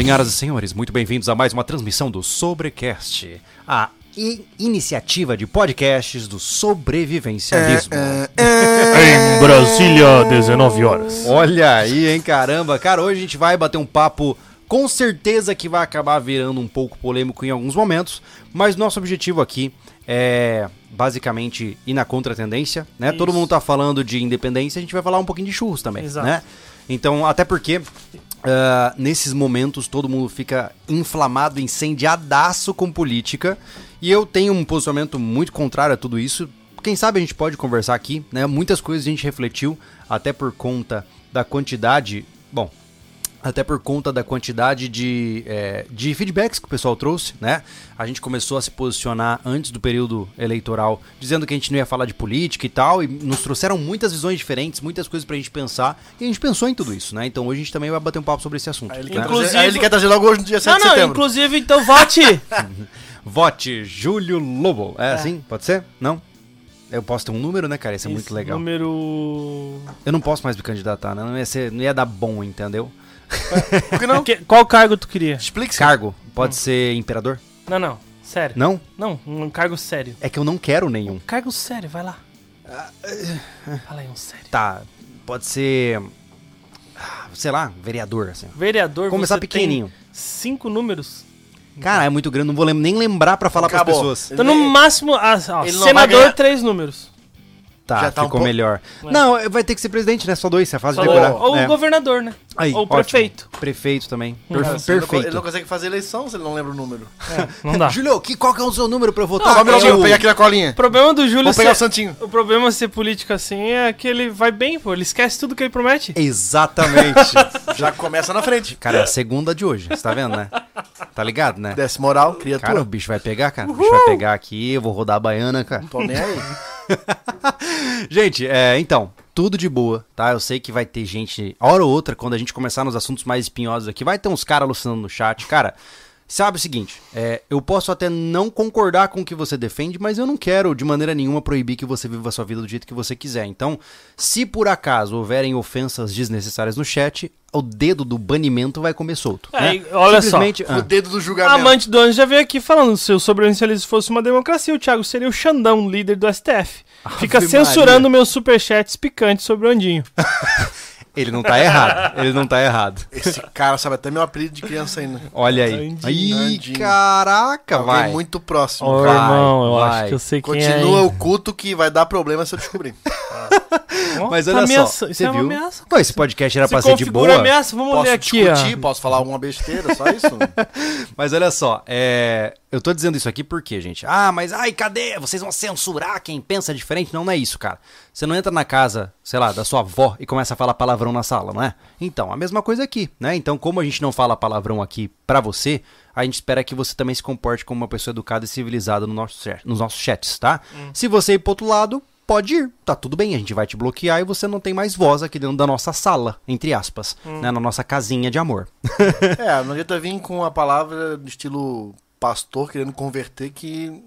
Senhoras e senhores, muito bem-vindos a mais uma transmissão do Sobrecast, a iniciativa de podcasts do sobrevivencialismo. Em Brasília, 19 horas. Olha aí, hein, caramba. Cara, hoje a gente vai bater um papo com certeza que vai acabar virando um pouco polêmico em alguns momentos, mas nosso objetivo aqui é basicamente ir na contratendência, né? Todo Isso. mundo tá falando de independência, a gente vai falar um pouquinho de churros também, Exato. né? Então, até porque ah, nesses momentos todo mundo fica inflamado, incendiadaço com política, e eu tenho um posicionamento muito contrário a tudo isso. Quem sabe a gente pode conversar aqui, né? Muitas coisas a gente refletiu, até por conta da quantidade. Bom, até por conta da quantidade de, é, de feedbacks que o pessoal trouxe, né? A gente começou a se posicionar antes do período eleitoral, dizendo que a gente não ia falar de política e tal, e nos trouxeram muitas visões diferentes, muitas coisas pra gente pensar, e a gente pensou em tudo isso, né? Então hoje a gente também vai bater um papo sobre esse assunto. Aí ele, né? quer Inclusive- trazer, aí ele quer trazer logo hoje no dia 7 Não, de não, setembro. inclusive, então vote! Vote Júlio Lobo. É, assim? Pode ser? Não? Eu posso ter um número, né, cara? Isso é muito legal. Número. Eu não posso mais me candidatar, né? Não ia, ser, não ia dar bom, entendeu? Por que não? Que- qual cargo tu queria? Explique-se. Cargo, pode ser imperador? Não, não. Sério. Não? Não, um cargo sério. É que eu não quero nenhum. Cargo sério, vai lá. Fala aí um sério. Tá, pode ser. ah, Sei lá, vereador, assim. Vereador, Começar você pequenininho. tem cinco números. Cara, é muito grande, não vou lem- nem lembrar pra falar pras Acabou. pessoas. Então, no máximo, ah, ó, Ele não vai senador, ganhar. três números. Tá, Já tá um ficou pouco- melhor. É. Não, vai ter que ser presidente, né? Só dois, é fácil de decorar. Ou É. o governador, né? Aí, ou o ótimo. prefeito. Prefeito também. Hum. Cara, se não perfeito. Ele não consegue fazer eleição se ele não lembra o número. Não dá. Júlio, que, qual que é o seu número pra eu votar? Não, É o- vou pegar aqui na colinha. O problema do Júlio Vou pegar o ser... santinho. O problema de ser político assim é que ele vai bem, pô. Ele esquece tudo que ele promete. Exatamente. Já começa na frente. cara, é a segunda de hoje, você tá vendo, né? Tá ligado, né? Desce moral, criatura. Cara, o bicho vai pegar, cara. O bicho vai pegar aqui, eu vou rodar a baiana, cara. Tô nem aí. Gente, é, então, tudo de boa, tá? Eu sei que vai ter gente, hora ou outra, quando a gente começar nos assuntos mais espinhosos aqui, vai ter uns caras alucinando no chat. Cara, sabe o seguinte, é, eu posso até não concordar com o que você defende, mas eu não quero de maneira nenhuma proibir que você viva a sua vida do jeito que você quiser. Então, se por acaso houverem ofensas desnecessárias no chat, o dedo do banimento vai comer solto. É, né? olha só, Simplesmente- O ah. dedo do A julgamento. amante do anjo já veio aqui falando: se o sobrevivencialismo fosse uma democracia, o Thiago seria o Xandão, líder do STF. Fica Ave censurando meus superchats picantes sobre o Andinho. Ele não tá errado. Ele não tá errado. Esse cara sabe até meu apelido de criança ainda. Olha aí. Andinho, Ih, Andinho. caraca, Alguém vai. muito próximo. Ô, vai, irmão, eu vai. acho que eu sei quem é. Continua o culto que vai dar problema se eu descobrir. Mas tá olha só, ameaça- você Isso é viu? ameaça. Pô, esse podcast era Se pra ser de boa. ameaça, vamos Posso ler aqui, discutir, ó. posso falar alguma besteira, só isso? Mas olha só, é... eu tô dizendo isso aqui porque, gente. Ah, mas ai, cadê? Vocês vão censurar quem pensa diferente? Não, não é isso, cara. Você não entra na casa, sei lá, da sua avó e começa a falar palavrão na sala, não é? Então, a mesma coisa aqui, né? Então, como a gente não fala palavrão aqui pra você, a gente espera que você também se comporte como uma pessoa educada e civilizada no nosso nos nossos chats, tá? Se você ir pro outro lado, pode ir, tá tudo bem, a gente vai te bloquear e você não tem mais voz aqui dentro da nossa sala, entre aspas, né? Na nossa casinha de amor. É, não adianta vir com a palavra do estilo pastor querendo converter que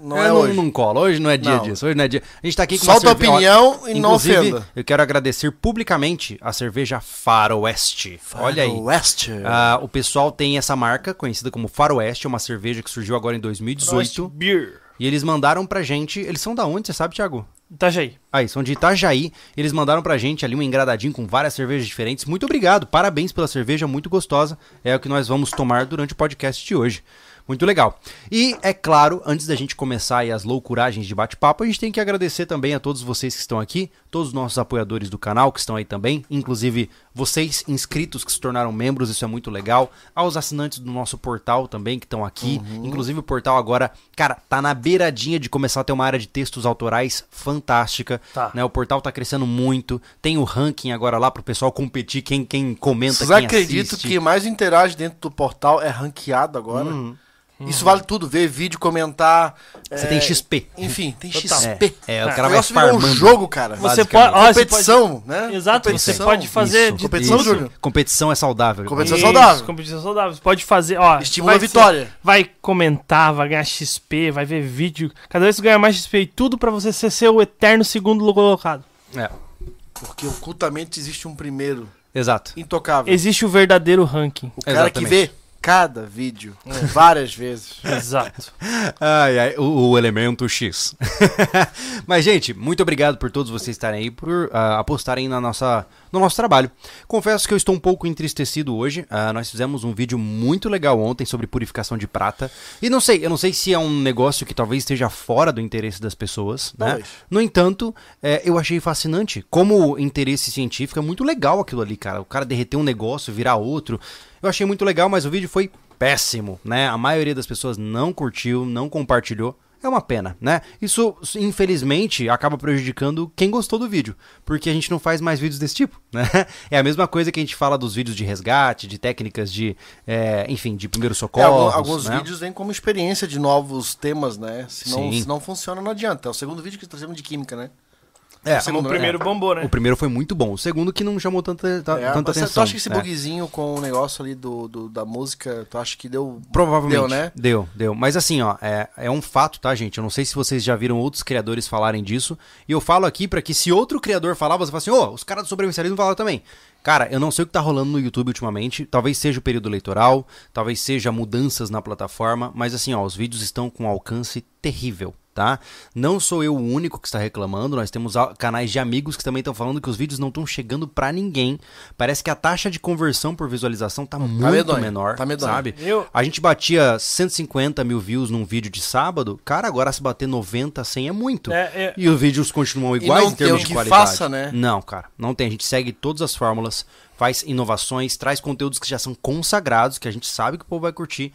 não é, não, hoje. não cola. Hoje não é dia Não. disso. Não é dia. A gente tá aqui com Solta uma a opinião e não inclusive, ofenda. Eu quero agradecer publicamente a cerveja Faroeste. Olha aí. West. Ah, o pessoal tem essa marca conhecida como Faroeste, é uma cerveja que surgiu agora em 2018. Beer. E eles mandaram pra gente. Eles são da onde, você sabe, Thiago? Itajaí. Aí, são de Itajaí. Eles mandaram pra gente ali um engradadinho com várias cervejas diferentes. Muito obrigado, parabéns pela cerveja, muito gostosa. É o que nós vamos tomar durante o podcast de hoje. Muito legal. E, é claro, antes da gente começar aí as loucuragens de bate-papo, a gente tem que agradecer também a todos vocês que estão aqui, todos os nossos apoiadores do canal que estão aí também, inclusive vocês inscritos que se tornaram membros, isso é muito legal. Aos assinantes do nosso portal também que estão aqui. Inclusive o portal agora, cara, tá na beiradinha de começar a ter uma área de textos autorais fantástica. Tá. Né? O portal tá crescendo muito. Tem o ranking agora lá pro pessoal competir, quem, quem comenta, Vocês quem assiste. que mais interage dentro do portal é ranqueado agora? Isso vale tudo, ver vídeo, comentar. Você é, tem XP. Enfim, tem Total. XP. É, o É, cara o vai negócio virou um farmando. jogo, cara. Você pode, ó, você competição, né? pode- Exato, você Competição. pode fazer Isso, de competição, tudo. Júnior. Competição é saudável. Competição Isso, saudável. Competição saudável. Você pode fazer, ó. Estimula vai a vitória. vai comentar, vai ganhar XP, vai ver vídeo. Cada vez você ganha mais XP e tudo pra você ser seu eterno segundo colocado. É. Porque ocultamente existe um primeiro. Exato. intocável. Existe o verdadeiro ranking. O cara que Exatamente. vê cada vídeo várias vezes. Exato. Ai, ai, o, o elemento X. Mas, gente, muito obrigado por todos vocês estarem aí, por ah, apostarem na nossa, no nosso trabalho. Confesso que eu estou um pouco entristecido hoje. Ah, nós fizemos um vídeo muito legal ontem sobre purificação de prata. E não sei, eu não sei se é um negócio que talvez esteja fora do interesse das pessoas, né? No entanto, é, eu achei fascinante. Como interesse científico, é muito legal aquilo ali, cara. O cara derreter um negócio, virar outro. Eu achei muito legal, mas o vídeo foi péssimo, né? A maioria das pessoas não curtiu, não compartilhou. É uma pena, né? Isso, infelizmente, acaba prejudicando quem gostou do vídeo, porque a gente não faz mais vídeos desse tipo, né? É a mesma coisa que a gente fala dos vídeos de resgate, de técnicas de, é, enfim, de primeiros É, socorros. algum- alguns né? vídeos vêm como experiência de novos temas, né? Se não, se não funciona, não adianta. É o segundo vídeo que trazemos de química, né? É, O segundo, primeiro é. bombou, né? O primeiro foi muito bom, o segundo que não chamou tanta, ta- É, tanta mas atenção. Tu acha que esse né? bugzinho com o negócio ali do, do- da música, tu acha que deu. Provavelmente. Deu, né? Deu, deu. Mas assim, ó, é, é um fato, tá, gente? Eu não sei se vocês já viram outros criadores falarem disso. E eu falo aqui pra que se outro criador falar, você fala assim, ô, os caras do sobrevivencialismo falaram também. Cara, eu não sei o que tá rolando no YouTube ultimamente. Talvez seja o período eleitoral, talvez seja mudanças na plataforma, mas assim, ó, os vídeos estão com um alcance terrível. Tá? Não sou eu o único que está reclamando, nós temos canais de amigos que também estão falando que os vídeos não estão chegando pra ninguém. Parece que a taxa de conversão por visualização tá muito medonho, menor, tá medonho. sabe? Eu- A gente batia 150 mil views num vídeo de sábado. Cara, agora se bater 90, 100 é muito. É, é- E os vídeos continuam iguais não em termos de que qualidade. faça, né? Não, cara, não tem. A gente segue todas as fórmulas, faz inovações, traz conteúdos que já são consagrados, que a gente sabe que o povo vai curtir.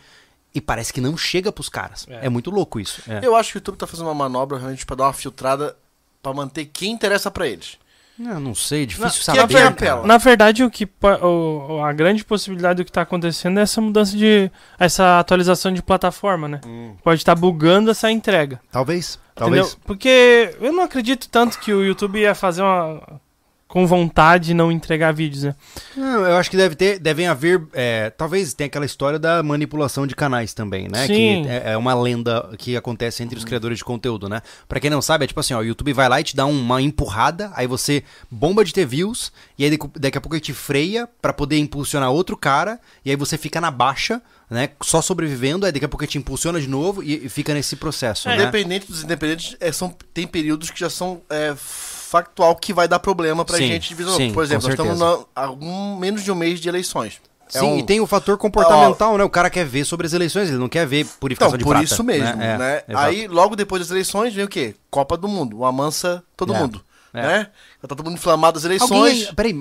E parece que não chega pros caras. É, É. muito louco isso. É. Eu acho que o YouTube tá fazendo uma manobra realmente pra dar uma filtrada pra manter quem interessa pra eles. Eu não sei, difícil Na- saber. que é. Na verdade, o que o- a grande possibilidade do que está acontecendo é essa mudança de. essa atualização de plataforma, né? Pode estar bugando essa entrega. Talvez, Entendeu? talvez. Porque eu não acredito tanto que o YouTube ia fazer uma. Com vontade de não entregar vídeos, né? Não, eu acho que deve ter, devem haver, é, talvez tenha aquela história da manipulação de canais também, né? Sim. Que é, é uma lenda que acontece entre os criadores de conteúdo, né? Pra quem não sabe, é tipo assim, ó, o YouTube vai lá e te dá uma empurrada, aí você bomba de ter views, e aí daqui- a pouco ele te freia pra poder impulsionar outro cara, e aí você fica na baixa, né? Só sobrevivendo, aí daqui a pouco ele te impulsiona de novo e, e fica nesse processo, né? Independente dos independentes, é, são, tem períodos que já são é, factual que vai dar problema pra Sim, gente de visão. sim, Por exemplo, nós estamos certeza. a um, menos de um mês de eleições. É Sim, um- e tem o fator comportamental, né? O cara quer ver sobre as eleições, ele não quer ver purificação Então, de por prata, isso mesmo, né? É, né? Aí, logo depois das eleições, vem o quê? Copa do Mundo. Uma mansa todo É, mundo. É. Né? Tá todo mundo inflamado das eleições. Alguém, aí- peraí,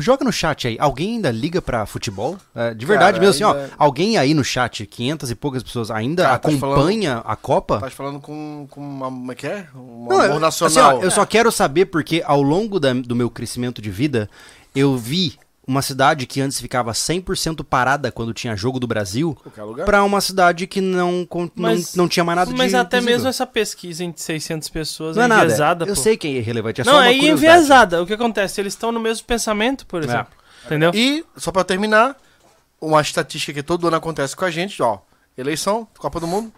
joga no chat aí. Alguém ainda liga pra futebol? É, de verdade Cara, mesmo, assim, ainda- ó. Alguém aí no chat, 500 e poucas pessoas, ainda Cara, tá acompanha a Copa? Tá falando com, com uma. Como é que é? Um Não, amor eu- nacional. assim, ó, eu só quero saber porque ao longo da- do meu crescimento de vida, eu vi uma cidade que antes ficava 100% parada quando tinha jogo do Brasil, pra uma cidade que não, Mas- não, não tinha mais nada de Mas até visível. mesmo essa pesquisa entre 600 pessoas Não é é nada. enviesada, Eu pô. sei que é irrelevante, é não, só uma é enviesada. O que acontece? Eles estão no mesmo pensamento, por É. exemplo. Entendeu? E, só pra terminar, uma estatística que todo ano acontece com a gente, ó. Eleição, Copa do Mundo,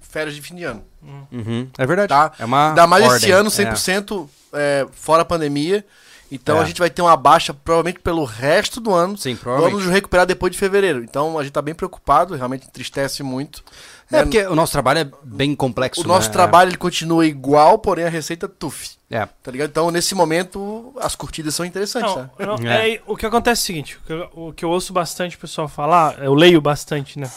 férias de fim de ano. Uhum, é verdade. Tá? É uma Ainda mais esse ordem, ano, é. 100% é, fora a pandemia. Então É. a gente vai ter uma baixa provavelmente pelo resto do ano. Sim, provavelmente. Vamos nos recuperar depois de fevereiro. Então a gente tá bem preocupado, realmente entristece muito. É né? porque o nosso trabalho é bem complexo. o nosso né? trabalho ele continua igual, porém a receita tuf. É. Tá ligado? Então nesse momento as curtidas são interessantes, Não, né? não, É. é, o que acontece é o seguinte, o que, eu, o que eu ouço bastante o pessoal falar, eu leio bastante, né?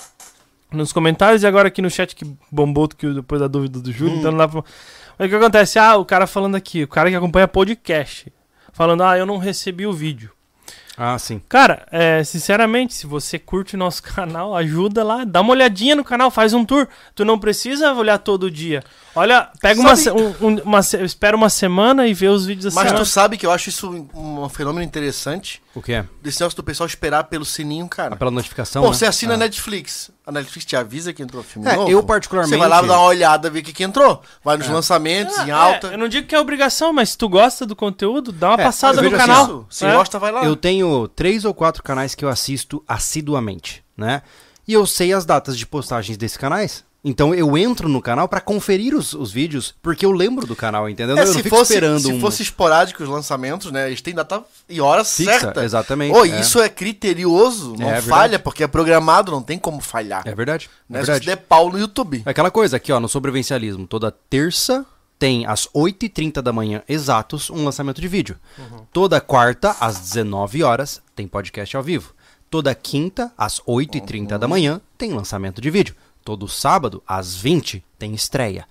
Nos comentários e agora aqui no chat que bombou que depois da dúvida do Júlio, então não dá pra... Mas o que acontece? Ah, o cara falando aqui, o cara que acompanha podcast, falando, ah, eu não recebi o vídeo. Ah, sim. Cara, é, sinceramente, se você curte nosso canal, ajuda lá, dá uma olhadinha no canal, faz um tour. Tu não precisa olhar todo dia. Olha, pega uma, Sabe- um- um- uma espera uma semana e vê os vídeos da Mas semana. tu sabe que eu acho isso um, um fenômeno interessante. O que é? Desse negócio do pessoal esperar pelo sininho, cara. Pela notificação. Pô, né? você assina Ah. a Netflix. A Netflix te avisa que entrou filme É, novo. eu particularmente- Você vai lá dar uma olhada, ver o que, que entrou. Vai nos lançamentos, Ah, em é, alta. eu não digo que é obrigação, mas se tu gosta do conteúdo, dá uma É, passada no assim, canal. Isso, se É. gosta, vai lá. Eu tenho três ou quatro canais que eu assisto assiduamente, né? E eu sei as datas de postagens desses canais. Então eu entro no canal pra conferir os, os vídeos, porque eu lembro do canal, entendeu? É, eu se fico fosse, esperando se um... fosse esporádico os lançamentos, né? Eles têm data e hora Fixa, certa. exatamente, Ô, é. isso é criterioso, não É falha, porque é programado, não tem como falhar. É verdade, é né? Se verdade. você der pau no YouTube. É aquela coisa aqui, ó, no sobrevivencialismo. Toda terça tem às 8h30 da manhã exatos um lançamento de vídeo. Toda quarta, às 19 horas, tem podcast ao vivo. Toda quinta, às 8h30 da manhã, tem lançamento de vídeo. Todo sábado, às 20 tem estreia.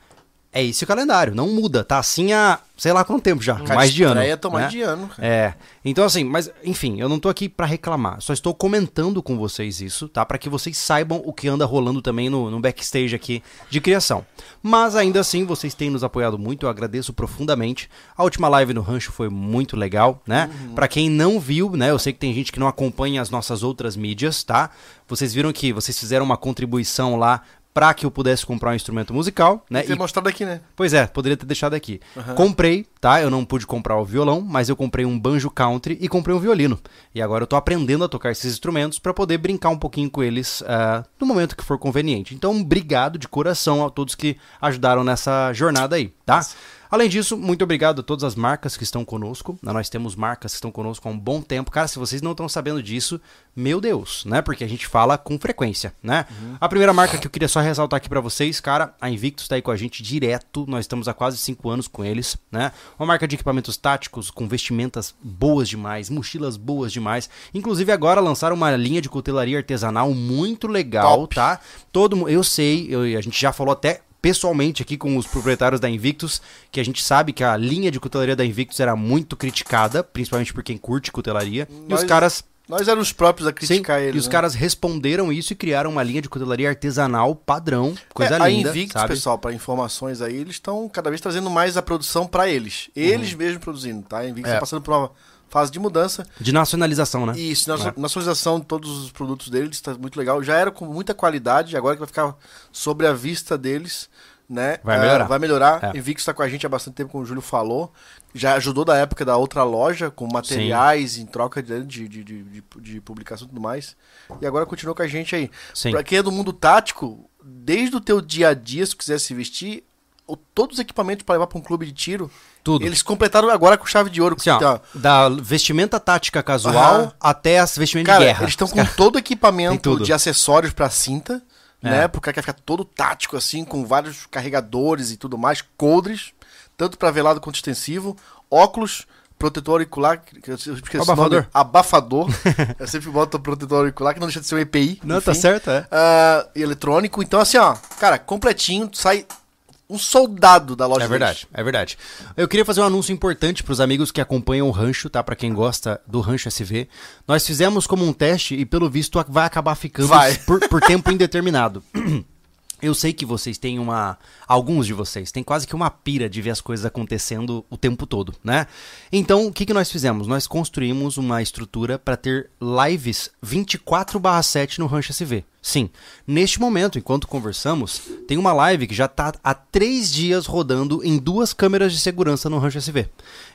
É esse o calendário, não muda, tá assim há sei lá quanto tempo já, mais de ano. tá mais né? de ano, cara. É. Então assim, mas enfim, eu não tô aqui pra reclamar, só estou comentando com vocês isso, tá? Pra que vocês saibam o que anda rolando também no, no backstage aqui de criação. Mas ainda assim, vocês têm nos apoiado muito, eu agradeço profundamente. A última live no Rancho foi muito legal, né? Pra quem não viu, né, eu sei que tem gente que não acompanha as nossas outras mídias, tá? Vocês viram que vocês fizeram uma contribuição lá pra que eu pudesse comprar um instrumento musical, né? Tem mostrado aqui, né? Pois é, poderia ter deixado aqui. Comprei, tá? Eu não pude comprar o violão, mas eu comprei um banjo country e comprei um violino. E agora eu tô aprendendo a tocar esses instrumentos pra poder brincar um pouquinho com eles ah, no momento que for conveniente. Então, obrigado de coração a todos que ajudaram nessa jornada aí, tá? Além disso, muito obrigado a todas as marcas que estão conosco. né? Nós temos marcas que estão conosco há um bom tempo. Cara, se vocês não estão sabendo disso, meu Deus, né? Porque a gente fala com frequência, né? A primeira marca que eu queria só ressaltar aqui pra vocês, cara, a Invictus tá aí com a gente direto. Nós estamos há quase cinco anos com eles, né? Uma marca de equipamentos táticos com vestimentas boas demais, mochilas boas demais. Inclusive agora lançaram uma linha de cutelaria artesanal muito legal, Top. tá? Todo eu sei, eu- a gente já falou até pessoalmente aqui com os proprietários da Invictus, que a gente sabe que a linha de cutelaria da Invictus era muito criticada, principalmente por quem curte cutelaria. E Nós- os caras Nós éramos os próprios a Sim, criticar ele. e os né? caras responderam isso e criaram uma linha de cutelaria artesanal padrão, coisa É, linda, A Invictus, sabe? pessoal, para informações aí, eles estão cada vez trazendo mais a produção para eles. Eles mesmos produzindo, tá? A Invictus Uhum. É. tá passando por uma fase de mudança. De nacionalização, né? E isso, na É. nacionalização de todos os produtos deles está muito legal. Já era com muita qualidade, agora que vai ficar sobre a vista deles, né? Vai Ah, melhorar. vai melhorar. É. Invictus está com a gente há bastante tempo, como o Júlio falou. Já ajudou da época da outra loja, com materiais em troca de, de, de, de, de- publicação e tudo mais. E agora continuou com a gente aí. Sim. Pra quem é do mundo tático, desde o teu dia a dia, se quiser se vestir, todos os equipamentos para levar para um clube de tiro, Tudo. eles completaram agora com chave de ouro. Assim, ó, Então, da vestimenta tática casual Aham. até as vestimentas Cara, de guerra. eles estão com caras- todo o equipamento de acessórios pra cinta, É. né? Porque quer ficar todo tático, assim, com vários carregadores e tudo mais, coldres, tanto pra velado quanto extensivo, óculos, protetor auricular, que eu esqueço o nome, Abafador. abafador. eu sempre boto protetor auricular, que não deixa de ser um EPI. Não, tá enfim. certo, é. E eletrônico. Então, assim, ó, cara, completinho, sai um soldado da loja É verdade, é verdade. Eu queria fazer um anúncio importante para os amigos que acompanham o Rancho, tá? Para quem gosta do Rancho SV. Nós fizemos como um teste e pelo visto vai acabar ficando Vai. Por, por tempo indeterminado. Eu sei que vocês têm uma. Alguns de vocês têm quase que uma pira de ver as coisas acontecendo o tempo todo, né? Então, o que, que nós fizemos? Nós construímos uma estrutura para ter lives 24/7 no Rancho SV. Sim, neste momento, enquanto conversamos, tem uma live que já está há três dias rodando em duas câmeras de segurança no Rancho SV.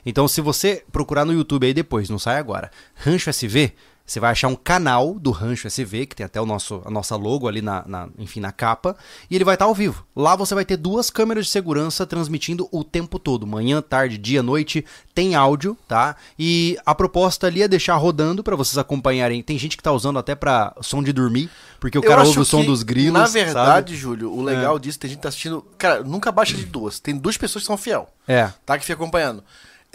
Então, se você procurar no YouTube aí depois, não sai agora, Rancho SV, você vai achar um canal do Rancho SV, que tem até o nosso, a nossa logo ali na, na- enfim, na capa, e ele vai estar ao vivo. Lá você vai ter duas câmeras de segurança transmitindo o tempo todo, manhã, tarde, dia, noite, tem áudio, tá? E a proposta ali é deixar rodando para vocês acompanharem. Tem gente que tá usando até para som de dormir, porque o Eu cara ouve o som que, dos grilos. Na verdade, sabe? Júlio, o legal disso, tem gente que tá assistindo. Cara, nunca baixa de duas. Tem duas pessoas que são fiel. É. tá? Que fica acompanhando.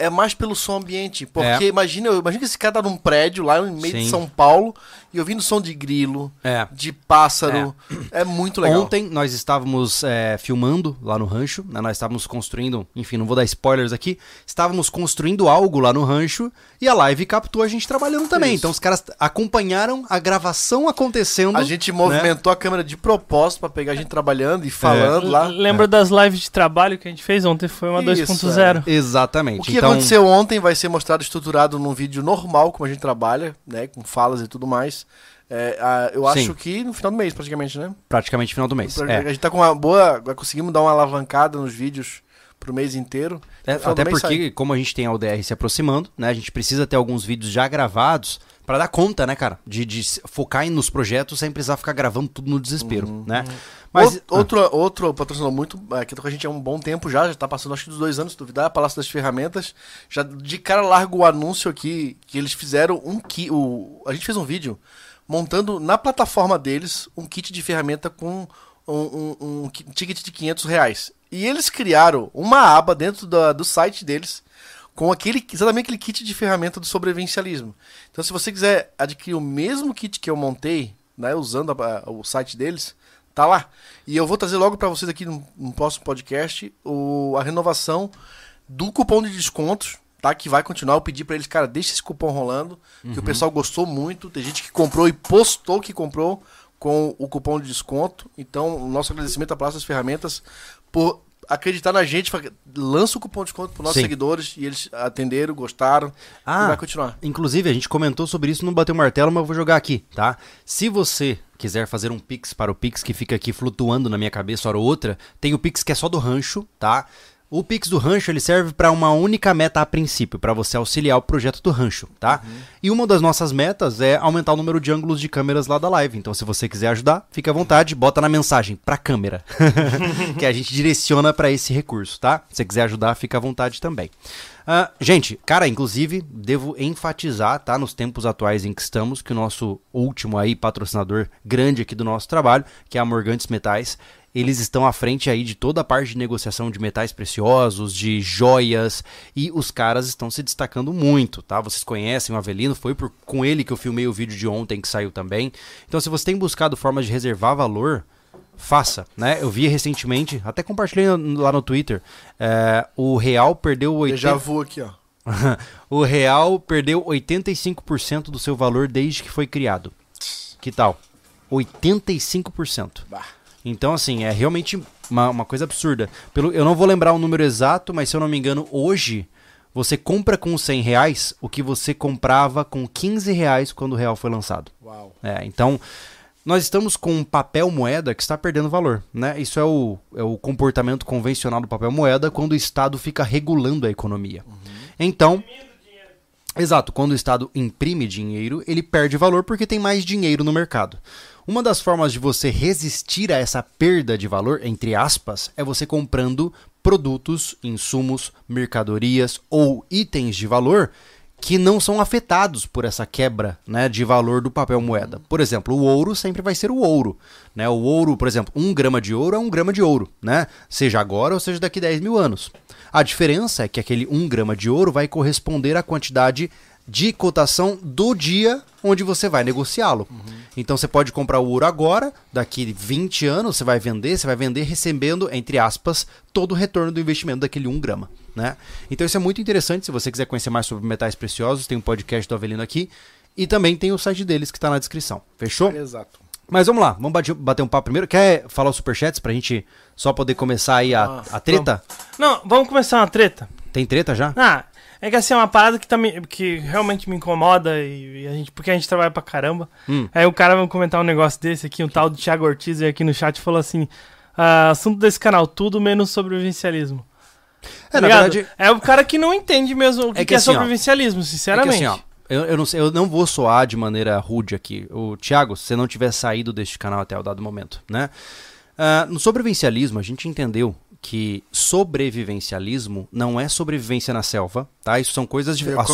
É mais pelo som ambiente. Porque É. imagina, imagina que esse cara tá num prédio lá no meio de Sim. São Paulo e ouvindo som de grilo, É. de pássaro. É, muito legal. Ontem nós estávamos é, filmando lá no rancho, né? nós estávamos construindo, enfim, não vou dar spoilers aqui, estávamos construindo algo lá no rancho e a live captou a gente trabalhando também. Isso. Então os caras acompanharam a gravação acontecendo. A gente né? movimentou a câmera de propósito pra pegar a gente trabalhando e falando lá. Lembra das lives de trabalho que a gente fez ontem? Foi uma Isso, 2.0. Exatamente. O que então, aconteceu ontem vai ser mostrado estruturado num vídeo normal, como a gente trabalha, né? Com falas e tudo mais. É, a- eu acho Sim. que no final do mês, praticamente, né? praticamente final do mês. A É. gente tá com uma boa. Conseguimos dar uma alavancada nos vídeos pro mês inteiro. É, até porque, sai. como a gente tem a UDR se aproximando, né? A gente precisa ter alguns vídeos já gravados pra dar conta, né, cara? De, de focar em- nos projetos sem precisar ficar gravando tudo no desespero, Uhum. né? Mas, Out- outro, outro patrocinador muito. é, que tá com a gente há um bom tempo já, já tá passando acho que dos dois anos, se duvidar, a Palácio das Ferramentas. Já de cara largo o anúncio aqui que eles fizeram um kit. O, a gente fez um vídeo montando na plataforma deles um kit de ferramenta com um, um- um ki- ticket de 500 reais. E eles criaram uma aba dentro da- do site deles com aquele, exatamente aquele kit de ferramenta do sobrevivencialismo. Então, se você quiser adquirir o mesmo kit que eu montei, né, usando a- a- o site deles, tá lá. E eu vou trazer logo para vocês aqui no, no próximo podcast o, a renovação do cupom de descontos, tá? Que vai continuar. Eu pedi para eles, cara, deixa esse cupom rolando, que o pessoal gostou muito. Tem gente que comprou e postou que comprou com o cupom de desconto. Então, o nosso agradecimento à Praça das Ferramentas por acreditar na gente. Lança o cupom de desconto para nossos Sim. seguidores e eles atenderam, gostaram Ah, e vai continuar. Inclusive, a gente comentou sobre isso no Bateu Martelo, mas eu vou jogar aqui, tá? Se você quiser fazer um Pix para o Pix que fica aqui flutuando na minha cabeça hora ou outra, tem o Pix que é só do rancho, tá? O Pix do rancho ele serve para uma única meta a princípio, para você auxiliar o projeto do rancho, tá? E uma das nossas metas é aumentar o número de ângulos de câmeras lá da live. Então, se você quiser ajudar, fica à vontade, bota na mensagem para câmera, que a gente direciona para esse recurso, tá? Se você quiser ajudar, fica à vontade também. Ah, gente, cara, inclusive, devo enfatizar, tá, nos tempos atuais em que estamos, que o nosso último aí patrocinador grande aqui do nosso trabalho, que é a Morgantes Metais, eles estão à frente aí de toda a parte de negociação de metais preciosos, de joias, e os caras estão se destacando muito, tá? Vocês conhecem o Avelino, foi por, com ele que eu filmei o vídeo de ontem que saiu também. Então, se você tem buscado formas de reservar valor, faça, né? Eu vi recentemente, até compartilhei no- lá no Twitter, é, o real perdeu 80... Já vou aqui, ó. o real perdeu 85% do seu valor desde que foi criado. Que tal? 85%. Bah. Então, assim, é realmente uma, uma coisa absurda. Pelo, eu não vou lembrar o número exato, mas se eu não me engano, hoje você compra com 100 reais o que você comprava com 15 reais quando o real foi lançado. Uau. É, então, nós estamos com um papel moeda que está perdendo valor, né? Isso é o, é o comportamento convencional do papel moeda quando o Estado fica regulando a economia. Então, exato, quando o Estado imprime dinheiro, ele perde valor porque tem mais dinheiro no mercado. Uma das formas de você resistir a essa perda de valor, entre aspas, é você comprando produtos, insumos, mercadorias ou itens de valor que não são afetados por essa quebra né, de valor do papel moeda. Por exemplo, o ouro sempre vai ser o ouro. Né? O ouro, por exemplo, um grama de ouro é um grama de ouro, né? seja agora ou seja daqui a 10 mil anos. A diferença é que aquele um grama de ouro vai corresponder à quantidade de cotação do dia onde você vai negociá-lo. Então você pode comprar o ouro agora, daqui 20 anos você vai vender, você vai vender recebendo, entre aspas, todo o retorno do investimento daquele 1 grama. Né? Então isso é muito interessante, se você quiser conhecer mais sobre metais preciosos, tem um podcast do Avelino aqui, e também tem o site deles que está na descrição. Fechou? Exato. Mas vamos lá, vamos bate- bater um papo primeiro. Quer falar os superchats pra gente só poder começar aí a, Ah, a treta? Não, vamos começar uma treta? Tem treta já? Ah, é que assim, é uma parada que, tá me- que realmente me incomoda e, e a gente, porque a gente trabalha pra caramba. Hum. Aí o cara vai comentar um negócio desse aqui, um tal do Thiago Ortiz veio aqui no chat falou assim: ah, assunto desse canal, tudo menos sobrevivencialismo. É, na Ligado? verdade, É o cara que não entende mesmo o que, É que que é assim, ó, sobrevivencialismo, É que sinceramente. assim, ó, eu, eu não sei, eu não vou soar de maneira rude aqui. O Thiago, se você não tiver saído deste canal até o dado momento, né? Ah, no sobrevivencialismo, a gente entendeu que sobrevivencialismo não é sobrevivência na selva, tá? Isso são coisas diferentes.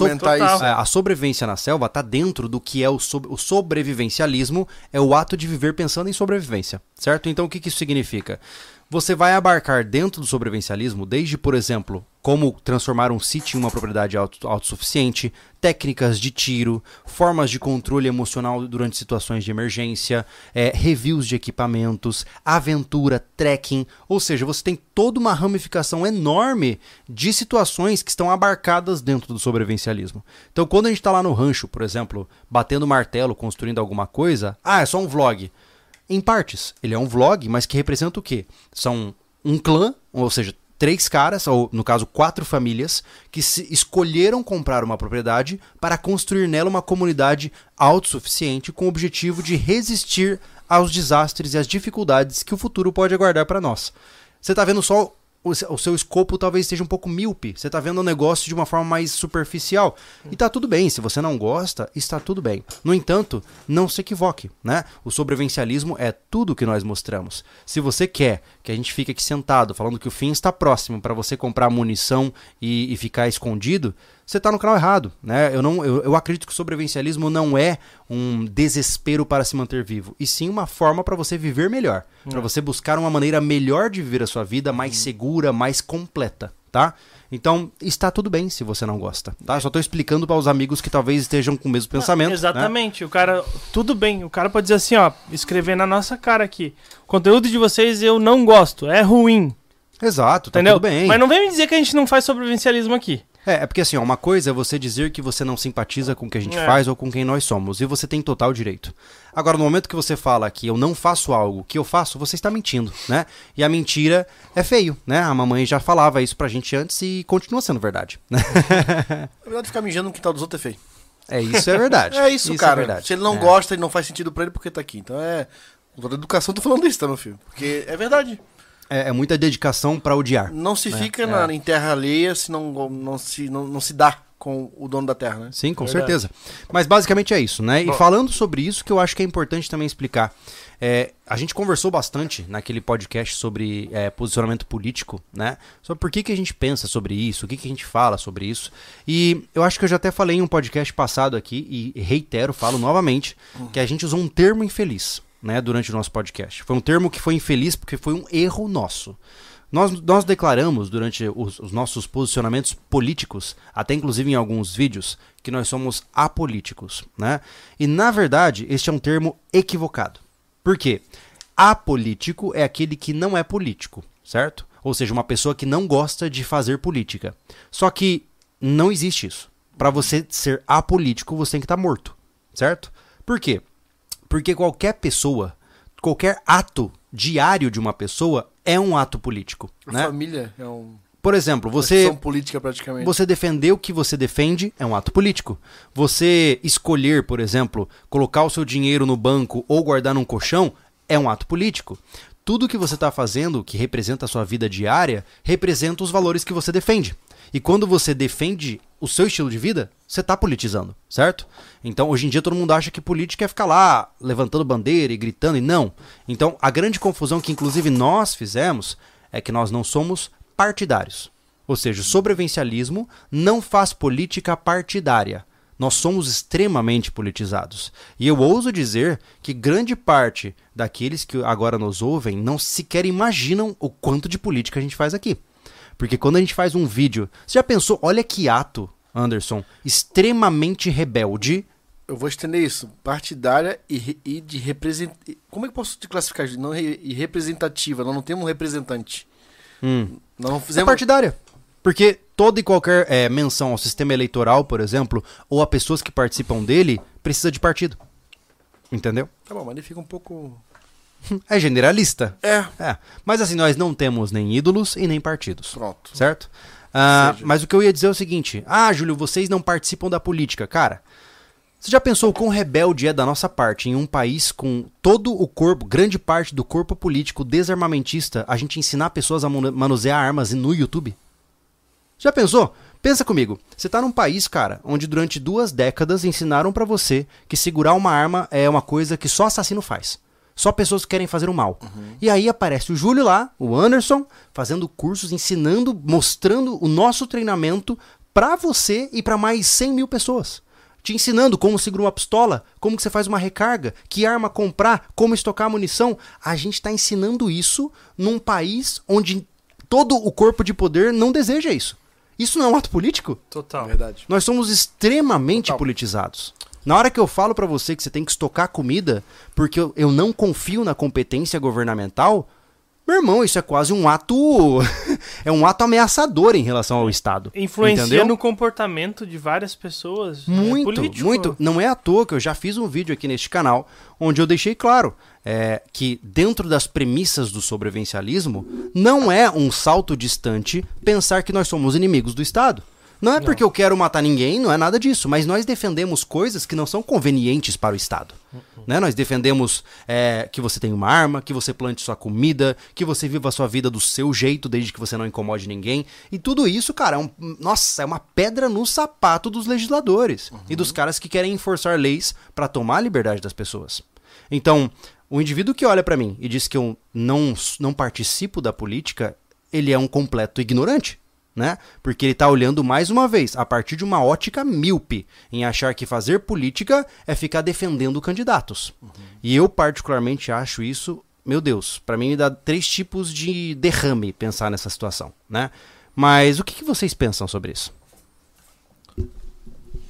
isso. É, a sobrevivência na selva está dentro do que é o, sob- o sobrevivencialismo, é o ato de viver pensando em sobrevivência, certo? Então o que, que isso significa? Você vai abarcar dentro do sobrevivencialismo, desde, por exemplo, como transformar um sítio em uma propriedade auto- autossuficiente, técnicas de tiro, formas de controle emocional durante situações de emergência, é, reviews de equipamentos, aventura, trekking, ou seja, você tem toda uma ramificação enorme de situações que estão abarcadas dentro do sobrevivencialismo. Então, quando a gente está lá no rancho, por exemplo, batendo martelo, construindo alguma coisa, ah, é só um vlog. Em partes, ele é um vlog, mas que representa o quê? São um clã, ou seja, três caras, ou no caso quatro famílias, que escolheram comprar uma propriedade para construir nela uma comunidade autossuficiente com o objetivo de resistir aos desastres e às dificuldades que o futuro pode aguardar para nós. Você está vendo só o, se- o seu escopo talvez esteja um pouco míope. Você tá vendo o negócio de uma forma mais superficial. E tá tudo bem. Se você não gosta, está tudo bem. No entanto, não se equivoque, né? O sobrevivencialismo é tudo que nós mostramos. Se você quer que a gente fique aqui sentado falando que o fim está próximo para você comprar munição e, e ficar escondido, você está no canal errado, né? Eu, não, eu, eu acredito que o sobrevivencialismo não é um desespero para se manter vivo, e sim uma forma para você viver melhor, para você buscar uma maneira melhor de viver a sua vida, mais segura, mais completa, tá? Então, está tudo bem se você não gosta, tá? Só tô explicando para os amigos que talvez estejam com o mesmo pensamento. né? Exatamente. O cara. Tudo bem. O cara pode dizer assim, ó, escrever na nossa cara aqui. O conteúdo de vocês eu não gosto. É ruim. Exato, tá entendeu? tudo bem. Mas não vem me dizer que a gente não faz sobrevivencialismo aqui. É, é porque assim, ó, uma coisa é você dizer que você não simpatiza com o que a gente É. faz ou com quem nós somos, e você tem total direito. Agora, no momento que você fala que eu não faço algo que eu faço, você está mentindo, né? E a mentira é feio, né? A mamãe já falava isso pra gente antes e continua sendo verdade. né? Na verdade, ficar mijando no quintal dos outros é feio. É, isso é verdade. É isso, cara. verdade. Se ele não É. gosta e não faz sentido pra ele, porque tá aqui. Então é. Toda a educação, tô falando isso, tá, meu filho? Porque é verdade. É, é muita dedicação pra odiar. Não se fica É. na, em terra alheia se não, não, se, não, não se dá com o dono da terra, né? Sim, com Verdade. certeza. Mas basicamente é isso, né? E Bom. falando sobre isso, que eu acho que é importante também explicar. É, a gente conversou bastante naquele podcast sobre é, posicionamento político, né? Sobre por que, que a gente pensa sobre isso, o que, que a gente fala sobre isso. E eu acho que eu já até falei em um podcast passado aqui, e reitero, falo novamente, que a gente usou um termo infeliz, né, durante o nosso podcast. Foi um termo que foi infeliz porque foi um erro nosso. Nós, nós declaramos durante os, os nossos posicionamentos políticos, até inclusive em alguns vídeos, que nós somos apolíticos, né? E na verdade, este é um termo equivocado. Por quê? Apolítico é aquele que não é político, certo? Ou seja, uma pessoa que não gosta de fazer política. Só que não existe isso. Para você ser apolítico, você tem que estar morto, certo? Por quê? Porque qualquer pessoa, qualquer ato diário de uma pessoa é um ato político, A né? família é um. Por exemplo, Você... política praticamente. você defender o que você defende é um ato político. Você escolher, por exemplo, colocar o seu dinheiro no banco ou guardar num colchão é um ato político. Tudo que você está fazendo, que representa a sua vida diária, representa os valores que você defende. E quando você defende o seu estilo de vida, você está politizando, certo? Então, hoje em dia, todo mundo acha que política é ficar lá levantando bandeira e gritando, e não. Então, a grande confusão que, inclusive, nós fizemos é que nós não somos partidários. Ou seja, o sobrevivencialismo não faz política partidária. Nós somos extremamente politizados. E eu ouso dizer que grande parte daqueles que agora nos ouvem não sequer imaginam o quanto de política a gente faz aqui. Porque quando a gente faz um vídeo. Você já pensou, olha que ato, Anderson, extremamente rebelde. Eu vou estender isso. Partidária e, e de representativa. Como é que eu posso te classificar? Não re- e representativa. Nós não temos um representante. Hum, Nós não é fizemos. partidária. Porque toda e qualquer eh, menção ao sistema eleitoral, por exemplo, ou a pessoas que participam dele, precisa de partido. Entendeu? Tá bom, mas ele fica um pouco. É generalista. É. É. Mas assim, nós não temos nem ídolos e nem partidos. Pronto. Certo? Ah, seja- mas o que eu ia dizer é o seguinte: Ah, Júlio, vocês não participam da política. Cara, você já pensou o quão rebelde é da nossa parte em um país com todo o corpo, grande parte do corpo político desarmamentista, a gente ensinar pessoas a manu- manusear armas no YouTube? Já pensou? Pensa comigo. Você tá num país, cara, onde durante duas décadas ensinaram pra você que segurar uma arma é uma coisa que só assassino faz. Só pessoas que querem fazer o mal. E aí aparece o Júlio lá, o Anderson, fazendo cursos, ensinando, mostrando o nosso treinamento pra você e pra mais 100 mil pessoas. Te ensinando como segurar uma pistola, como que você faz uma recarga, que arma comprar, como estocar munição. A gente tá ensinando isso num país onde todo o corpo de poder não deseja isso. Isso não é um ato político? Total. Verdade. Nós somos extremamente Total. politizados. Na hora que eu falo pra você que você tem que estocar comida porque eu, eu não confio na competência governamental, meu irmão, isso é quase um ato. é um ato ameaçador em relação ao Estado. Influencia entendeu? no comportamento de várias pessoas. é Muito, político. muito. Não é à toa que eu já fiz um vídeo aqui neste canal onde eu deixei claro é, que dentro das premissas do sobrevivencialismo não é um salto distante pensar que nós somos inimigos do Estado. Não é porque eu quero matar ninguém, não é nada disso, mas nós defendemos coisas que não são convenientes para o Estado. Né? Nós defendemos é, que você tenha uma arma, que você plante sua comida, que você viva a sua vida do seu jeito, desde que você não incomode ninguém. E tudo isso, cara, é um, nossa, é uma pedra no sapato dos legisladores e dos caras que querem enforçar leis para tomar a liberdade das pessoas. Então, o indivíduo que olha para mim e diz que eu não, não participo da política, ele é um completo ignorante né? Porque ele está olhando mais uma vez a partir de uma ótica míope em achar que fazer política é ficar defendendo candidatos. Uhum. E eu particularmente acho isso, meu Deus, para mim me dá três tipos de derrame pensar nessa situação, né? Mas o que, que vocês pensam sobre isso?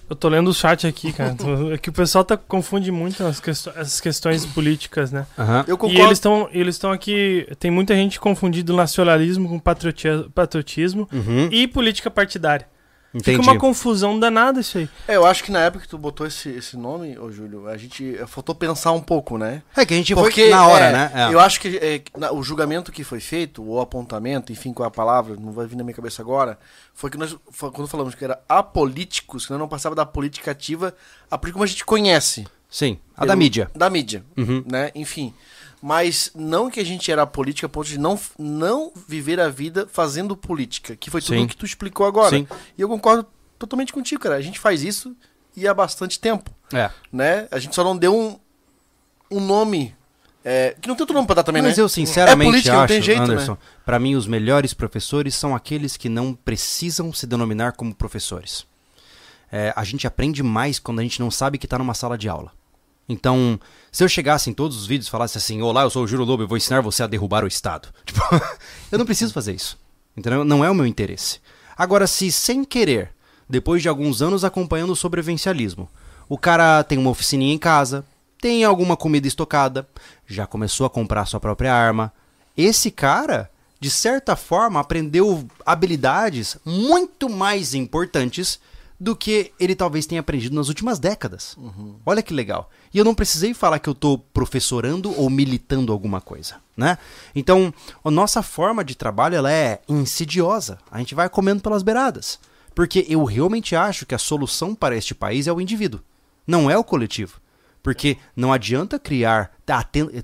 Eu tô lendo o chat aqui, cara. é que o pessoal tá, confunde muito as questões, essas questões políticas, né? Uhum. Eu concordo. E eles estão eles aqui. Tem muita gente confundindo nacionalismo com patriotismo uhum. e política partidária. Entendi. Fica uma confusão danada isso aí. É, eu acho que na época que tu botou esse, esse nome, ô Júlio, a gente faltou pensar um pouco, né? É que a gente Porque, foi na hora, é, né? É. Eu acho que é, o julgamento que foi feito, o apontamento, enfim, qual é a palavra, não vai vir na minha cabeça agora, foi que nós, foi, quando falamos que era apolíticos, que nós não passava da política ativa, a política como a gente conhece. Sim, a da mídia. Da mídia, uhum. né? Enfim mas não que a gente era política a ponto de não, não viver a vida fazendo política, que foi tudo o que tu explicou agora. Sim. E eu concordo totalmente contigo, cara. A gente faz isso e há bastante tempo. É. Né? A gente só não deu um, um nome. É, que não tem outro nome pra dar também, Mas né? eu sinceramente é política, acho, jeito, Anderson, né? para mim os melhores professores são aqueles que não precisam se denominar como professores. É, a gente aprende mais quando a gente não sabe que está numa sala de aula. Então, se eu chegasse em todos os vídeos e falasse assim: Olá, eu sou o Juro Lobo, eu vou ensinar você a derrubar o Estado. Tipo, eu não preciso fazer isso. Entendeu? Não é o meu interesse. Agora, se sem querer, depois de alguns anos acompanhando o sobrevivencialismo, o cara tem uma oficininha em casa, tem alguma comida estocada, já começou a comprar sua própria arma, esse cara, de certa forma, aprendeu habilidades muito mais importantes do que ele talvez tenha aprendido nas últimas décadas. Uhum. Olha que legal. E eu não precisei falar que eu estou professorando ou militando alguma coisa, né? Então, a nossa forma de trabalho ela é insidiosa. A gente vai comendo pelas beiradas. Porque eu realmente acho que a solução para este país é o indivíduo, não é o coletivo. Porque não adianta criar,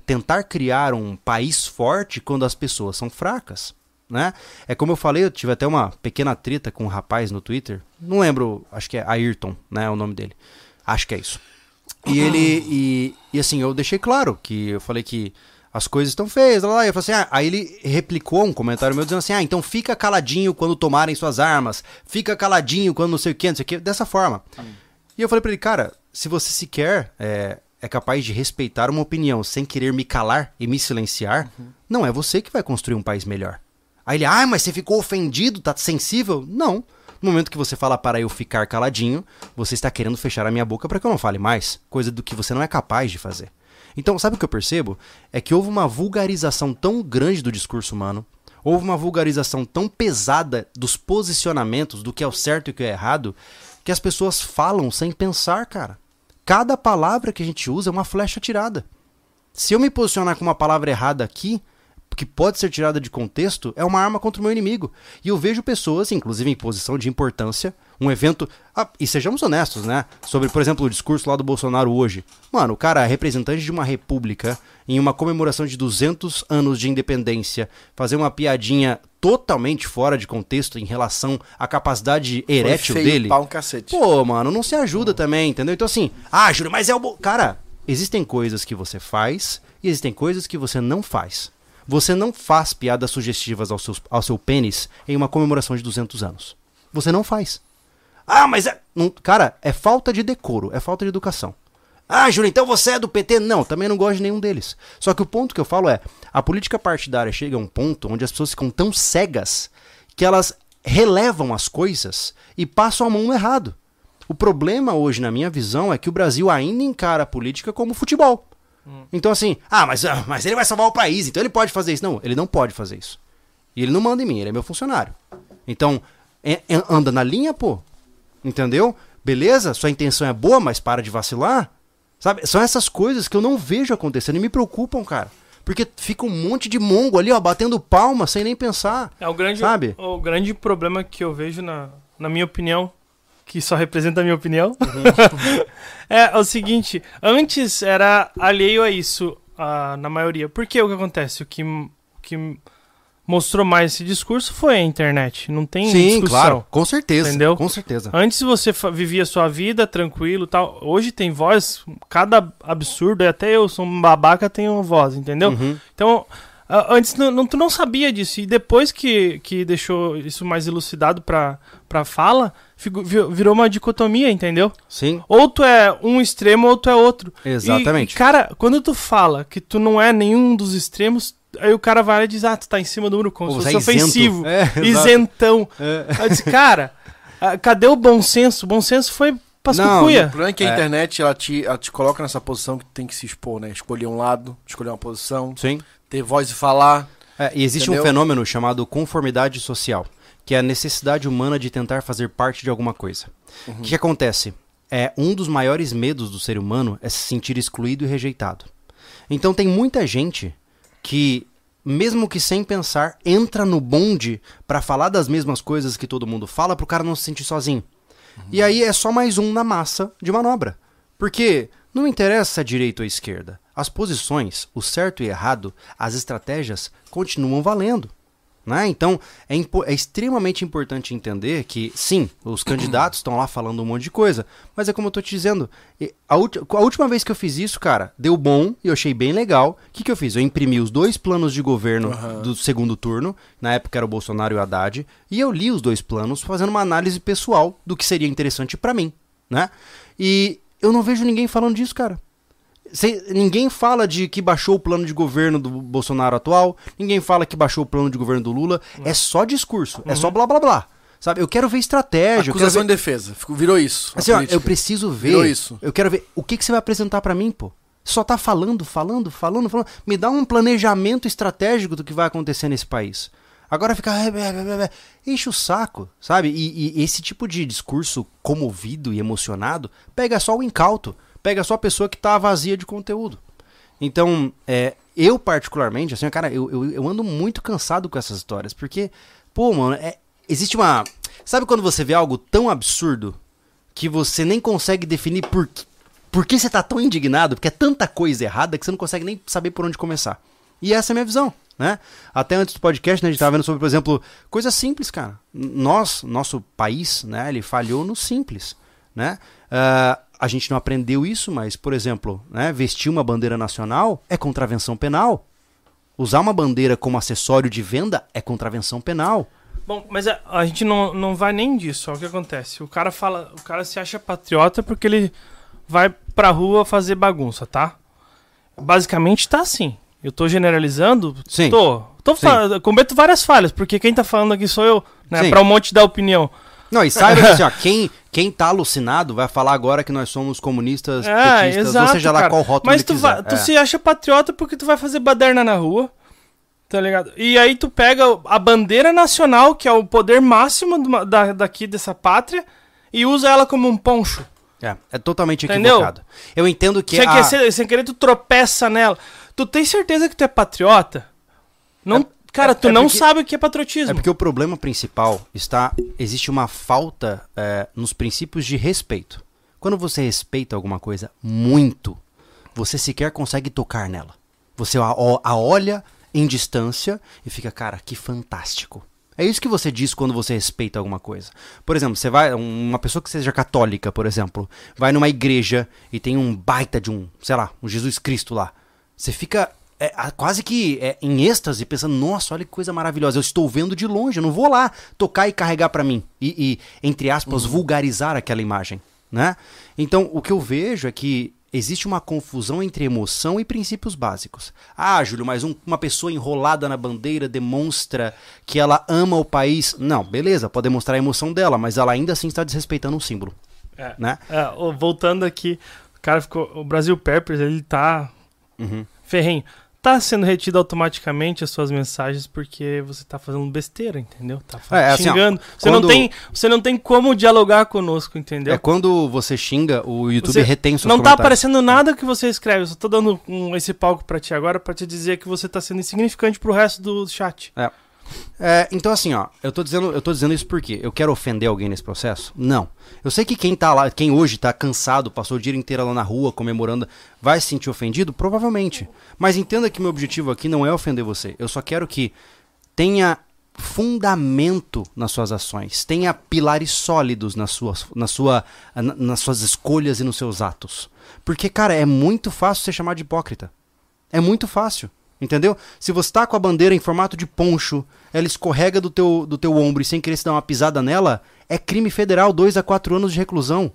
tentar criar um país forte quando as pessoas são fracas né? É como eu falei, eu tive até uma pequena treta com um rapaz no Twitter. Não lembro, acho que é Ayrton, né? o nome dele. Acho que é isso. E ele. E, e assim, eu deixei claro que eu falei que as coisas estão feias, lá, lá. Eu falei assim, ah, aí ele replicou um comentário meu dizendo assim, ah, então fica caladinho quando tomarem suas armas, fica caladinho quando não sei o que, não sei o que, dessa forma. Hum. E eu falei pra ele, cara, se você sequer é, é capaz de respeitar uma opinião sem querer me calar e me silenciar, uhum. não é você que vai construir um país melhor. Aí ele, ah, mas você ficou ofendido, tá sensível? Não. No momento que você fala para eu ficar caladinho, você está querendo fechar a minha boca para que eu não fale mais, coisa do que você não é capaz de fazer. Então, sabe o que eu percebo? É que houve uma vulgarização tão grande do discurso humano, houve uma vulgarização tão pesada dos posicionamentos, do que é o certo e o que é errado, que as pessoas falam sem pensar, cara. Cada palavra que a gente usa é uma flecha tirada. Se eu me posicionar com uma palavra errada aqui, que pode ser tirada de contexto é uma arma contra o meu inimigo. E eu vejo pessoas, inclusive em posição de importância, um evento. Ah, e sejamos honestos, né? Sobre, por exemplo, o discurso lá do Bolsonaro hoje. Mano, o cara é representante de uma república, em uma comemoração de 200 anos de independência, fazer uma piadinha totalmente fora de contexto em relação à capacidade erétil feio, dele. Pau um cacete. Pô, mano, não se ajuda hum. também, entendeu? Então assim, ah, Júlio, mas é o. Cara, existem coisas que você faz e existem coisas que você não faz. Você não faz piadas sugestivas ao, seus, ao seu pênis em uma comemoração de 200 anos. Você não faz. Ah, mas é. Não, cara, é falta de decoro, é falta de educação. Ah, Júlio, então você é do PT? Não, também não gosto de nenhum deles. Só que o ponto que eu falo é: a política partidária chega a um ponto onde as pessoas ficam tão cegas que elas relevam as coisas e passam a mão no errado. O problema hoje, na minha visão, é que o Brasil ainda encara a política como futebol. Hum. Então, assim, ah mas, ah, mas ele vai salvar o país, então ele pode fazer isso. Não, ele não pode fazer isso. E ele não manda em mim, ele é meu funcionário. Então, é, é, anda na linha, pô. Entendeu? Beleza, sua intenção é boa, mas para de vacilar. Sabe? São essas coisas que eu não vejo acontecendo e me preocupam, cara. Porque fica um monte de mongo ali, ó, batendo palma sem nem pensar. É o grande, sabe? o grande problema que eu vejo na, na minha opinião, que só representa a minha opinião, Uhum. é o seguinte: antes era alheio a isso, na maioria. Porque o que acontece? O que, o que mostrou mais esse discurso foi a internet. Não tem Sim, discussão. claro, com certeza. Entendeu? Com certeza. Antes você vivia sua vida tranquilo tal. Hoje tem voz, cada absurdo, e até eu sou um babaca, tenho voz, entendeu? Uhum. Então, antes não, não- tu não sabia disso. E depois que, que deixou isso mais elucidado pra, pra fala, virou uma dicotomia, entendeu? Sim, Ou tu é um extremo ou tu é outro. exatamente. E, cara, quando tu fala que tu não é nenhum dos extremos, aí o cara vai lá e diz, ah, tu tá em cima do muro como se você fosse é isento. ofensivo. É, isentão. É. Aí disse, cara, cadê o bom senso? O bom senso foi O pascucuia. problema é que a É. internet ela te, ela te coloca nessa posição que tem que se expor, né? Escolher um lado, escolher uma posição, Sim. ter voz e falar. É, e existe um Entendeu? fenômeno chamado conformidade social, que é a necessidade humana de tentar fazer parte de alguma coisa. O que, que acontece? É, um dos maiores medos do ser humano é se sentir excluído e rejeitado. Então tem muita gente que, mesmo que sem pensar, entra no bonde pra falar das mesmas coisas que todo mundo fala pro cara não se sentir sozinho. E aí é só mais um na massa de manobra. Porque não interessa é direita ou esquerda. As posições, o certo e errado, as estratégias continuam valendo. Né? Então é, é extremamente importante entender que, sim, os candidatos estão lá falando um monte de coisa, mas é como eu tô te dizendo, a, a última vez que eu fiz isso, cara, deu bom e eu achei bem legal. O que, que eu fiz? Eu imprimi os dois planos de governo do segundo turno, na época era o Bolsonaro e o Haddad, e eu li os dois planos fazendo uma análise pessoal do que seria interessante pra mim, né? E eu não vejo ninguém falando disso, cara. Cê- ninguém fala de que baixou o plano de governo do Bolsonaro atual, ninguém fala que baixou o plano de governo do Lula. É só discurso, é só blá blá blá. Sabe? Eu quero ver estratégia. Acusação ver... e defesa. Virou isso. Assim, ó, eu preciso Virou ver. isso. Eu quero ver o que, que você vai apresentar pra mim, pô. Só tá falando, falando, falando, falando. Me dá um planejamento estratégico do que vai acontecer nesse país. Agora fica. "É, é, é, é", Enche o saco, sabe? E, e esse tipo de discurso comovido e emocionado pega só o incauto, pega só a pessoa que tá vazia de conteúdo. Então, é, eu particularmente, assim, cara, eu, eu, eu ando muito cansado com essas histórias, porque, pô, mano, é- existe uma. Sabe quando você vê algo tão absurdo que você nem consegue definir por, por que você tá tão indignado? Porque é tanta coisa errada que você não consegue nem saber por onde começar. E essa é a minha visão, né? Até antes do podcast, né, a gente tava vendo sobre, por exemplo, coisa simples, cara. Nós, nosso país, né, ele falhou no simples, né? Ah, a gente não aprendeu isso, mas, por exemplo, né, vestir uma bandeira nacional é contravenção penal. Usar uma bandeira como acessório de venda é contravenção penal. Bom, mas a, a gente não, não vai nem disso. Ó, o que acontece? O cara fala, o cara se acha patriota porque ele vai pra rua fazer bagunça, tá? Basicamente tá assim. Eu tô generalizando? Sim. Tô. Tô Sim. cometo várias falhas, porque quem tá falando aqui sou eu, né? Sim. Pra um monte dar opinião. Não, e saiba que assim, ó, quem, quem tá alucinado vai falar agora que nós somos comunistas, É, petistas, exato, ou seja lá cara. qual rótulo Mas ele tu, vai- tu É. se acha patriota porque tu vai fazer baderna na rua, tá ligado? E aí tu pega a bandeira nacional, que é o poder máximo uma- da, daqui dessa pátria, e usa ela como um poncho. É, é totalmente Entendeu? equivocado. Eu entendo que sem, a... querer, sem querer, tu tropeça nela. Tu tem certeza que tu é patriota? Não, É- cara, é- tu é não porque- sabe o que é patriotismo. É porque o problema principal está. Existe uma falta é, nos princípios de respeito. Quando você respeita alguma coisa muito, você sequer consegue tocar nela. Você a, a olha em distância e fica, cara, que fantástico. É isso que você diz quando você respeita alguma coisa. Por exemplo, você vai. um- Uma pessoa que seja católica, por exemplo, vai numa igreja e tem um baita de um, sei lá, um Jesus Cristo lá. Você fica é, quase que é, em êxtase, pensando, nossa, olha que coisa maravilhosa. Eu estou vendo de longe, eu não vou lá tocar e carregar pra mim. E, e, entre aspas, vulgarizar aquela imagem. Né? Então, o que eu vejo é que existe uma confusão entre emoção e princípios básicos. Ah, Júlio, mas um- uma pessoa enrolada na bandeira demonstra que ela ama o país. Não, beleza, pode demonstrar a emoção dela, mas ela ainda assim está desrespeitando um símbolo. É. Né? É, voltando aqui, o cara ficou. O Brasil Peppers, ele tá. Uhum. Ferrenho. Tá sendo retido automaticamente as suas mensagens porque você tá fazendo besteira, entendeu? Tá fa- É, assim, ó, xingando. você, não quando- tem, você não tem como dialogar conosco, entendeu? É quando você xinga, o YouTube Você retém seus não tá aparecendo nada que você escreve. Eu só tô dando um- esse palco pra ti agora pra te dizer que você tá sendo insignificante pro resto do chat. É. É, então, assim, ó, eu tô, dizendo, eu tô dizendo isso porque eu quero ofender alguém nesse processo? Não. Eu sei que quem tá lá, quem hoje tá cansado, passou o dia inteiro lá na rua comemorando, vai se sentir ofendido? Provavelmente. Mas entenda que meu objetivo aqui não é ofender você. Eu só quero que tenha fundamento nas suas ações, tenha pilares sólidos nas suas, na sua, na- nas suas escolhas e nos seus atos. Porque, cara, é muito fácil ser chamado de hipócrita. É muito fácil. Entendeu? Se você tá com a bandeira em formato de poncho, ela escorrega do teu, do teu ombro e sem querer se dar uma pisada nela, é crime federal, 2 a 4 anos de reclusão.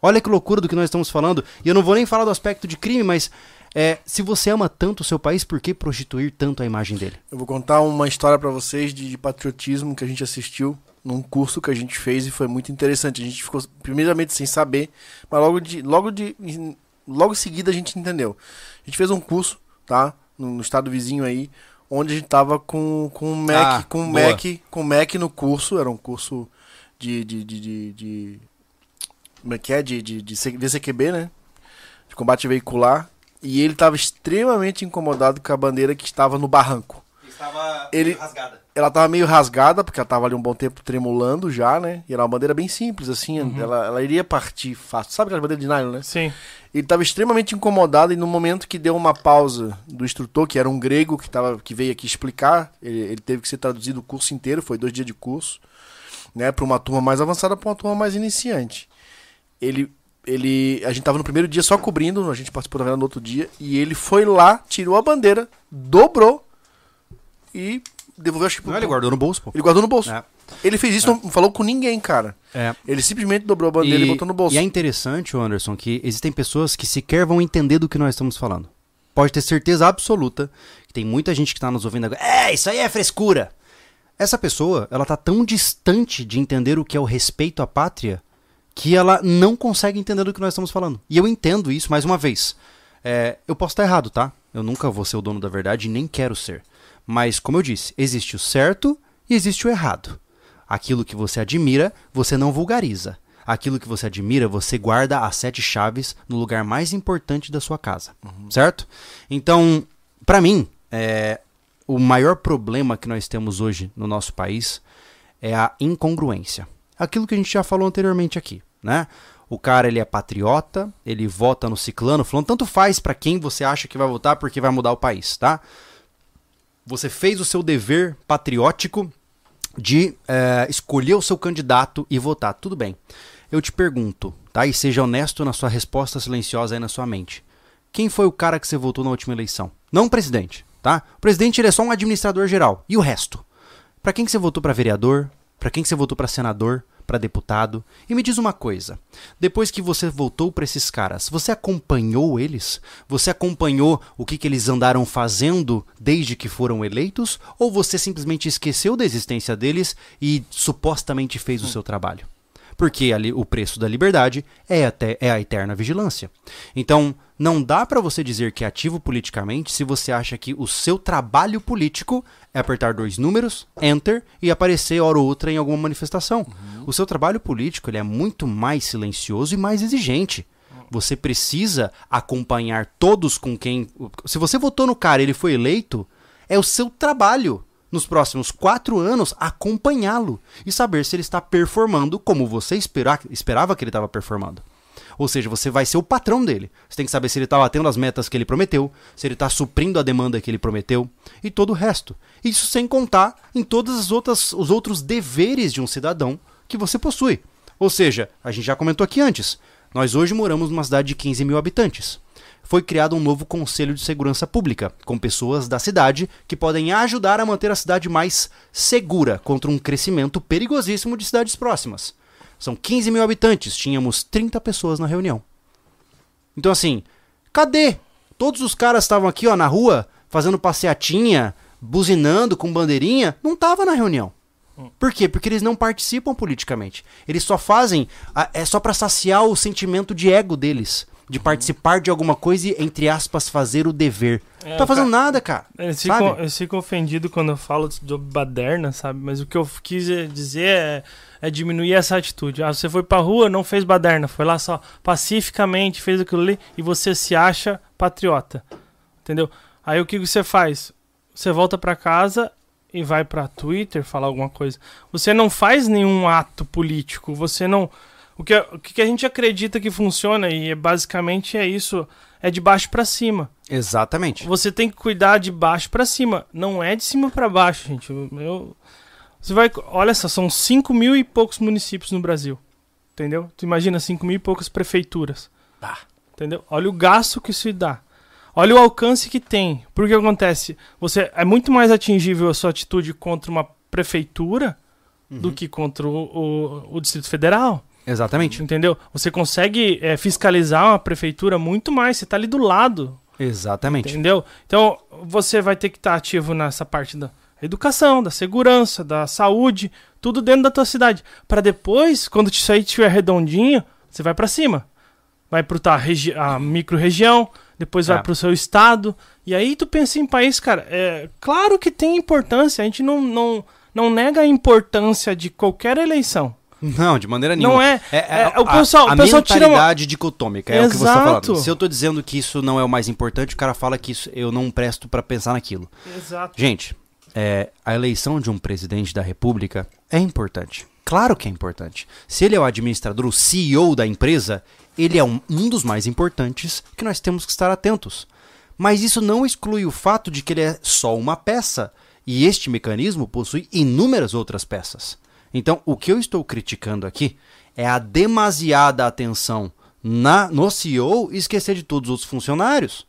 Olha que loucura do que nós estamos falando. E eu não vou nem falar do aspecto de crime, mas é, se você ama tanto o seu país, por que prostituir tanto a imagem dele? Eu vou contar uma história pra vocês de, de patriotismo que a gente assistiu num curso que a gente fez e foi muito interessante. A gente ficou primeiramente sem saber, mas logo de logo de logo em seguida a gente entendeu. A gente fez um curso, tá? No, estado vizinho aí, onde a gente tava com com o Mac, Ah, com boa. Mac, com Mac no curso, era um curso de de de, de, de como é que é? De, de, de VCQB, né? De combate veicular. E ele estava extremamente incomodado com a bandeira que estava no barranco Estava Ele- rasgada. ela tava meio rasgada, porque ela tava ali um bom tempo tremulando já, né? E era uma bandeira bem simples, assim, ela, ela iria partir fácil. Sabe aquela bandeira de nylon, né? Sim. Ele tava extremamente incomodado e no momento que deu uma pausa do instrutor, que era um grego que, tava, que veio aqui explicar, ele, ele teve que ser traduzido o curso inteiro, foi dois dias de curso, né? Pra uma turma mais avançada, pra uma turma mais iniciante. Ele... Ele, a gente tava no primeiro dia só cobrindo, a gente participou da venda no outro dia, e ele foi lá, tirou a bandeira, dobrou e devolveu, acho que pro- Não, ele guardou no bolso, pô. ele guardou no bolso. É. Ele fez isso, não falou com ninguém, cara. É. Ele simplesmente dobrou a bandeira e, botou no bolso. e é interessante, Anderson, que existem pessoas que sequer vão entender do que nós estamos falando. Pode ter certeza absoluta que tem muita gente que está nos ouvindo agora. É, isso aí é frescura. Essa pessoa, ela tá tão distante de entender o que é o respeito à pátria que ela não consegue entender do que nós estamos falando. E eu entendo isso, mais uma vez. É, eu posso estar errado, tá? Eu nunca vou ser o dono da verdade e nem quero ser. Mas, como eu disse, existe o certo e existe o errado. Aquilo que você admira, você não vulgariza. Aquilo que você admira, você guarda as sete chaves no lugar mais importante da sua casa. Certo? Então, pra mim, é, o maior problema que nós temos hoje no nosso país é a incongruência. Aquilo que a gente já falou anteriormente aqui, né? O cara ele é patriota, ele vota no ciclano, falando tanto faz pra quem você acha que vai votar porque vai mudar o país, tá? Você fez o seu dever patriótico de eh, escolher o seu candidato e votar. Tudo bem. Eu te pergunto, tá? E seja honesto na sua resposta silenciosa aí na sua mente. Quem foi o cara que você votou na última eleição? Não o presidente, tá? O presidente ele é só um administrador geral. E o resto? Pra quem que você votou pra vereador? Pra quem que você votou pra senador? Pra deputado? E me diz uma coisa. Depois que você votou pra esses caras, você acompanhou eles? Você acompanhou o que, que eles andaram fazendo desde que foram eleitos? Ou você simplesmente esqueceu da existência deles e supostamente fez o seu trabalho? Porque ali o preço da liberdade é, até, é a eterna vigilância. Então, não dá pra você dizer que é ativo politicamente se você acha que o seu trabalho político é apertar dois números, enter e aparecer hora ou outra em alguma manifestação. O seu trabalho político ele é muito mais silencioso e mais exigente. Você precisa acompanhar todos com quem. Se você votou no cara e ele foi eleito, é o seu trabalho nos próximos quatro anos acompanhá-lo e saber se ele está performando como você espera, esperava que ele estava performando. Ou seja, você vai ser o patrão dele. Você tem que saber se ele está batendo as metas que ele prometeu, se ele está suprindo a demanda que ele prometeu e todo o resto. Isso sem contar em todos os outros deveres de um cidadão que você possui. Ou seja, a gente já comentou aqui antes, nós hoje moramos numa cidade de 15 mil habitantes. Foi criado um novo Conselho de Segurança Pública, com pessoas da cidade que podem ajudar a manter a cidade mais segura contra um crescimento perigosíssimo de cidades próximas. São 15 mil habitantes, tínhamos 30 pessoas na reunião. Então, assim, cadê? Todos os caras estavam aqui, ó, na rua, fazendo passeatinha, buzinando com bandeirinha, não tava na reunião. Por quê? Porque eles não participam politicamente. Eles só fazem. a- É só pra saciar o sentimento de ego deles. De participar de alguma coisa e, entre aspas, fazer o dever. É, não tá fazendo ca- nada, cara. Eles Sabe? ficam, eles ficam ofendidos quando eu falo de baderna, sabe? Mas o que eu quis dizer é, é diminuir essa atitude. Ah, você foi pra rua, não fez baderna, foi lá só pacificamente, fez aquilo ali e você se acha patriota. Entendeu? Aí o que você faz? Você volta pra casa e vai pra Twitter falar alguma coisa. Você não faz nenhum ato político, você não. O que, o que a gente acredita que funciona, e é, basicamente é isso, é de baixo pra cima. Exatamente. Você tem que cuidar de baixo pra cima, não é de cima pra baixo, gente. Eu, você vai, olha só, são 5 mil e poucos municípios no Brasil, entendeu? Tu imagina 5 mil e poucas prefeituras, Ah, entendeu? Olha o gasto que isso dá. Olha o alcance que tem. Porque acontece? Você é muito mais atingível a sua atitude contra uma prefeitura do que contra o, o- o Distrito Federal. Exatamente. Entendeu? Você consegue é, fiscalizar uma prefeitura muito mais. Você tá ali do lado. Exatamente. Entendeu? Então, você vai ter que estar ativo nessa parte da educação, da segurança, da saúde, tudo dentro da tua cidade. Pra depois, quando isso aí estiver redondinho, você vai pra cima. Vai pro tua regi a micro-região, depois vai É. pro seu estado. E aí tu pensa em país, cara. É, claro que tem importância. A gente não, não, não nega a importância de qualquer eleição. Não, de maneira nenhuma. Não é- é, o a- pessoal- a, o pessoal tira uma- mentalidade dicotômica é o que você tá falando. Exato. Se eu tô dizendo que isso não é o mais importante, o cara fala que isso eu não presto pra pensar naquilo. Exato. Gente, é, a eleição de um presidente da república é importante. Claro que é importante. Se ele é o administrador, o CEO da empresa, ele é um, um dos mais importantes que nós temos que estar atentos. Mas isso não exclui o fato de que ele é só uma peça e este mecanismo possui inúmeras outras peças. Então, o que eu estou criticando aqui é a demasiada atenção na, no CEO e esquecer de todos os outros funcionários.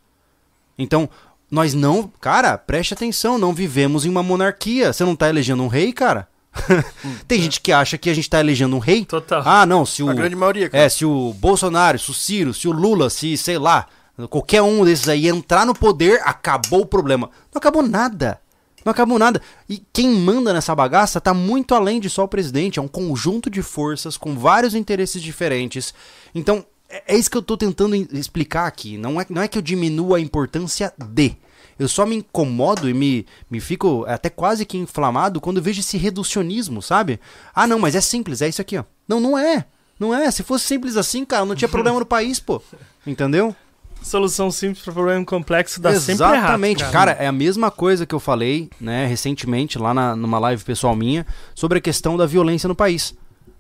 Então, nós não. Cara, preste atenção, não vivemos em uma monarquia. Você não tá elegendo um rei, cara? Tem gente que acha que a gente tá elegendo um rei. Total. Ah, não, se o. a grande maioria, cara. É, se o Bolsonaro, se o Ciro, se o Lula, se, sei lá, qualquer um desses aí entrar no poder, acabou o problema. Não acabou nada. Não acabou nada. E quem manda nessa bagaça tá muito além de só o presidente. É um conjunto de forças com vários interesses diferentes. Então, é é isso que eu tô tentando explicar aqui. Não é, não é que eu diminua a importância de. Eu só me incomodo e me, me fico até quase que inflamado quando vejo esse reducionismo, sabe? Ah, não, mas é simples, é isso aqui, ó. Não, não é. Não é. Se fosse simples assim, cara, não tinha problema no país, pô. Entendeu? Solução simples para problema complexo dá sempre errado. Exatamente, cara. É a mesma coisa que eu falei, né, recentemente, lá na, numa live pessoal minha, sobre a questão da violência no país.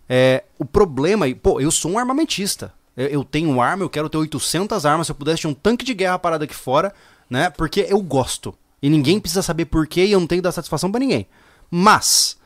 É, o problema, pô, eu sou um armamentista. Eu, eu tenho arma, eu quero ter 800 armas. Se eu pudesse ter um tanque de guerra parado aqui fora, né, porque eu gosto. E ninguém precisa saber porquê e eu não tenho que dar satisfação pra ninguém. Mas,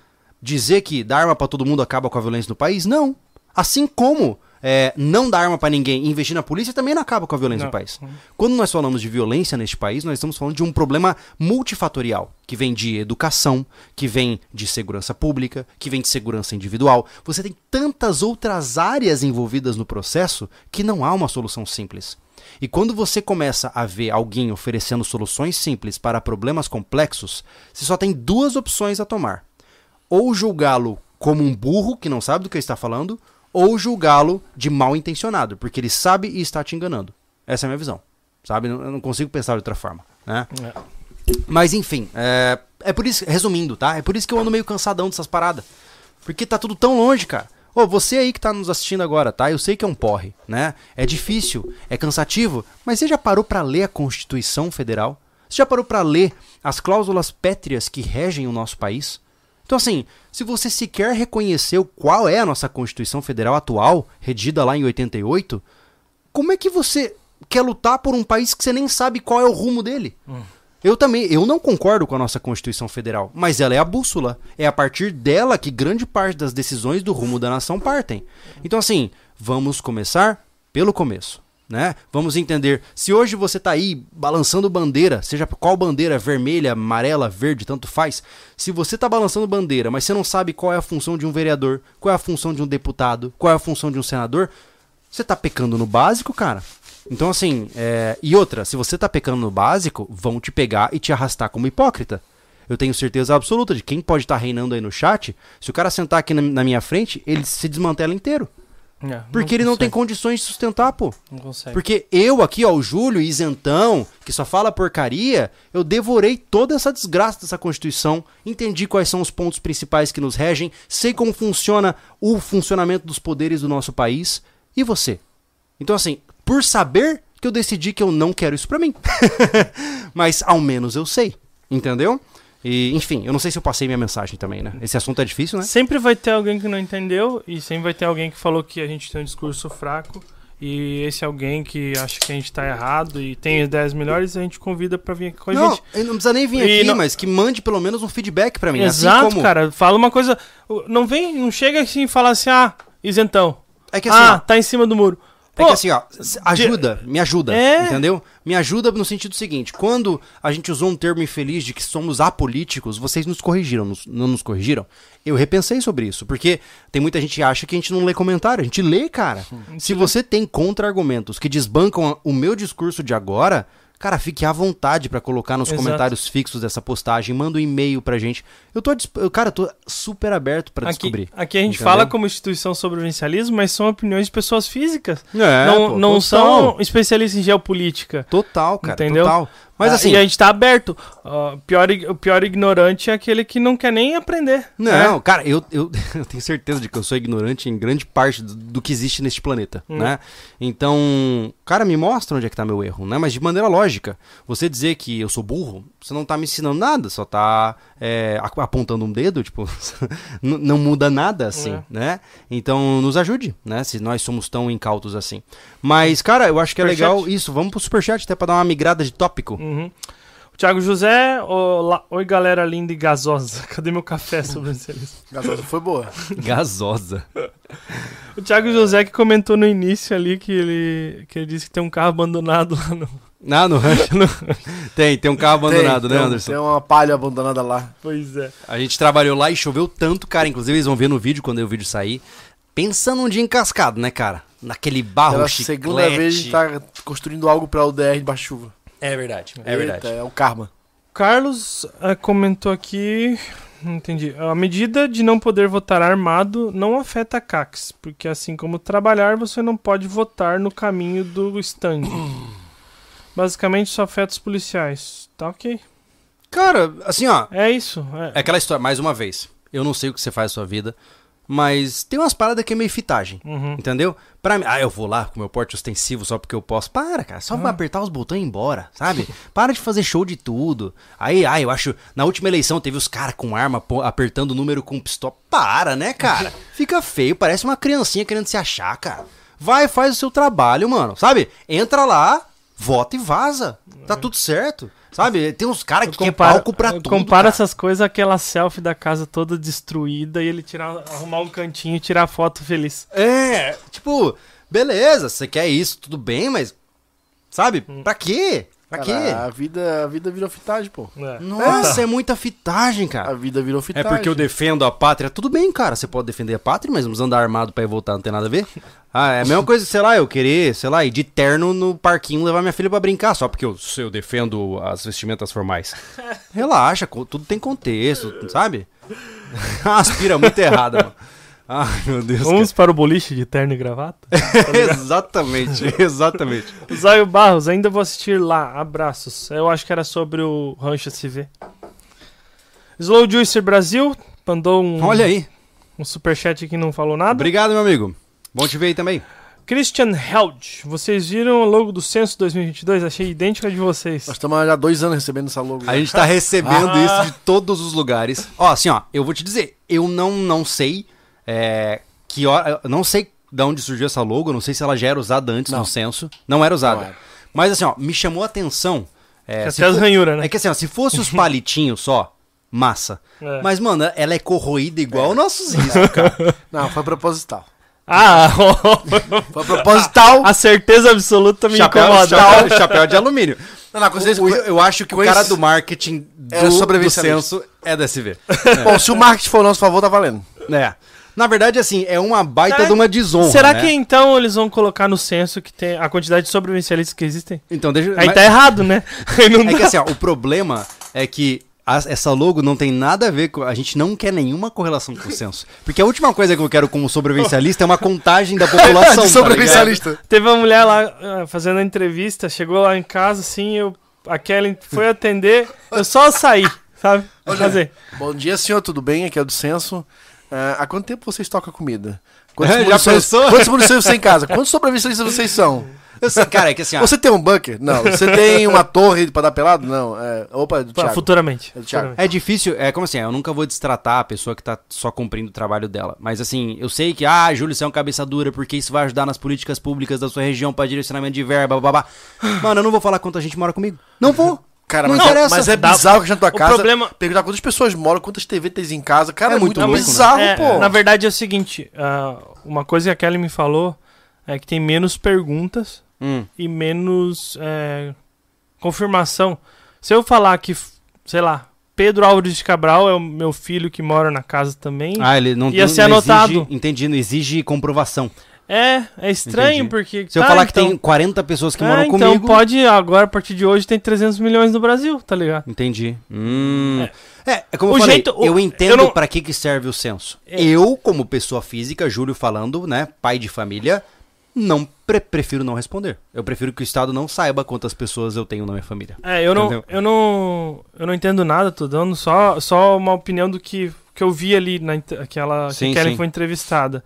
dizer que dar arma pra todo mundo acaba com a violência no país, não. Assim como é, não dar arma pra ninguém e investir na polícia também não acaba com a violência Não. no país. Quando nós falamos de violência neste país, nós estamos falando de um problema multifatorial, que vem de educação, que vem de segurança pública, que vem de segurança individual. Você tem tantas outras áreas envolvidas no processo que não há uma solução simples. E quando você começa a ver alguém oferecendo soluções simples para problemas complexos, você só tem duas opções a tomar ou julgá-lo como um burro que não sabe do que está falando, ou julgá-lo de mal intencionado, porque ele sabe e está te enganando. Essa é a minha visão. Sabe? Eu não consigo pensar de outra forma. Né? É. Mas enfim, é, é por isso, resumindo, tá? É por isso que eu ando meio cansadão dessas paradas. Porque tá tudo tão longe, cara. Ô, você aí que tá nos assistindo agora, tá? Eu sei que é um porre, né? É difícil, é cansativo, mas você já parou pra ler a Constituição Federal? Você já parou pra ler as cláusulas pétreas que regem o nosso país? Então, assim, se você sequer reconheceu qual é a nossa Constituição Federal atual, redida lá em 88, como é que você quer lutar por um país que você nem sabe qual é o rumo dele? Eu também, eu não concordo com a nossa Constituição Federal, mas ela é a bússola. É a partir dela que grande parte das decisões do rumo da nação partem. Então, assim, vamos começar pelo começo. Né? Vamos entender. Se hoje você tá aí balançando bandeira, seja qual bandeira, vermelha, amarela, verde, tanto faz. Se você tá balançando bandeira, mas você não sabe qual é a função de um vereador, qual é a função de um deputado, qual é a função de um senador, você tá pecando no básico, cara. Então, assim, é... e outra, se você tá pecando no básico, vão te pegar e te arrastar como hipócrita. Eu tenho certeza absoluta de quem pode estar reinando aí no chat, se o cara sentar aqui na minha frente, ele se desmantela inteiro. É, Porque ele não tem consegue, condições de sustentar, pô. Não consegue. Porque eu aqui, ó, o Júlio, isentão, que só fala porcaria, eu devorei toda essa desgraça dessa Constituição, entendi quais são os pontos principais que nos regem, sei como funciona o funcionamento dos poderes do nosso país. E você? Então, assim, por saber que eu decidi que eu não quero isso pra mim. Mas ao menos eu sei, entendeu? E, enfim, eu não sei se eu passei minha mensagem também, né? Esse assunto é difícil, né? Sempre vai ter alguém que não entendeu e sempre vai ter alguém que falou que a gente tem um discurso fraco. E esse alguém que acha que a gente tá errado e tem ideias melhores, a gente convida pra vir aqui com a Não, gente. ele não precisa nem vir E aqui, não- mas que mande pelo menos um feedback pra mim. Exato, assim como... cara. Fala uma coisa. Não vem, não chega assim e fala assim, ah, isentão. É que assim, ah, ó, tá em cima do muro. É que assim, ó, ajuda, me ajuda, É. entendeu? Me ajuda no sentido seguinte, quando a gente usou um termo infeliz de que somos apolíticos, vocês nos corrigiram, nos- não nos corrigiram? Eu repensei sobre isso, porque tem muita gente que acha que a gente não lê comentário, a gente lê, cara. Se você tem contra-argumentos que desbancam o meu discurso de agora, cara, fique à vontade pra colocar nos Exato. comentários fixos dessa postagem, manda um e-mail pra gente. Eu tô, eu, cara, eu tô super aberto aqui, descobrir. aqui a gente entendeu? fala como instituição sobrevivencialismo, mas são opiniões de pessoas físicas. É, não pô, não total. são especialistas em geopolítica. Total, cara, Entendeu? total. Mas Ah, assim, E a gente tá aberto. Ó, pior, o pior ignorante é aquele que não quer nem aprender. Não, né? cara, eu, eu, eu tenho certeza de que eu sou ignorante em grande parte do, do que existe neste planeta, Hum. né? Então, cara, me mostra onde é que tá meu erro, né? Mas de maneira lógica. Você dizer que eu sou burro, você não tá me ensinando nada, só tá é, ap- apontando um dedo, tipo, não muda nada assim, É. né? Então, nos ajude, né? Se nós somos tão incautos assim. Mas, cara, eu acho que é Superchat. legal isso. Vamos pro superchat até pra dar uma migrada de tópico. Uhum. O Thiago José, olá- oi galera linda e gasosa. Cadê meu café sobrevivencialista? Gasosa foi boa. Gasosa. O Thiago José que comentou no início ali que ele, que ele disse que tem um carro abandonado lá no. Ah, no rancho. tem, tem um carro abandonado, tem, né, tem, Anderson? Tem uma palha abandonada lá. Pois é. A gente trabalhou lá e choveu tanto, cara. Inclusive, eles vão ver no vídeo quando o vídeo sair. Pensa num dia encascado, né, cara? Naquele barro Pela chiclete. segunda vez a gente tá construindo algo pra UDR de chuva. É verdade, é Eita, verdade. É o karma. Carlos eh, comentou aqui. Não entendi. A medida de não poder votar armado não afeta a CAX, porque assim como trabalhar, você não pode votar no caminho do stand. Basicamente só afeta os policiais. Tá ok. Cara, assim, ó. É isso. é. É aquela história, mais uma vez. Eu não sei o que você faz na sua vida, mas tem umas paradas que é meio fitagem. Uhum. Entendeu? Pra mim, ah, eu vou lá com meu porte ostensivo só porque eu posso. Para, cara, só vai apertar os botões e ir embora, sabe? Para de fazer show de tudo. Aí, ah, eu acho. Na última eleição teve os caras com arma apertando o número com pistola. Para, né, cara? Fica feio, parece uma criancinha querendo se achar, cara. Vai, faz o seu trabalho, mano, sabe? Entra lá, vota e vaza. Tá tudo certo. Sabe? Tem uns caras que quer palco pra tudo. compara essas coisas àquela selfie da casa toda destruída e ele tirar, arrumar um cantinho e tirar foto feliz. É, tipo, beleza, você quer isso, tudo bem, mas. Sabe? Pra quê? Cara, quê? A vida, a vida virou fitagem, pô. É. Nossa, é muita fitagem, A cara. vida virou É fitagem. porque eu defendo a pátria. Tudo bem, cara. Você pode defender a pátria, mas vamos andar armado pra ir voltar, não tem nada a ver. Ah, é a mesma coisa, sei lá, eu querer, sei lá, ir de terno no parquinho levar minha filha pra brincar, só porque eu, eu defendo as vestimentas formais. Relaxa, tudo tem contexto, sabe? Aspira muito errada, mano. Ai, meu Deus. Vamos para o boliche de terno e gravata? cara. exatamente, exatamente. Zóio Barros, ainda vou assistir lá. Abraços. Eu acho que era sobre o Rancho SV. Slow Juicer Brasil mandou um, Olha aí. um superchat que não falou nada. Obrigado, meu amigo. Bom te ver aí também. Christian Held, vocês viram o logo do Censo 2022? Achei idêntico a de vocês. Nós estamos há dois anos recebendo essa logo. A gente tá recebendo Ah. isso de todos os lugares. Ó, assim, ó, eu vou te dizer, eu não, não sei é, que hora. eu Não sei de onde surgiu essa logo, não sei se ela já era usada antes Não. no censo. Não era usada. Não era. Mas assim, ó, me chamou a atenção. É, Até as ranhuras, né? é que assim, ó, se fosse os palitinhos só, massa. É. Mas, mano, ela é corroída igual o nosso risco, cara. Não, foi proposital. Ah, Foi proposital. a certeza absoluta me chapéu, incomoda. chapéu, chapéu de alumínio. Não, não, O- o- eu acho que o cara do marketing do, do censo é da SV. Bom, se o marketing for a nosso favor, tá valendo. É. Na verdade, assim, é uma baita Será- de uma desonra. Será né? que então eles vão colocar no censo que tem a quantidade de sobrevivencialistas que existem? Então, deixa Aí mas- tá errado, né? É que assim, ó, o problema é que essa logo não tem nada a ver com. A gente não quer nenhuma correlação com o censo. Porque a última coisa que eu quero como sobrevivencialista é uma contagem da população. De tá sobrevivencialista. Teve uma mulher lá ah, fazendo a entrevista, chegou lá em casa, assim, eu, a Kelly foi atender, eu só saí, sabe? Fazer. Bom dia, senhor, tudo bem? Aqui é o do censo. Ah, há quanto tempo você estoca comida? Já munições, pensou? quantas munições você tem em casa? Quantos sobreviventes vocês são? Eu sei, cara, é que assim, ó, Você tem um bunker? Não. Você tem uma torre pra dar pelado? Não. É... Opa, é do Thiago. Futuramente. É do Thiago. futuramente. É difícil, é como assim, eu nunca vou destratar a pessoa que tá só cumprindo o trabalho dela. Mas assim, eu sei que, ah, Júlio, você é um cabeça dura, porque isso vai ajudar nas políticas públicas da sua região pra direcionamento de verba, babá. Mano, eu não vou falar quanta gente mora comigo. Não vou. Cara, Não mas, interessa. mas é bizarro que na tua O casa. problema- Perguntar quantas pessoas moram, quantas TV tens em casa. Cara, É é, muito muito, louco, né? bizarro, É, pô. Na verdade é o seguinte, ah, uma coisa que a Kelly me falou é que tem menos perguntas Hum. e menos é, confirmação. Se eu falar que, sei lá, Pedro Álvares de Cabral é o meu filho que mora na casa também, Ah, ele não Ia não, ser não anotado. Exige, entendi, não exige comprovação. É, é estranho Entendi. porque... Se eu tá, falar que então- tem 40 pessoas que É, moram então comigo. pode, agora a partir de hoje tem 300 milhões no Brasil, tá ligado? Entendi. Hum. É, é como O eu falei, jeito- o- eu entendo eu não- pra que, que serve o censo. É. Eu, como pessoa física, Júlio falando, né, pai de família, não pre- prefiro não responder. Eu prefiro que o Estado não saiba quantas pessoas eu tenho na minha família. É, eu não, Entendeu? eu não, eu não entendo nada, tô dando só, só uma opinião do que, que eu vi ali na ent- aquela Sim, que sim. foi entrevistada.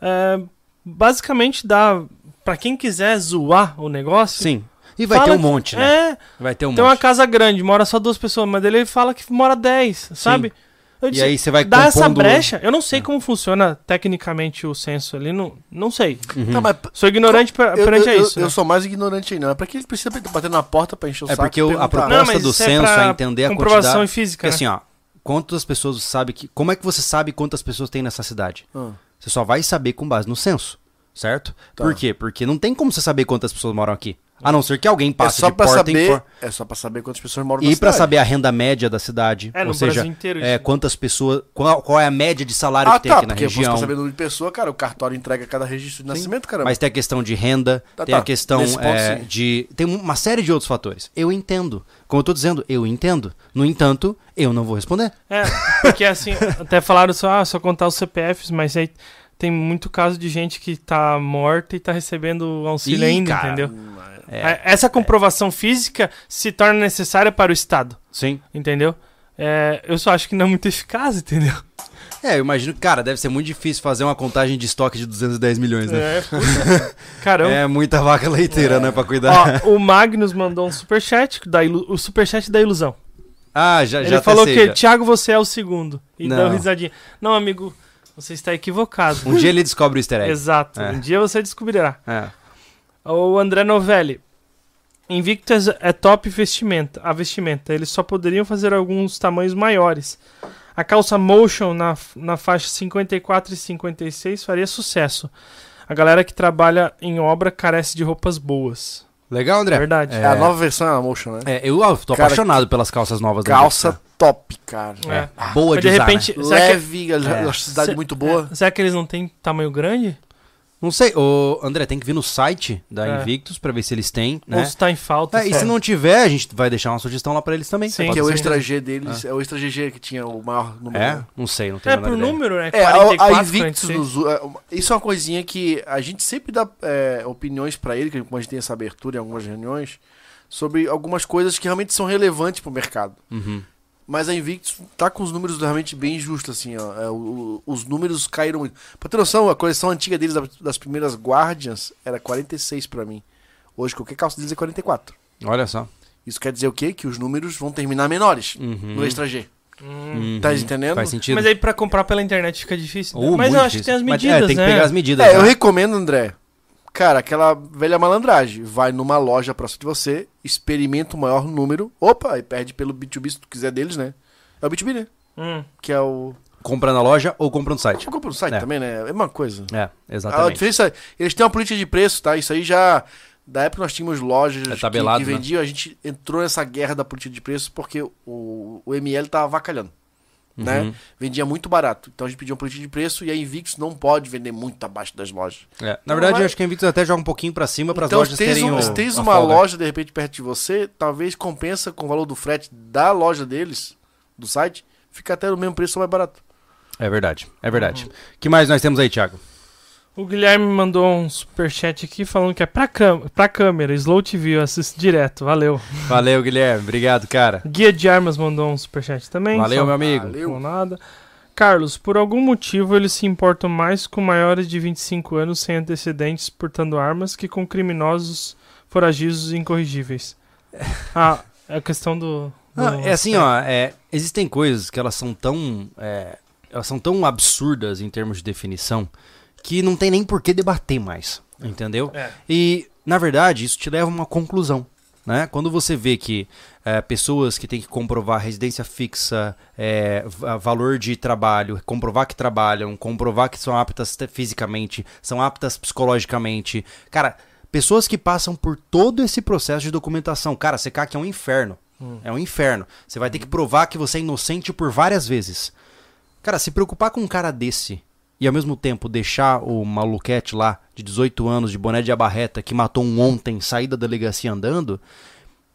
É, basicamente dá pra quem quiser zoar o negócio. Sim. E vai ter um que- monte, né? É, Vai ter um tem uma monte. casa grande, mora só duas pessoas, mas ele fala que mora 10, sabe? Eu E disse, aí você vai dá essa brecha. Eu não sei como funciona tecnicamente o censo ali, não, não sei. Uhum. Tá, mas Sou ignorante per- eu, perante eu, a isso. eu, né? eu sou mais ignorante aí, não. É pra que ele precisa bater na porta pra encher o É saco porque e o- a proposta Não, do é censo pra é entender a comprovação quantidade. física, Porque né? assim, ó, quantas pessoas sabe que. Como é que você sabe quantas pessoas tem nessa cidade? Ah. Você só vai saber com base no censo, certo? Tá. Por quê? Porque não tem como você saber quantas pessoas moram aqui. A não ser que alguém É passe só de pra porta em saber. porta. É só pra saber quantas pessoas moram na E pra cidade. saber a renda média da cidade. É, no ou seja, Brasil inteiro é, quantas pessoas. Qual, qual é a média de salário Ah, que tem tá, aqui na porque região. pra saber o número de pessoa, cara, o cartório entrega cada registro de nascimento, caramba. Mas tem a questão de renda, Tá, tem tá. a questão ponto, é, sim. de. Tem uma série de outros fatores. Eu entendo. Como eu tô dizendo, eu entendo. No entanto, eu não vou responder. É, porque assim, até falaram só, ah, só contar os CPFs, mas aí tem muito caso de gente que tá morta e tá recebendo auxílio Ih, ainda, cara. entendeu? É, É, Essa comprovação física se torna necessária para o Estado, sim. entendeu? É, eu só acho que não é muito eficaz, entendeu? É, eu imagino que, cara, deve ser muito difícil fazer uma contagem de estoque de 210 milhões, né? É, puta. Caramba. É muita vaca leiteira, né, pra cuidar. Ó, o Magnus mandou um superchat, da ilu- o superchat da ilusão. ah, já, Ele já falou até que, já. Thiago, você é o segundo. E Não. deu risadinha. Não, amigo, você está equivocado. Um dia ele descobre o easter egg. Exato. É. Um dia você descobrirá. É. O André Novelli. Invictus é top vestimenta, a vestimenta. Eles só poderiam fazer alguns tamanhos maiores. A calça Motion na, na faixa 54 e 56 faria sucesso. A galera que trabalha em obra carece de roupas boas. Legal, André? Verdade. É, a nova versão é a Motion, né? É, eu tô Cara, apaixonado pelas calças novas da Calça top, cara. É. É. Boa Mas de, de usar, repente- né? Será que- Leve, a É. elasticidade Se- muito boa. É, será que eles não têm tamanho grande? Não sei, ô, André, tem que vir no site da É. Invictus pra ver se eles têm, Ou né? se tá em falta? É, e se não tiver, a gente vai deixar uma sugestão lá pra eles também. Sim. Que é o ser. Extra G deles, é o Extra GG que tinha o maior número. É? né? Não sei, não tenho É, por ideia. número, né? É, a, 44, a Invictus, 46. nos- é, isso é uma coisinha que a gente sempre dá é, opiniões pra ele, que como a gente tem essa abertura em algumas reuniões, sobre algumas coisas que realmente são relevantes pro mercado. Uhum. Mas a Invictus tá com os números realmente bem justos, assim, ó. É, o- os números caíram muito. Pra ter noção, a coleção antiga deles, da- das primeiras Guardians, era 46 pra mim. Hoje, qualquer calça deles é 44. Olha só. Isso quer dizer o quê? Que os números vão terminar menores Uhum. no Extra G. Hum. Tá entendendo? Faz sentido. Mas aí pra comprar pela internet fica difícil. né? Uh, Mas eu acho que difícil. tem as Mas, medidas, é, tem que né? pegar as medidas. É, né? eu recomendo, André. Cara, aquela velha malandragem. Vai numa loja próxima de você, experimenta o maior número. Opa, e perde pelo B2B se tu quiser deles, né? É o B2B, né? Hum. Que é o. Compra na loja ou compra no site. Eu compro no site É. também, né? É a mesma coisa. É, A exatamente. diferença. Eles têm uma política de preço, tá? Isso aí já. Da época que nós tínhamos lojas É que, tabelado, que né? vendiam, a gente entrou nessa guerra da política de preço porque o, o ML tava avacalhando. Né? Uhum. Vendia muito barato. Então a gente pediu uma política de preço e a Invictus não pode vender muito abaixo das lojas. É, Na verdade, eu acho que a Invictus até joga um pouquinho pra cima para as então, lojas se tens, terem um- o, se tens uma folga. loja de repente perto de você, talvez compensa com o valor do frete da loja deles, do site, fica até no mesmo preço ou mais barato. É verdade, é verdade. Uhum. que mais nós temos aí, Thiago? O Guilherme mandou um superchat aqui falando que é pra, cam pra câmera, Slow TV, eu assisto direto, valeu. Valeu, Guilherme. Obrigado, cara. Guia de Armas mandou um superchat também. Valeu, meu amigo. Valeu. Nada. Carlos, por algum motivo eles se importam mais com maiores de 25 anos sem antecedentes portando armas que com criminosos foragidos e incorrigíveis. Ah, é a questão do. do Ah, é assim, ó, é, existem coisas que elas são tão. é, elas são tão absurdas em termos de definição que não tem nem por que debater mais. Entendeu? É. E, na verdade, isso te leva a uma conclusão. Né? Quando você vê que é, pessoas que têm que comprovar residência fixa, é, va- valor de trabalho, comprovar que trabalham, comprovar que são aptas te- fisicamente, são aptas psicologicamente. Cara, pessoas que passam por todo esse processo de documentação. Cara, CCAC é um inferno. É um inferno. Você vai ter que provar que você é inocente por várias vezes. Cara, se preocupar com um cara desse e ao mesmo tempo deixar o maluquete lá, de 18 anos, de boné de abarreta, que matou um ontem, sair da delegacia andando,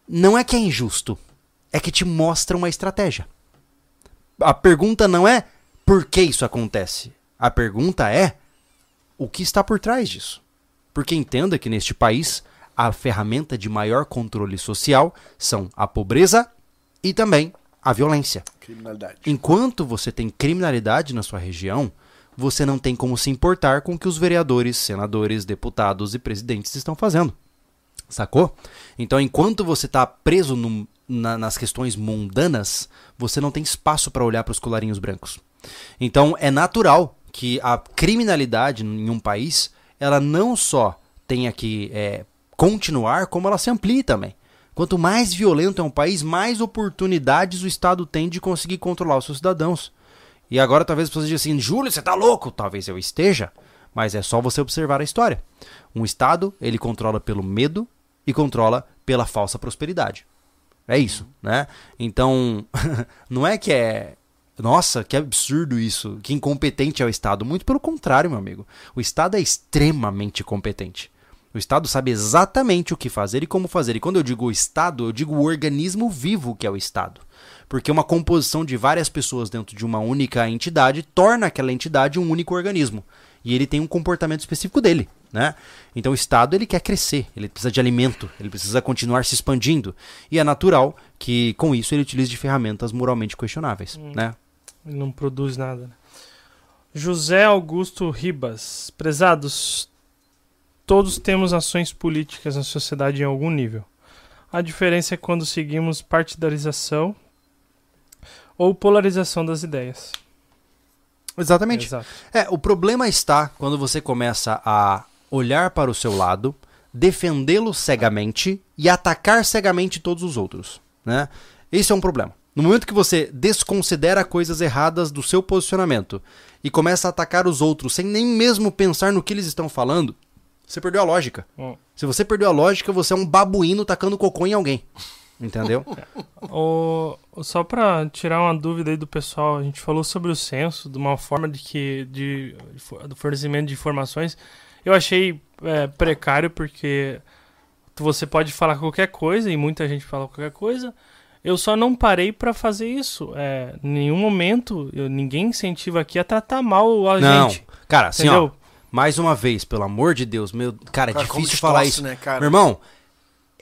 não é que é injusto. É que te mostra uma estratégia. A pergunta não é por que isso acontece. A pergunta é o que está por trás disso. Porque entenda que neste país a ferramenta de maior controle social são a pobreza e também a violência. Criminalidade. Enquanto você tem criminalidade na sua região, você não tem como se importar com o que os vereadores, senadores, deputados e presidentes estão fazendo. Sacou? Então, enquanto você está preso num- na- nas questões mundanas, você não tem espaço para olhar para os colarinhos brancos. Então, é natural que a criminalidade em um país, ela não só tenha que é, continuar, como ela se amplie também. Quanto mais violento é um país, mais oportunidades o Estado tem de conseguir controlar os seus cidadãos. E agora talvez as pessoas digam assim, Júlio, você tá louco? Talvez eu esteja, mas é só você observar a história. Um Estado, ele controla pelo medo e controla pela falsa prosperidade. É isso, né? Então, não é que é. Nossa, que absurdo isso. Que incompetente é o Estado. Muito pelo contrário, meu amigo. O Estado é extremamente competente. O Estado sabe exatamente o que fazer e como fazer. E quando eu digo o Estado, eu digo o organismo vivo que é o Estado. Porque uma composição de várias pessoas dentro de uma única entidade torna aquela entidade um único organismo. E ele tem um comportamento específico dele, né? Então o Estado ele quer crescer, ele precisa de alimento, ele precisa continuar se expandindo. E é natural que com isso ele utilize de ferramentas moralmente questionáveis, né? Ele não produz nada. né? José Augusto Ribas. Prezados, todos temos ações políticas na sociedade em algum nível. A diferença é quando seguimos partidarização ou polarização das ideias. Exatamente. Exato. É, o problema está quando você começa a olhar para o seu lado, defendê-lo cegamente e atacar cegamente todos os outros, né? Esse é um problema. No momento que você desconsidera coisas erradas do seu posicionamento e começa a atacar os outros sem nem mesmo pensar no que eles estão falando, você perdeu a lógica. Hum. Se você perdeu a lógica, você é um babuíno tacando cocô em alguém. Entendeu? O, só pra tirar uma dúvida aí do pessoal, a gente falou sobre o censo, de uma forma de que de, do fornecimento de informações. Eu achei é, precário porque você pode falar qualquer coisa e muita gente fala qualquer coisa. Eu só não parei pra fazer isso. É, em nenhum momento eu, ninguém incentiva aqui a tratar mal a Não. gente. Cara, assim, Entendeu? ó. Mais uma vez, pelo amor de Deus, meu. Cara, é Cara, como difícil falar distorce, isso. né, cara? Meu irmão,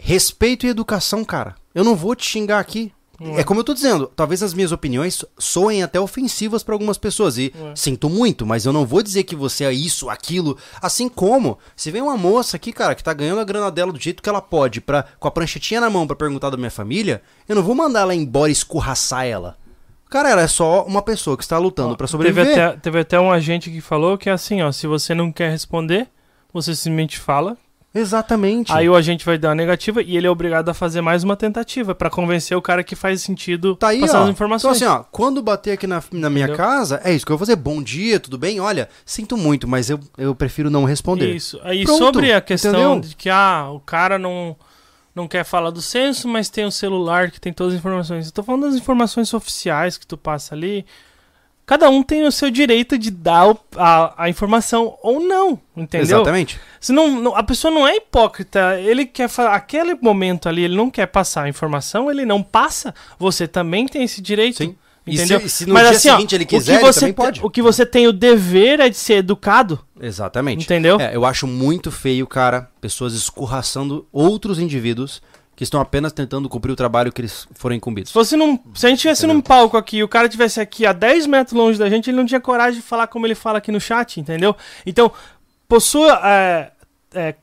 respeito e educação, cara. Eu não vou te xingar aqui. Não É como eu tô dizendo, talvez as minhas opiniões soem até ofensivas pra algumas pessoas e sinto muito, mas eu não vou dizer que você é isso, aquilo, assim como se vem uma moça aqui, cara, que tá ganhando a grana dela do jeito que ela pode, pra, com a pranchetinha na mão pra perguntar da minha família, eu não vou mandar ela embora e escorraçar ela. Cara, ela é só uma pessoa que está lutando pra Teve sobreviver. até, teve até um agente que falou que é assim, ó, se você não quer responder, você simplesmente fala, Exatamente. Aí o agente vai dar uma negativa e ele é obrigado a fazer mais uma tentativa pra convencer o cara que faz sentido Tá aí, passar ó. as informações. Então, assim, ó, quando bater aqui na, na minha Entendeu? casa, é isso que eu vou fazer. Bom dia, tudo bem? Olha, sinto muito, mas eu, eu prefiro não responder. Isso. Aí Pronto, sobre a questão entendeu? de que ah, o cara não não quer falar do censo, mas tem o celular que tem todas as informações. Eu tô falando das informações oficiais que tu passa ali. Cada um tem o seu direito de dar a, a informação ou não, entendeu? Exatamente. Se não, a pessoa não é hipócrita, ele quer falar, aquele momento ali, ele não quer passar a informação, ele não passa, você também tem esse direito. Sim. E Entendeu? se- se no Mas dia assim, ó, seguinte ele o que quiser, você pode. O que você tem o dever é de ser educado, Exatamente. entendeu? É, eu acho muito feio, cara, pessoas escorraçando outros indivíduos que estão apenas tentando cumprir o trabalho que eles foram incumbidos. Se, fosse num, se a gente estivesse num palco aqui e o cara estivesse aqui a 10 metros longe da gente, ele não tinha coragem de falar como ele fala aqui no chat, entendeu? Então, possua. É, é,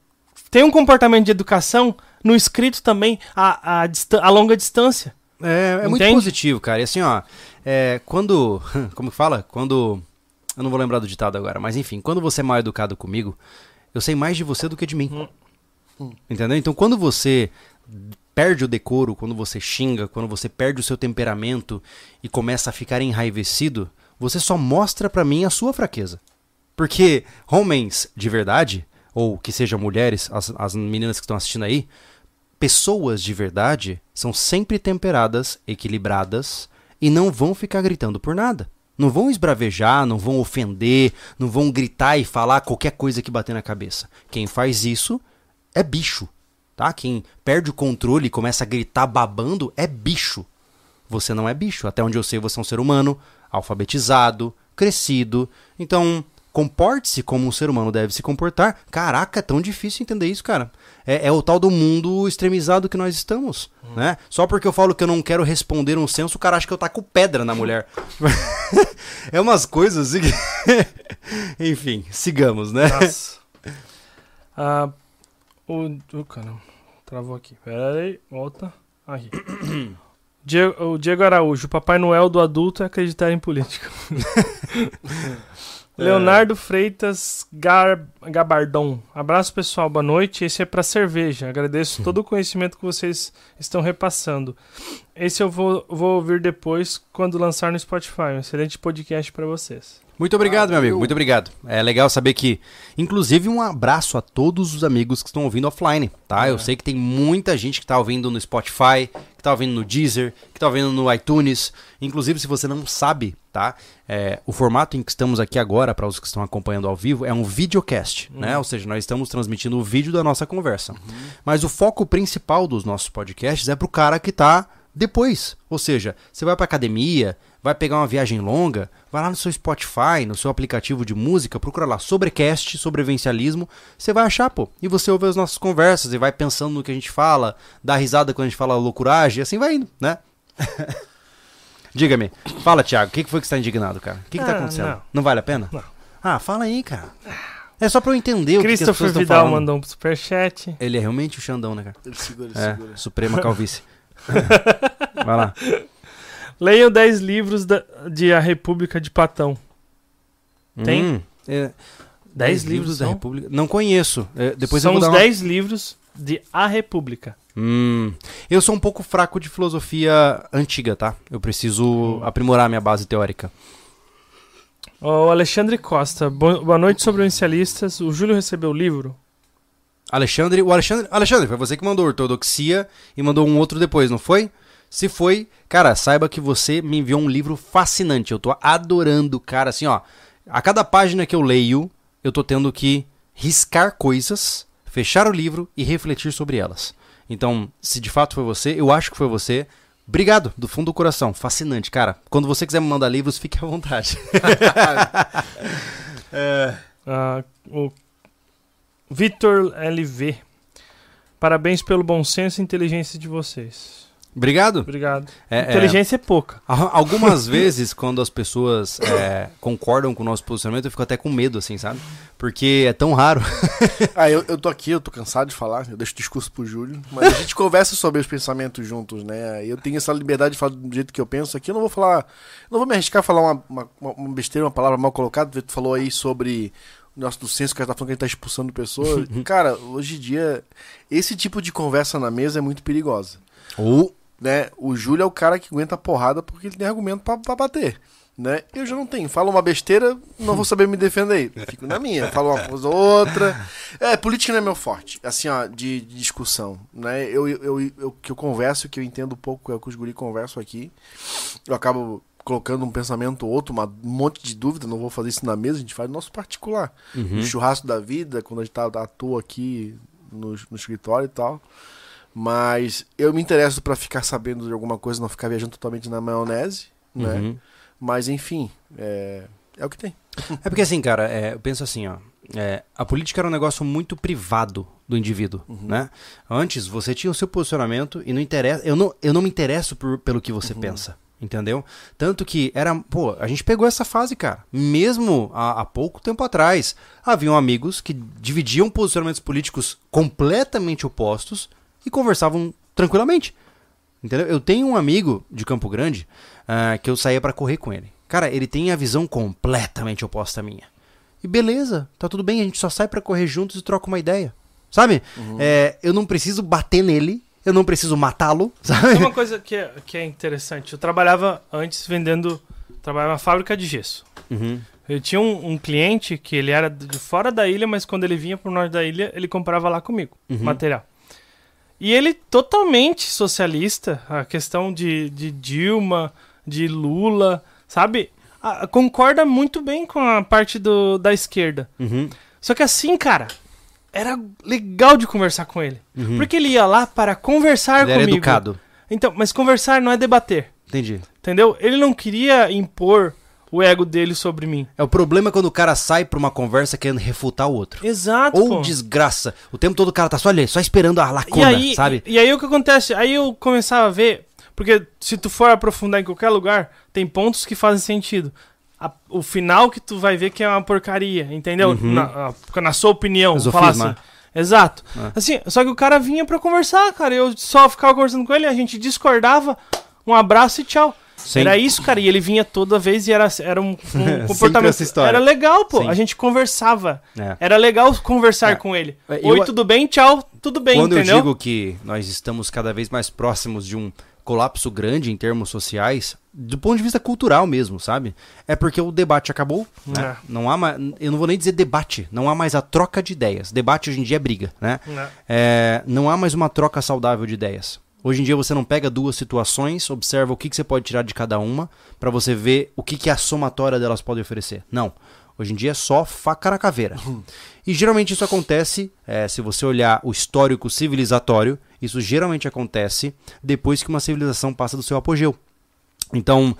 tem um comportamento de educação no escrito também a, a, a longa distância. É, é muito positivo, cara. E assim, ó, é, quando. Como que fala? Quando. Eu não vou lembrar do ditado agora, mas enfim, quando você é mal educado comigo, eu sei mais de você do que de mim. Entendeu? Então, quando você perde o decoro, quando você xinga, quando você perde o seu temperamento e começa a ficar enraivecido, você só mostra pra mim a sua fraqueza. Porque homens de verdade, ou que sejam mulheres, as, as meninas que estão assistindo aí, pessoas de verdade são sempre temperadas, equilibradas e não vão ficar gritando por nada. Não vão esbravejar, não vão ofender, não vão gritar e falar qualquer coisa que bater na cabeça. Quem faz isso é bicho, tá? Quem perde o controle e começa a gritar babando é bicho. Você não é bicho. Até onde eu sei, você é um ser humano, alfabetizado, crescido. Então, comporte-se como um ser humano deve se comportar. Caraca, é tão difícil entender isso, cara. É, é o tal do mundo extremizado que nós estamos, né? Só porque eu falo que eu não quero responder um senso, o cara acha que eu taco pedra na mulher. é umas coisas assim que... Enfim, sigamos, né? Nossa. Ah, o, o. Cara, travou aqui. Pera aí, volta. Aqui. Diego, o Diego Araújo, Papai Noel do adulto é acreditar em política. Leonardo Freitas Gar, Gabardon. Abraço pessoal, boa noite. Esse é pra cerveja. Agradeço todo o conhecimento que vocês estão repassando. Esse eu vou, vou ouvir depois quando lançar no Spotify. Um excelente podcast pra vocês. Muito obrigado, meu amigo. Muito obrigado. É legal saber que, inclusive, um abraço a todos os amigos que estão ouvindo offline, tá? Eu sei que tem muita gente que tá ouvindo no Spotify, que tá ouvindo no Deezer, que tá ouvindo no iTunes. Inclusive, se você não sabe, tá? É, o formato em que estamos aqui agora, para os que estão acompanhando ao vivo, é um videocast, né? Ou seja, nós estamos transmitindo o vídeo da nossa conversa. Mas o foco principal dos nossos podcasts é pro cara que tá depois. Ou seja, você vai pra academia, vai pegar uma viagem longa, vai lá no seu Spotify, no seu aplicativo de música, procura lá sobrecast, sobrevivencialismo, você vai achar, pô. E você ouve as nossas conversas e vai pensando no que a gente fala, dá risada quando a gente fala loucuragem, e assim vai indo, né? Diga-me, fala, Thiago, o que que foi que você tá indignado, cara? O que, que tá Ah, acontecendo? não. vale a pena? Não. Ah, fala aí, cara. É só pra eu entender o que, que as Christopher pessoas estão Vidal falando. mandou um superchat. Ele é realmente o Xandão, né, cara? Ele segura, ele É, segura. Suprema Calvície. vai lá. Leiam 10 livros da- de A República de Platão. Tem? Hum, é, 10 dez livros da? República. Não conheço. É, depois São eu vou os dar uma... 10 livros de A República. Hum, eu sou um pouco fraco de filosofia antiga, tá? Eu preciso aprimorar minha base teórica. O Alexandre Costa, bo- boa noite, sobrevivencialistas. O Júlio recebeu o livro? Alexandre, o Alexandre, Alexandre, foi você que mandou ortodoxia e mandou um outro depois, não foi? Se foi, cara, saiba que você me enviou um livro fascinante. Eu tô adorando, cara, assim, ó. A cada página que eu leio, eu tô tendo que riscar coisas, fechar o livro e refletir sobre elas. Então, se de fato foi você, eu acho que foi você. Obrigado, do fundo do coração. Fascinante, cara. Quando você quiser me mandar livros, fique à vontade. Ah, o Vitor LV. Parabéns pelo bom senso e inteligência de vocês. Obrigado. Obrigado. É, é, inteligência é pouca. Al- Algumas vezes, quando as pessoas é, concordam com o nosso posicionamento, eu fico até com medo, assim, sabe? Porque é tão raro. Ah, eu, eu tô aqui, eu tô cansado de falar, eu deixo o discurso pro Júlio, mas a gente conversa sobre os pensamentos juntos, né? Eu tenho essa liberdade de falar do jeito que eu penso aqui, eu não vou falar, não vou me arriscar a falar uma, uma, uma- besteira, uma palavra mal colocada, tu falou aí sobre o nosso do senso que a gente tá falando que a gente tá expulsando pessoas. Cara, hoje em dia, esse tipo de conversa na mesa é muito perigosa Ou né? O Júlio é o cara que aguenta a porrada porque ele tem argumento pra, pra bater. Né? Eu já não tenho. Falo uma besteira, não vou saber me defender. Fico na minha. Falo uma coisa ou outra. É, política não é meu forte. Assim, ó, de, de discussão. Né? Eu, eu, eu, que eu converso, que eu entendo um pouco, é o que os guri conversam aqui. Eu acabo colocando um pensamento ou outro, uma- um monte de dúvida. Não vou fazer isso na mesa, a gente faz no nosso particular. No churrasco da vida, quando a gente tá à toa aqui no, no escritório e tal. Mas eu me interesso pra ficar sabendo de alguma coisa, não ficar viajando totalmente na maionese, né? Uhum. Mas enfim, é, é o que tem. É porque assim, cara, é, eu penso assim, ó. é, a política era um negócio muito privado do indivíduo, né? Antes você tinha o seu posicionamento e não interessa, eu não, eu não me interesso por- pelo que você pensa, entendeu? Tanto que era, pô, a gente pegou essa fase, cara. Mesmo há, há pouco tempo atrás, haviam amigos que dividiam posicionamentos políticos completamente opostos e conversavam tranquilamente. Entendeu? Eu tenho um amigo de Campo Grande ah, que eu saía pra correr com ele. Cara, ele tem a visão completamente oposta à minha. E beleza, tá tudo bem, a gente só sai pra correr juntos e troca uma ideia. Sabe? É, eu não preciso bater nele, eu não preciso matá-lo, sabe? É uma coisa que é, que é interessante. Eu trabalhava antes vendendo. Trabalhava na fábrica de gesso. Uhum. Eu tinha um, um cliente que ele era de fora da ilha, mas quando ele vinha pro norte da ilha, ele comprava lá comigo Uhum. material. E ele totalmente socialista, a questão de, de Dilma, de Lula, sabe? Ah, concorda muito bem com a parte do, da esquerda. Uhum. Só que assim, cara, era legal de conversar com ele. Uhum. Porque ele ia lá para conversar Ele era comigo. educado. Então, mas conversar não é debater, Entendi. entendeu? Ele não queria impor o ego dele sobre mim. É o problema quando o cara sai pra uma conversa querendo refutar o outro. Exato, Ou pô. desgraça. O tempo todo o cara tá só ali, só esperando a E lacuna, aí, sabe? e aí o que acontece? Aí eu começava a ver, porque se tu for aprofundar em qualquer lugar, tem pontos que fazem sentido. A- o final que tu vai ver que é uma porcaria, entendeu? Uhum. Na, a- na sua opinião, falar assim. Exato. É. Assim, só que o cara vinha pra conversar, cara. Eu só ficava conversando com ele, a gente discordava, um abraço e tchau. Sim. Era isso, cara. E ele vinha toda vez e era, era um, um comportamento. essa história. Era legal, pô. Sim. A gente conversava. É. Era legal conversar É. com ele. É, Oi, eu- tudo bem? Tchau, tudo bem, Quando entendeu? eu digo que nós estamos cada vez mais próximos de um colapso grande em termos sociais, do ponto de vista cultural mesmo, sabe? É porque o debate acabou, né? É. Não há mais, eu não vou nem dizer debate, não há mais a troca de ideias. Debate hoje em dia é briga, né? Né? É, não há mais uma troca saudável de ideias. Hoje em dia você não pega duas situações, observa o que, que você pode tirar de cada uma, pra você ver o que, que a somatória delas pode oferecer. Não. Hoje em dia é só faca na caveira. E geralmente isso acontece, é, se você olhar o histórico civilizatório, isso geralmente acontece depois que uma civilização passa do seu apogeu. Então,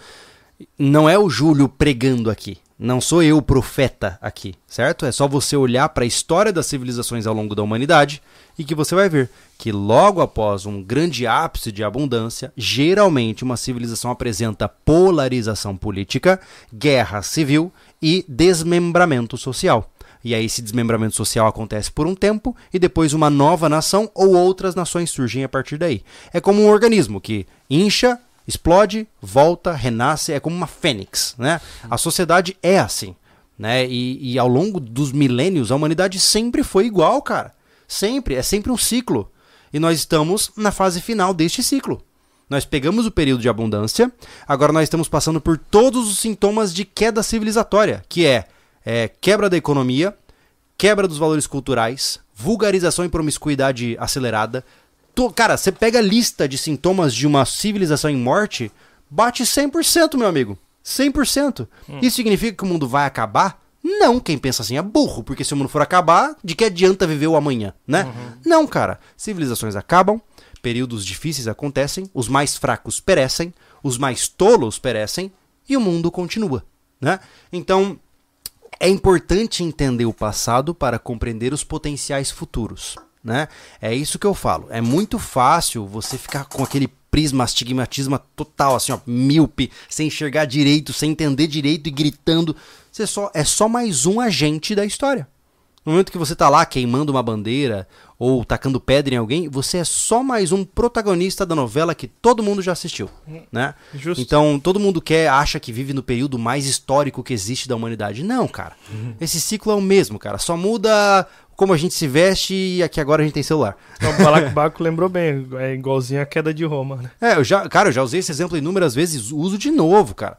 não é o Júlio pregando aqui. Não sou eu o profeta aqui, certo? É só você olhar para a história das civilizações ao longo da humanidade e que você vai ver que logo após um grande ápice de abundância, geralmente uma civilização apresenta polarização política, guerra civil e desmembramento social. E aí esse desmembramento social acontece por um tempo e depois uma nova nação ou outras nações surgem a partir daí. É como um organismo que incha, explode, volta, renasce, é como uma fênix, né? A sociedade é assim, né? E, e ao longo dos milênios a humanidade sempre foi igual, cara. Sempre, é sempre um ciclo. E nós estamos na fase final deste ciclo. Nós pegamos o período de abundância, agora nós estamos passando por todos os sintomas de queda civilizatória, que é, é quebra da economia, quebra dos valores culturais, vulgarização e promiscuidade acelerada. To- cara, você pega a lista de sintomas de uma civilização em morte, bate 100%, meu amigo. 100%. Isso significa que o mundo vai acabar? Não, quem pensa assim é burro, porque se o mundo for acabar, de que adianta viver o amanhã, né? Não, cara. Civilizações acabam, períodos difíceis acontecem, os mais fracos perecem, os mais tolos perecem e o mundo continua, né? Então, é importante entender o passado para compreender os potenciais futuros, né? É isso que eu falo. É muito fácil você ficar com aquele prisma, astigmatismo total, assim, ó, míope, sem enxergar direito, sem entender direito e gritando. Você só é só mais um agente da história. No momento que você tá lá queimando uma bandeira ou tacando pedra em alguém, você é só mais um protagonista da novela que todo mundo já assistiu, né? Justo. Então, todo mundo quer, acha que vive no período mais histórico que existe da humanidade. Não, cara. Esse ciclo é o mesmo, cara. Só muda como a gente se veste e aqui agora a gente tem celular. Então, o Balacobaco lembrou bem, é igualzinho a queda de Roma, né? É, eu já, cara, eu já usei esse exemplo inúmeras vezes, uso de novo, cara.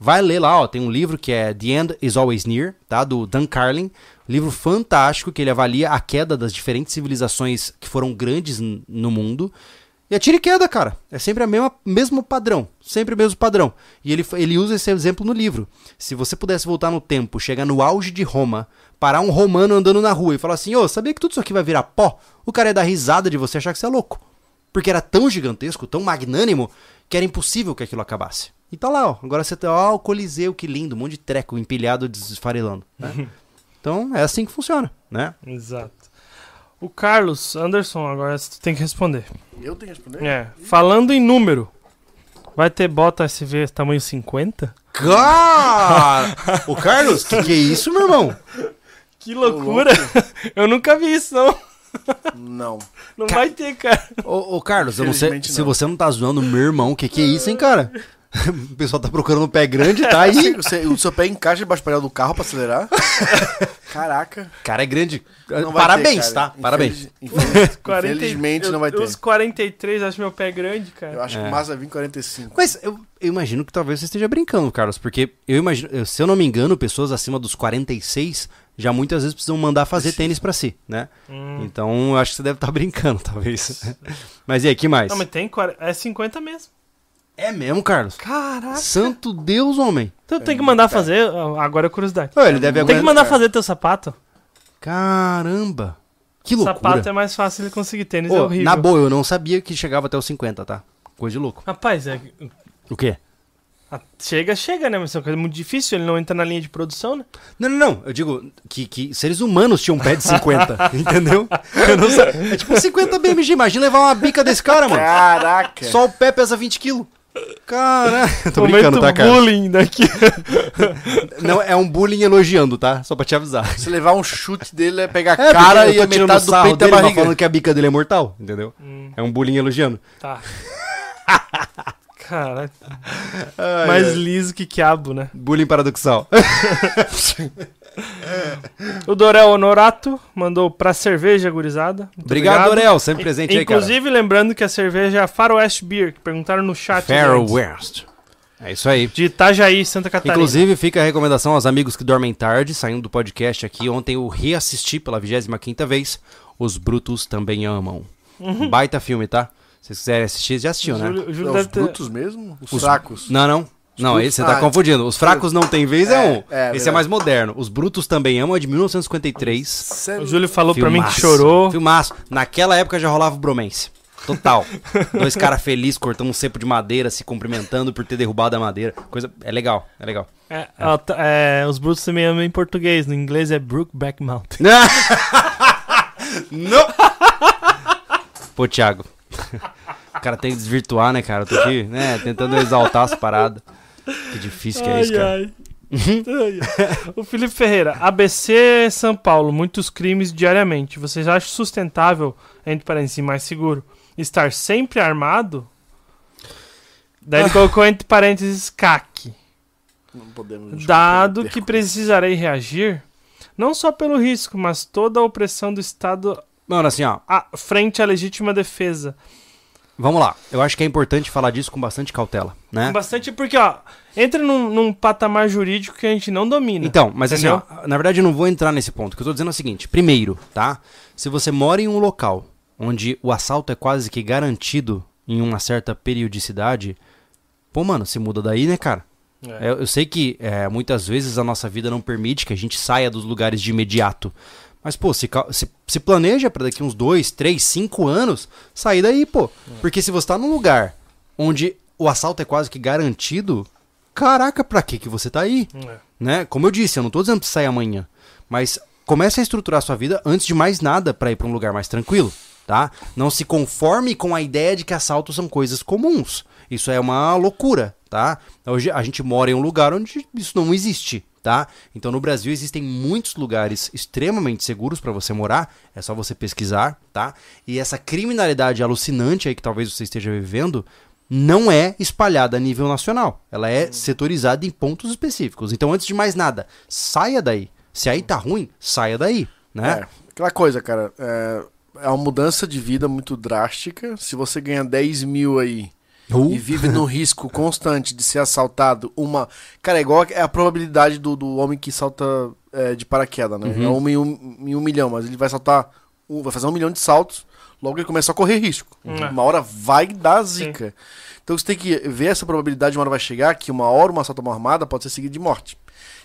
Vai ler lá, ó, tem um livro que é The End is Always Near, tá? Do Dan Carlin. Livro fantástico que ele avalia a queda das diferentes civilizações que foram grandes no mundo. E a tira e queda, cara. É sempre o mesmo padrão. Sempre o mesmo padrão. E ele, ele usa esse exemplo no livro. Se você pudesse voltar no tempo, chegar no auge de Roma, parar um romano andando na rua e falar assim, ô, sabia que tudo isso aqui vai virar pó? O cara ia dar risada de você achar que você é louco. Porque era tão gigantesco, tão magnânimo, que era impossível que aquilo acabasse. E tá lá, ó. Agora você tá, ó, o Coliseu, que lindo, um monte de treco empilhado, desfarelando. Né? Então é assim que funciona, né? Exato. O Carlos Anderson, agora tu tem que responder. Eu tenho que responder? É. Falando em número, vai ter bota SV tamanho 50? Cara! Ô Carlos, que que é isso, meu irmão? Que loucura! Eu nunca vi isso, não. Não. Não Ca- vai ter, cara. Ô, ô, Carlos, eu não sei Infelizmente se não. você não tá zoando meu irmão, que que é isso, hein, cara? O pessoal tá procurando um pé grande, tá aí. Você- o seu pé encaixa debaixo do painel do carro pra acelerar? Caraca. Cara, é grande. Não Parabéns, ter, cara. tá? Parabéns. Infeliz- infeliz- 40 Infelizmente eu- não vai ter. Os 43, acho meu pé grande, cara. Eu acho que É. o Mazda vai vir 45. Mas eu, eu imagino que talvez você esteja brincando, Carlos, porque eu imagino, se eu não me engano, pessoas acima dos 46 já muitas vezes precisam mandar fazer tênis pra si, né? Hum. Então eu acho que você deve estar brincando, talvez. mas e aí, que mais? Não, mas tem 40, é 50 mesmo. É mesmo, Carlos? Caraca. Santo Deus, homem. Então tem que mandar fazer, agora é curiosidade. Ô, ele deve Tem que mandar fazer teu sapato. Caramba. Que loucura. Sapato é mais fácil de conseguir, tênis é Ô, horrível. na boa, eu não sabia que chegava até os 50, tá? Coisa de louco. Rapaz, é, O quê? a- chega, chega, né? Mas é uma coisa muito difícil, ele não entra na linha de produção, né? Não, não, não. Eu digo que, que seres humanos tinham um pé de 50, entendeu? Eu não sei. É tipo 50 BMG. Imagina levar uma bica desse cara, mano. Caraca. Só o pé pesa 20 quilos. Caralho. Tô Momento brincando, tá, cara? bullying daqui. Não, é um bullying elogiando, tá? Só pra te avisar. Se levar um chute dele é pegar a É, cara e a metade do peito da dele, mas barriga. falando que a bica dele é mortal, entendeu? Hum, É um bullying elogiando. tá. Cara, Ai, mais ai. liso que quiabo, né? Bullying paradoxal. O Dorel Honorato mandou pra cerveja, gurizada. Muito Obrigado, Orel. Sempre presente aí, cara. Inclusive, lembrando que a cerveja é a Faroeste Beer, que perguntaram no chat. West. É isso aí. De Itajaí, Santa Catarina. Inclusive, fica a recomendação aos amigos que dormem tarde, saindo do podcast aqui. Ontem eu reassisti pela 25ª vez. Os Brutos Também Amam. Baita filme, tá? Se vocês quiserem assistir, já assistiu, né? Júlio, Júlio É, os ter... brutos mesmo? Os, Os- fracos. Não, não. Não, brutos- esse você tá Ah, confundindo. Os fracos não tem vez é, É, um. é, esse é mais moderno. Os Brutos Também Amam é de 1953. Sério? O Júlio falou pra mim que Filmaço. chorou. Filmaço. Naquela época já rolava o bromance. Total. Dois caras felizes cortando um cepo de madeira, se cumprimentando por ter derrubado a madeira. Coisa. É legal, é legal. É, ó, tá- é, os brutos também amam em português. No inglês é Brookback Mountain. Não! Pô, Thiago. O cara tem que desvirtuar, né, cara? Eu tô aqui, né, tentando exaltar as paradas. Que difícil que é isso, cara. ai. Ai, ai. o Felipe Ferreira, ABC São Paulo, muitos crimes diariamente. Vocês acham sustentável, entre parênteses, mais seguro, estar sempre armado? Daí ele colocou entre parênteses CAC. Não podemos Dado que precisarei reagir, não só pelo risco, mas toda a opressão do Estado Mano, assim, ó, à frente à legítima defesa. Vamos lá. Eu acho que é importante falar disso com bastante cautela, né? Bastante porque, ó, entra num, num patamar jurídico que a gente não domina. Então, mas assim, Entendeu? ó, na verdade eu não vou entrar nesse ponto. O que eu tô dizendo é o seguinte: primeiro, tá? Se você mora em um local onde o assalto é quase que garantido em uma certa periodicidade, pô, mano, se muda daí, né, cara? É. Eu, eu sei que é, muitas vezes a nossa vida não permite que a gente saia dos lugares de imediato. Mas, pô, se, se, se planeja pra daqui uns dois, três, cinco anos sair daí, pô. Porque se você tá num lugar onde o assalto é quase que garantido, caraca, pra que que você tá aí? É. né? Como eu disse, eu não tô dizendo pra sair amanhã, mas comece a estruturar a sua vida antes de mais nada pra ir pra um lugar mais tranquilo, tá? Não se conforme com a ideia de que assaltos são coisas comuns. Isso é uma loucura, tá? Hoje a gente mora em um lugar onde isso não existe, tá? Então no Brasil existem muitos lugares extremamente seguros pra você morar, é só você pesquisar, tá? E essa criminalidade alucinante aí que talvez você esteja vivendo, não é espalhada a nível nacional. Ela é setorizada em pontos específicos. Então, antes de mais nada, saia daí. Se aí tá ruim, saia daí, né? É, aquela coisa, cara. É, é uma mudança de vida muito drástica. Se você ganha 10 mil aí Uh, e vive no risco constante de ser assaltado, uma. Cara, é igual é a probabilidade do, do homem que salta é, de paraquedas, né? Uhum. É um em um, em um milhão, mas ele vai saltar. um- vai fazer um milhão de saltos, logo ele começa a correr risco. Uhum. Uma hora vai dar zica. Então você tem que ver essa probabilidade, uma hora vai chegar, que uma hora uma assalto a mão armada pode ser seguida de morte.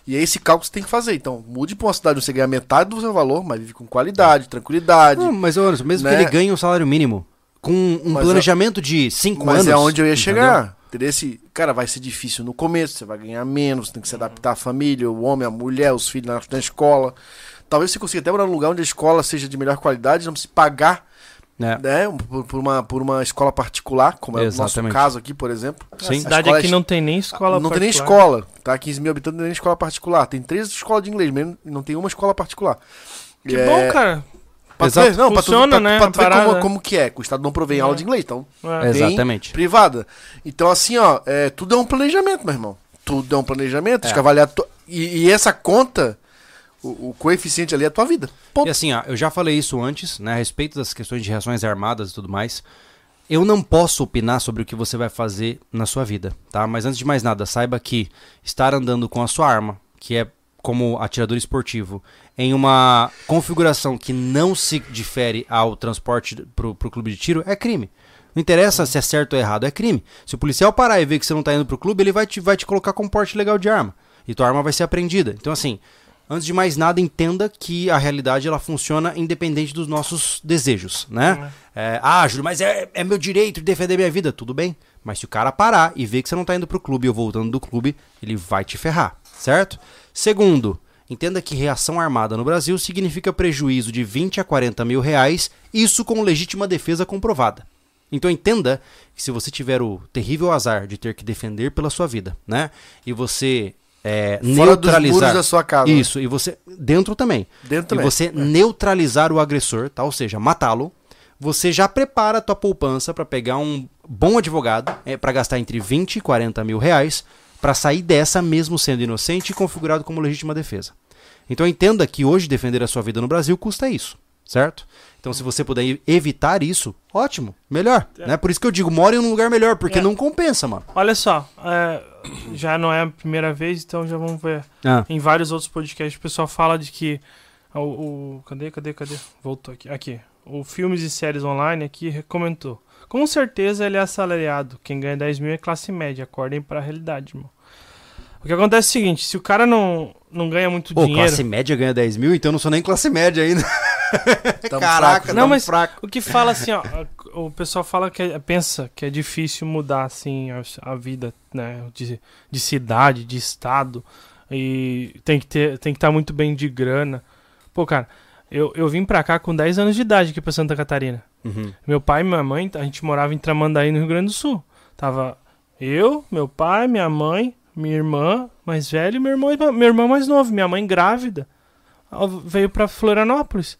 E é esse cálculo que você tem que fazer. Então, mude pra uma cidade onde você ganha metade do seu valor, mas vive com qualidade, tranquilidade. não, mas Anderson, mesmo né? que ele ganhe um salário mínimo, com um Mas planejamento de cinco Mas anos. é onde eu ia entendeu? chegar. Entendeu? Esse, cara, vai ser difícil no começo, você vai ganhar menos, tem que se adaptar à família, o homem, a mulher, os filhos na, na escola. Talvez você consiga até morar num lugar onde a escola seja de melhor qualidade, não precise pagar É. né, por, por uma, por uma escola particular, como é o nosso Exatamente. caso aqui, por exemplo. Sim. A cidade aqui é- não tem nem escola não tem nem particular. escola, tá? 15 mil habitantes não tem nem escola particular. Tem três escolas de inglês mesmo, não tem uma escola particular. Que É, bom, cara. Pra tu Exato. ver, não, pra tu- Funciona, pra- né, pra a tu ver parada. como, como que é, o Estado não provém É. aula de inglês, então É. Exatamente. privada. Então, assim, ó, é, tudo é um planejamento, meu irmão. Tudo é um planejamento, É. avaliar tu- e, e essa conta, o, o coeficiente ali é a tua vida. Ponto. E assim, ó, eu já falei isso antes, né, a respeito das questões de reações armadas e tudo mais. Eu não posso opinar sobre o que você vai fazer na sua vida, tá? Mas antes de mais nada, saiba que estar andando com a sua arma, que é como atirador esportivo, em uma configuração que não se difere ao transporte pro, pro clube de tiro, é crime. Não interessa se é certo ou errado, é crime. Se o policial parar e ver que você não tá indo pro clube, ele vai te, vai te colocar com porte legal de arma. E tua arma vai ser apreendida. Então, assim, antes de mais nada, entenda que a realidade ela funciona independente dos nossos desejos, né? É, ah, Júlio, mas é, é meu direito de defender minha vida. Tudo bem. Mas se o cara parar e ver que você não tá indo pro clube ou voltando do clube, ele vai te ferrar, certo? Segundo, entenda que reação armada no Brasil significa prejuízo de 20 a 40 mil reais, isso com legítima defesa comprovada. Então entenda que se você tiver o terrível azar de ter que defender pela sua vida, né? E você é, Fora neutralizar da sua casa. né? Isso, e você dentro também. Dentro E também. você neutralizar o agressor, tá? Ou seja, matá-lo. Você já prepara a tua poupança para pegar um bom advogado, é, para gastar entre 20 e 40 mil reais, para sair dessa mesmo sendo inocente e configurado como legítima defesa. Então entenda que hoje defender a sua vida no Brasil custa isso, certo? Então se você puder evitar isso, ótimo, melhor. Né? Por isso que eu digo, more em um lugar melhor, porque É. não compensa, mano. Olha só, é, já não é a primeira vez, então já vamos ver. Ah, Em vários outros podcasts o pessoal fala de que o, o- cadê, cadê, cadê? Voltou aqui. Aqui. O Filmes e Séries Online aqui comentou. Com certeza ele é assalariado. Quem ganha 10 mil é classe média. Acordem pra realidade, irmão. O que acontece é o seguinte, se o cara não, não ganha muito Pô, dinheiro... classe média ganha 10 mil, então eu não sou nem classe média ainda. Tamo Caraca, fracos, Não, mas fraco. o que fala assim, ó, a- o pessoal fala que é- pensa que é difícil mudar assim a, a vida, né, de, de cidade, de estado e tem que ter, tem que estar muito bem de grana. Pô, cara, eu, eu vim pra cá com 10 anos de idade aqui pra Santa Catarina. Uhum. Meu pai e minha mãe, a gente morava em Tramandaí, no Rio Grande do Sul. Tava eu, meu pai, minha mãe, minha irmã mais velha e meu irmão, meu irmão mais novo. Minha mãe grávida. Veio pra Florianópolis.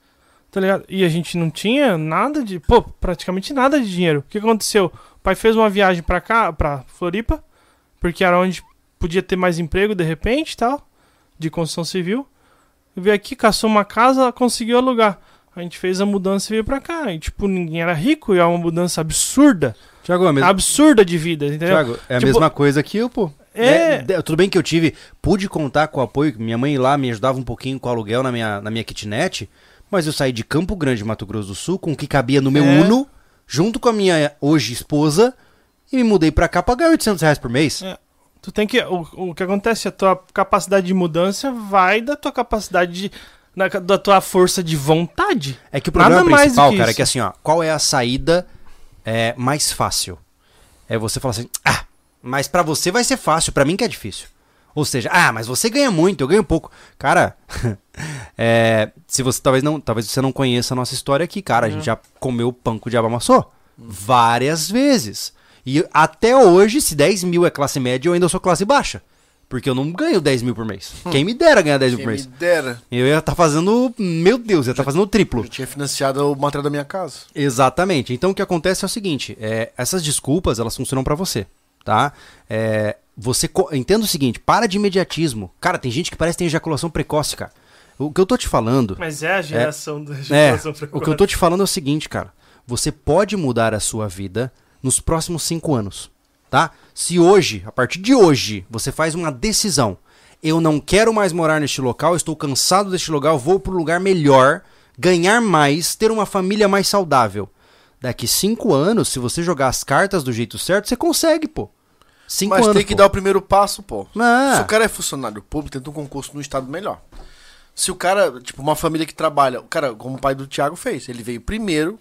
Tá ligado? E a gente não tinha nada de. Pô, praticamente nada de dinheiro. O que aconteceu? O pai fez uma viagem pra cá, pra Floripa, porque era onde podia ter mais emprego de repente tal, de construção civil. Veio aqui, caçou uma casa, conseguiu alugar. A gente fez a mudança e veio pra cá. E, tipo, ninguém era rico e é uma mudança absurda. Tiago, é a mesma, Absurda de vida, entendeu? Thiago, é a Tipo, mesma coisa que eu, pô. É. de- tudo bem que eu tive, pude contar com o apoio, minha mãe lá me ajudava um pouquinho com o aluguel na minha, na minha kitnet, mas eu saí de Campo Grande, Mato Grosso do Sul, com o que cabia no meu É. Uno, junto com a minha hoje esposa, e me mudei pra cá pra ganhar 800 reais por mês. É. Tu tem que. O, o que acontece? A tua capacidade de mudança vai da tua capacidade de. Na- da tua força de vontade. É que o problema Nada principal, cara, é isso. que assim, ó, qual é a saída é, mais fácil? É você falar assim, ah, mas pra você vai ser fácil, pra mim que é difícil. Ou seja, ah, mas você ganha muito, eu ganho pouco. Cara, é, se você talvez não, talvez você não conheça a nossa história aqui, cara, a gente já comeu pão que o diabo amassou várias vezes. E até hoje, se 10 mil é classe média, eu ainda sou classe baixa. Porque eu não ganho 10 mil por mês. Quem me dera ganhar 10 mil Quem por me mês. dera. Eu ia estar fazendo. Meu Deus, ia estar fazendo o triplo. Eu tinha financiado o material da minha casa. Exatamente. Então o que acontece é o seguinte: é, essas desculpas elas funcionam pra você, tá? É, você entenda o seguinte: para de imediatismo. Cara, tem gente que parece que tem ejaculação precoce, cara. O que eu tô te falando. Mas é a geração da É, geração o que eu tô te falando é o seguinte, cara. Você pode mudar a sua vida nos próximos cinco anos, tá? Se hoje, a partir de hoje, você faz uma decisão, eu não quero mais morar neste local, estou cansado deste lugar, vou para um lugar melhor, ganhar mais, ter uma família mais saudável. Daqui cinco anos, se você jogar as cartas do jeito certo, você consegue, pô. Cinco Mas anos. tem que pô. dar o primeiro passo, pô. Ah. Se o cara é funcionário público, tenta um concurso num estado melhor. Se o cara, tipo, uma família que trabalha, o cara, como o pai do Thiago fez, ele veio primeiro,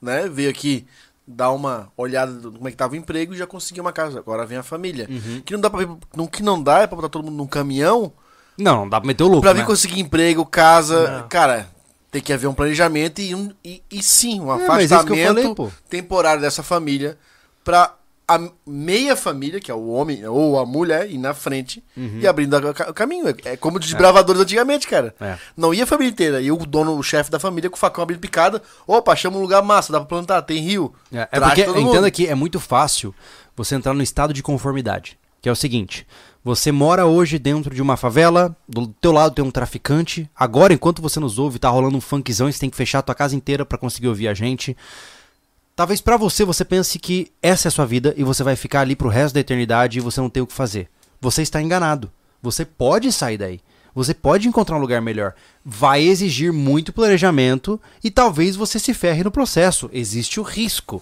né? Veio aqui dar uma olhada do- como é que tava o emprego e já conseguir uma casa. Agora vem a família. Uhum. Que não dá vir, não, que não dá é pra botar todo mundo num caminhão Não, não dá pra meter o louco, pra vir né? conseguir emprego, casa. Não. Cara, tem que haver um planejamento e, um, e, e sim, um É, afastamento falei, temporário dessa família pra a meia família, que é o homem ou a mulher, ir na frente Uhum. e abrindo o caminho. É, é como os desbravadores antigamente, cara. É. Não ia a família inteira. E o dono, o chefe da família, com o facão abrindo picada. Opa, chama um lugar massa, dá pra plantar, tem rio. É, é porque, entenda que é muito fácil você entrar no estado de conformidade. Que é o seguinte, você mora hoje dentro de uma favela, do teu lado tem um traficante, agora enquanto você nos ouve, tá rolando um funkzão e você tem que fechar a tua casa inteira pra conseguir ouvir a gente. Talvez pra você, você pense que essa é a sua vida e você vai ficar ali pro resto da eternidade e você não tem o que fazer. Você está enganado. Você pode sair daí. Você pode encontrar um lugar melhor. Vai exigir muito planejamento e talvez você se ferre no processo. Existe o risco.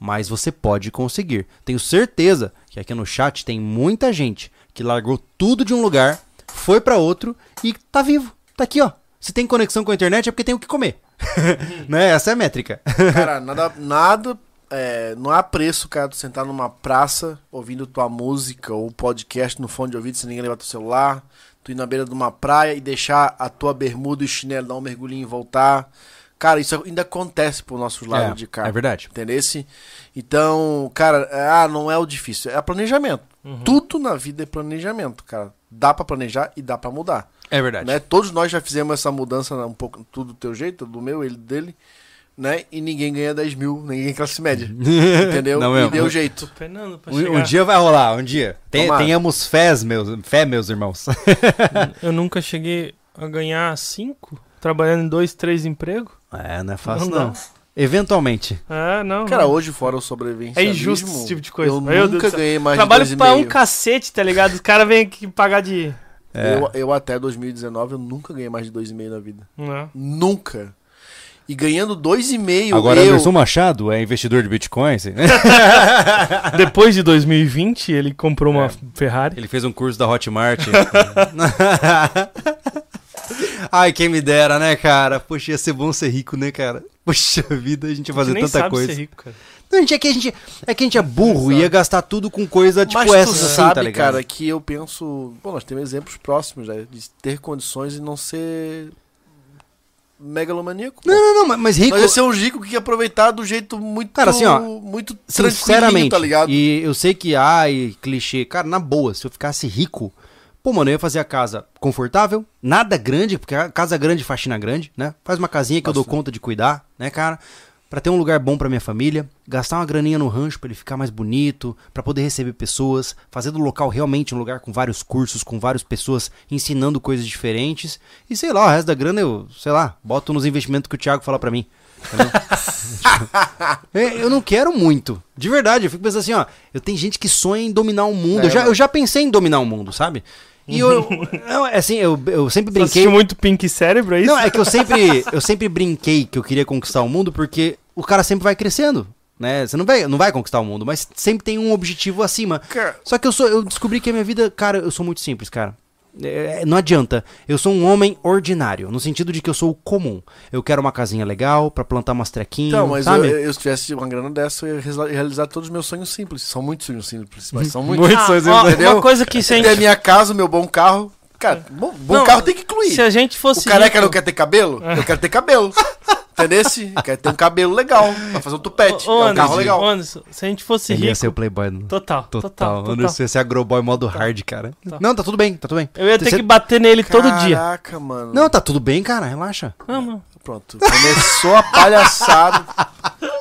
Mas você pode conseguir. Tenho certeza que aqui no chat tem muita gente que largou tudo de um lugar, foi pra outro e tá vivo. Tá aqui, ó. Se tem conexão com a internet é porque tem o que comer. né? Essa é a métrica. Cara, nada. nada é, não há preço, cara, tu sentar numa praça ouvindo tua música ou podcast no fone de ouvido sem ninguém levar teu celular. Tu ir na beira de uma praia e deixar a tua bermuda e chinelo dar um mergulhinho e voltar. Cara, isso ainda acontece pro nosso lado É, de cá. é verdade. Entendesse? Então, cara, é, ah, não é o difícil, é planejamento. Tudo na vida é planejamento, cara. Dá pra planejar e dá pra mudar. É verdade. Né? Todos nós já fizemos essa mudança um pouco, tudo do teu jeito, do meu, ele dele, né? E ninguém ganha 10 mil, ninguém é classe média. Entendeu? Não e mesmo. deu jeito. Um, chegar. um dia vai rolar, um dia. Tomara. tenhamos fés, meus, fé, meus irmãos. Eu nunca cheguei a ganhar cinco, trabalhando em dois, três empregos. É, não é fácil Não não. Eventualmente. É, não. Cara, não. hoje fora o sobrevivencialismo... É injusto esse tipo de coisa. Eu Meu nunca ganhei mais Trabalho de pra um 2,5. cacete, tá ligado? Os caras vêm aqui pagar de. É. Eu, eu até 2019 eu nunca ganhei mais de 2,5 na vida. Não. Nunca. E ganhando 2,5 Agora, eu... Anderson Machado é investidor de Bitcoin. sim. Depois de 2020, ele comprou uma Ferrari. Ele fez um curso da Hotmart. Ai, quem me dera, né, cara? Poxa, ia ser bom ser rico, né, cara? Poxa vida, a gente ia A gente fazer nem tanta sabe coisa. ser rico, cara. Não, gente, é que a gente é, que a gente é burro e ia gastar tudo com coisa tipo Mas tu essa, assim, sabe, tá ligado? cara, que eu penso... Bom, nós temos exemplos próximos, né? De ter condições e não ser megalomaníaco. pô. Não, não, não, mas- mas rico... Nós ia ser um rico que ia aproveitar do jeito muito... Cara, assim, ó, Muito Sinceramente, tá ligado? e eu sei que, ai, clichê, cara, na boa, se eu ficasse rico, pô, mano, eu ia fazer a casa confortável, nada grande, porque a casa grande, faxina grande, né? Faz uma casinha que eu dou Nossa. conta de cuidar, né, cara? Pra ter um lugar bom pra minha família, gastar uma graninha no rancho pra ele ficar mais bonito, pra poder receber pessoas, fazer do local realmente um lugar com vários cursos, com várias pessoas ensinando coisas diferentes. E sei lá, o resto da grana eu, sei lá, boto nos investimentos que o Thiago fala pra mim. É, eu não quero muito. De verdade, eu fico pensando assim, ó. Eu tenho gente que sonha em dominar o mundo. É, eu, já, eu já pensei em dominar o mundo, sabe? E eu, eu- assim, eu, eu sempre Você brinquei. assistiu muito Pink Cérebro, é isso? Não, é que eu sempre, eu sempre brinquei que eu queria conquistar o mundo porque o cara sempre vai crescendo, né? Você não vai, não vai conquistar o mundo, mas sempre tem um objetivo acima. Cara, Só que eu sou, eu descobri que a minha vida, cara, eu sou muito simples, cara. É, não adianta. Eu sou um homem ordinário, no sentido de que eu sou o comum. Eu quero uma casinha legal pra plantar umas trequinhas, Então, mas eu, sabe? eu, se tivesse uma grana dessa, eu ia realiza- realizar todos os meus sonhos simples. São muitos sonhos simples, mas são muitos. Muito. Ah, sonhos, ó, entendeu? uma coisa que se a Ter minha casa, o meu bom carro. Cara, bom, bom Não, carro tem que incluir. se a gente O fosse careca rico- não quer ter cabelo? Eu quero ter cabelo. Entendeu? Quer ter um cabelo legal pra fazer um tupete. Ô, é um Anderson, carro legal. Anderson, se a gente fosse Ele ia rico, ser o playboy. no- total, total, Total. total. Anderson ia ser agroboy modo hard, cara. Tá. Não, tá tudo bem, tá tudo bem. Eu ia ter Você- que bater nele todo dia. Caraca, mano. Não, tá tudo bem, cara, relaxa. Não, não. Pronto. Começou a palhaçada.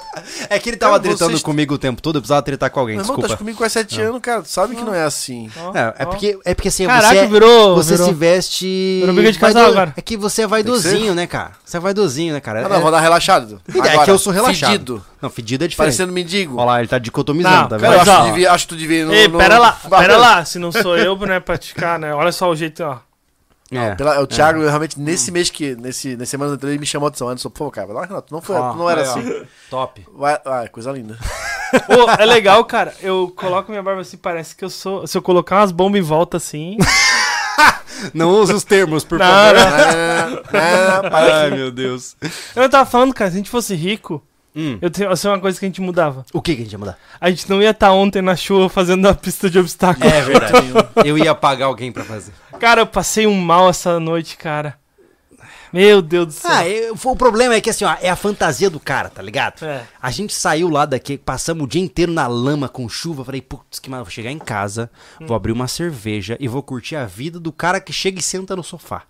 É que ele tava Cara, tretando vocês- comigo o tempo todo, eu precisava tretar com alguém, Meu irmão, tá desculpa. comigo com 7 anos, cara. Tu sabe que não é assim. É, é porque, é porque assim, Caraca, você, é- virou- você virou- se veste... virou briga de casal agora. É que você é vaidosinho, né, cara? Você é vaidosinho, né, cara? Ah, não, vou dar relaxado. É, é Agora, que eu sou relaxado. Fedido. Não, fedido é diferente. Parecendo mendigo. Olha lá, ele tá dicotomizando, Não, tá Cara, eu vendo? Acho, ó. que devia, acho que tu devia ir no, Ei, no- pera lá, pera lá, se não sou eu, né, praticar, né? Olha só o jeito, ó. É. Pela- o Thiago, realmente, nesse mês que, nesse, nessa semana anterior, ele me chamou a atenção. Anderson, pô, cara, vai lá, Renato, não, foi, tu não era aí, ó. assim. Top. Vai, ah, coisa linda. Ô, é legal, cara. Eu coloco minha barba assim, parece que eu sou. Se eu colocar umas bombas em volta assim. Não use os termos, por Não, favor. não. Ah, ah, para Ai, meu Deus. Eu tava falando, cara, se a gente fosse rico, Hum. Eu tenho, essa é uma coisa que a gente mudava. O que, que a gente ia mudar? A gente não ia estar ontem na chuva fazendo a pista de obstáculo. É verdade. eu ia pagar alguém pra fazer. Cara, eu passei um mal essa noite, cara. Meu Deus do céu. Ah, eu- o problema é que assim, ó, é a fantasia do cara, tá ligado? É. A gente saiu lá daqui, passamos o dia inteiro na lama com chuva. Falei, putz, que mal, vou chegar em casa, vou abrir uma cerveja e vou curtir a vida do cara que chega e senta no sofá.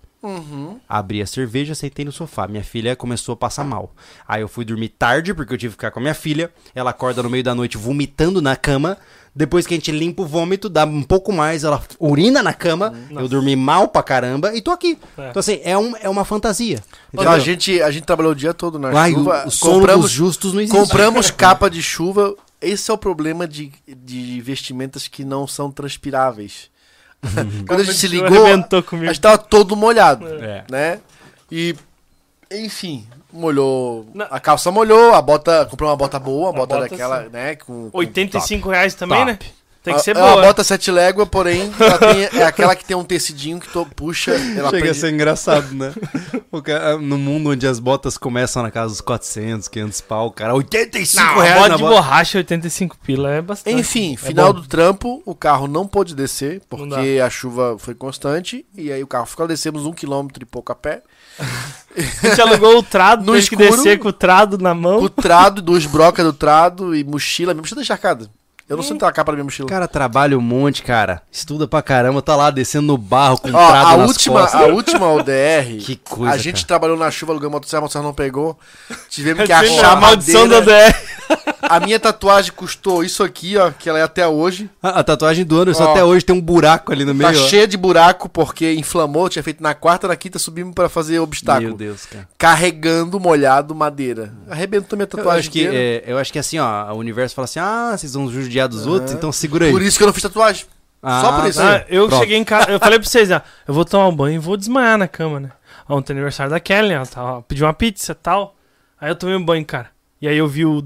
Abri a cerveja, sentei no sofá. Minha filha começou a passar mal. Aí eu fui dormir tarde, porque eu tive que ficar com a minha filha. Ela acorda no meio da noite vomitando na cama. Depois que a gente limpa o vômito, dá um pouco mais, ela urina na cama. Eu dormi mal pra caramba e tô aqui. É. Então, assim, é, um, é uma fantasia. Então, a, gente, a gente trabalhou o dia todo na Ai, chuva. o, o compramos, justos não existe. compramos capa de chuva. Esse é o problema de, de vestimentas que não são transpiráveis. Quando a gente se ligou, a gente tava todo molhado, É. né? E, enfim, molhou. Não. A calça molhou, a bota. Comprou uma bota boa, uma A bota, bota, daquela, sim. né? Com, com 85 reais também, Top. né? Tem que ser é boa. uma bota sete légua, porém, ela tem- é aquela que tem um tecidinho que tu puxa. Ela Chega a ser engraçado, né? O cara- no mundo onde as botas começam na casa dos 400, 500 pau, o cara, 85 Não, reais bota na de bota. borracha, 85 pila é bastante. Enfim, É final bom. do trampo, o carro não pôde descer, porque a chuva foi constante, e aí o carro ficou, descemos um quilômetro e pouco a pé, A gente alugou o trado, No teve que escuro. descer com o trado na mão. com o trado, duas brocas do trado e mochila, minha mochila encharcada. Eu não sei onde tá a capa da minha mochila. Cara, trabalha um monte, cara. Estuda pra caramba, tá lá descendo no barro com Ó, trado a nas última, costas. a última ODR, Que coisa, a gente cara. trabalhou na chuva, alugamos a motosserra, a motosserra não pegou, tivemos que a achar maldição do madeira. A minha tatuagem custou isso aqui, ó, que ela é até hoje. A, a tatuagem do Anderson Ó. até hoje tem um buraco ali no meio. Tá ó. cheia de buraco porque inflamou, tinha feito na quarta, na quinta subimos pra fazer obstáculo. Meu Deus, cara. Carregando molhado madeira. Arrebentou minha Eu tatuagem acho, que, é, eu acho que assim, ó, o universo fala assim: ah, vocês vão judiar dos outros, então segura aí. Por isso que eu não fiz tatuagem. Ah, Só por isso. Ah, eu Pronto. cheguei em casa, eu falei pra vocês, ó, eu vou tomar um banho e vou desmaiar na cama, né? Ontem é aniversário da Kelly, ela tava, pediu uma pizza e tal. Aí eu tomei um banho, cara. E aí eu vi o,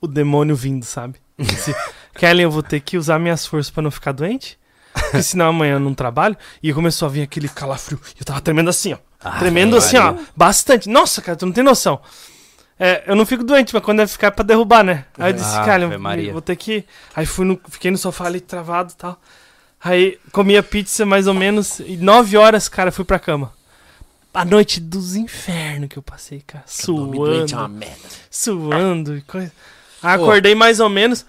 o demônio vindo, sabe? Disse, Kelly, eu vou ter que usar minhas forças pra não ficar doente, porque senão amanhã eu não trabalho. E começou a vir aquele calafrio. E eu tava tremendo assim, ó. Ah, tremendo assim, ó. Bastante. Nossa, cara, tu não tem noção. É, eu não fico doente, mas quando é ficar é pra derrubar, né? Aí eu disse, Ah, cara, eu Maria. vou ter que. Aí fui no, fiquei no sofá ali travado e tal. Aí comi a pizza mais ou menos. E nove horas, cara, fui pra cama. A noite dos infernos que eu passei, cara. Suando. merda. Suando e coisa. Acordei mais ou menos.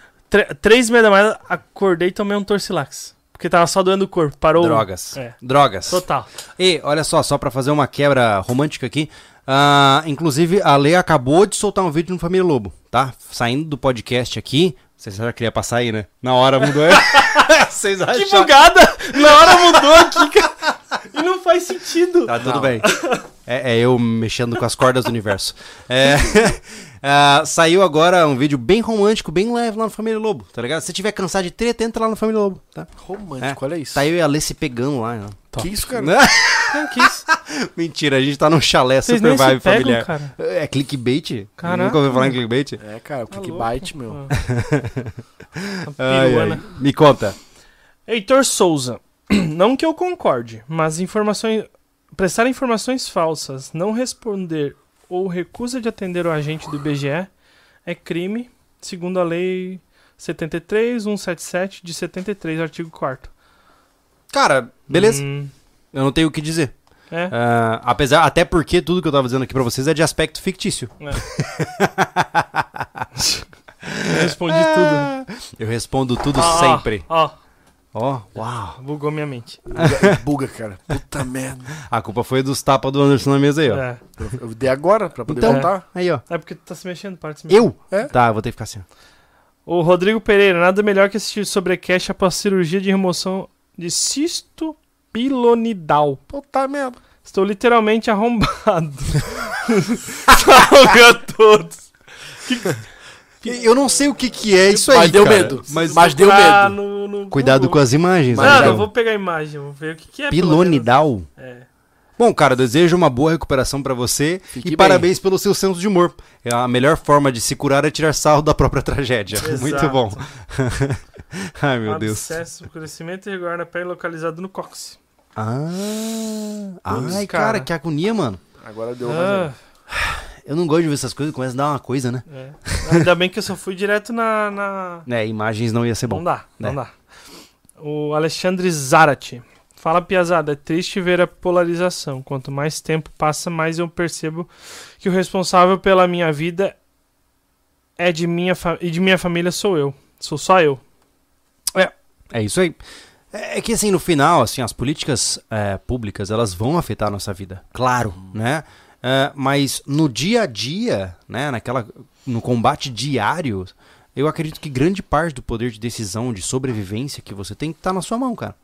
três e meia da manhã, acordei e tomei um torcilax. Porque tava só doendo o corpo. Parou. Drogas. É. Drogas. Total. E olha só, só pra fazer uma quebra romântica aqui. ah, inclusive, a Lei acabou de soltar um vídeo no Família Lobo, tá? Saindo do podcast aqui. Vocês já queria passar aí, né? Na hora mudou. Vocês Que acham? bugada! Na hora mudou aqui, cara. E não faz sentido. Tá, tudo Não. bem. É, é eu mexendo com as cordas do universo. É, ah, saiu agora um vídeo bem romântico, bem leve lá no Família Lobo, tá ligado? Se você tiver cansado de treta, entra lá no Família Lobo, tá? Romântico, É. olha isso. Tá eu e a Lê se pegando lá. Ó. Que isso, cara? Que isso? Mentira, a gente tá num chalé Vocês super nem se vibe pegam, familiar. cara. É clickbait? Caraca. Nunca ouviu falar em clickbait? É, cara, o Tá clickbait, meu. louco. Uma Ai, ai. Me conta. Heitor Souza. Não que eu concorde, mas informações. Prestar informações falsas, não responder ou recusa de atender o agente do IBGE é crime, segundo a lei 73.177 de 73, artigo 4 Cara, beleza. Hum, Eu não tenho o que dizer. é. Ah, apesar, até porque tudo que eu tava dizendo aqui pra vocês é de aspecto fictício. Eu respondi tudo. Eu respondo tudo Ó, sempre. Ó, Ó, uau. bugou minha mente. Buga, buga, cara. Puta merda. A culpa foi dos tapas do Anderson na mesa aí, ó. É. Eu, eu dei agora pra poder Então, voltar. aí, ó. é porque tu tá se mexendo, para de se mexer. Eu? É? Tá, eu vou ter que ficar assim. ó. O Rodrigo Pereira, nada melhor que assistir sobrecash após cirurgia de remoção de cisto pilonidal. Puta merda. Estou literalmente arrombado. Salve a todos. Eu não sei o que que é isso aí, Mas deu cara. medo. Mas, Mas deu Ah, medo. no- no cuidado Google. com as imagens. Mas Não, já- cara? eu vou pegar a imagem, vou ver o que, que é. Pilonidal? É. Bom, cara, desejo uma boa recuperação pra você Fique e bem. parabéns pelo seu senso de humor. É a melhor forma de se curar é tirar sarro da própria tragédia. Exato. Muito bom. Ai, meu Deus. Abscesso, crescimento irregular na pele localizado no cóccix. Ah, ai, cara. cara, que agonia, mano. Agora deu Ah, eu não gosto de ver essas coisas, começa a dar uma coisa, né? É. Ainda bem que eu só fui direto na. na... É, imagens não ia ser Não bom. dá, não né? dá. O Alexandre Zarate. Fala, Piazada, é triste ver a polarização. Quanto mais tempo passa, mais eu percebo que o responsável pela minha vida é de minha fa- e de minha família sou eu. Sou só eu. É isso aí. É é que assim, no final, assim, as políticas é, públicas, elas vão afetar a nossa vida. Claro, né? É, mas no dia a dia, né, naquela, no combate diário, eu acredito que grande parte do poder de decisão, de sobrevivência que você tem, tá na sua mão, cara.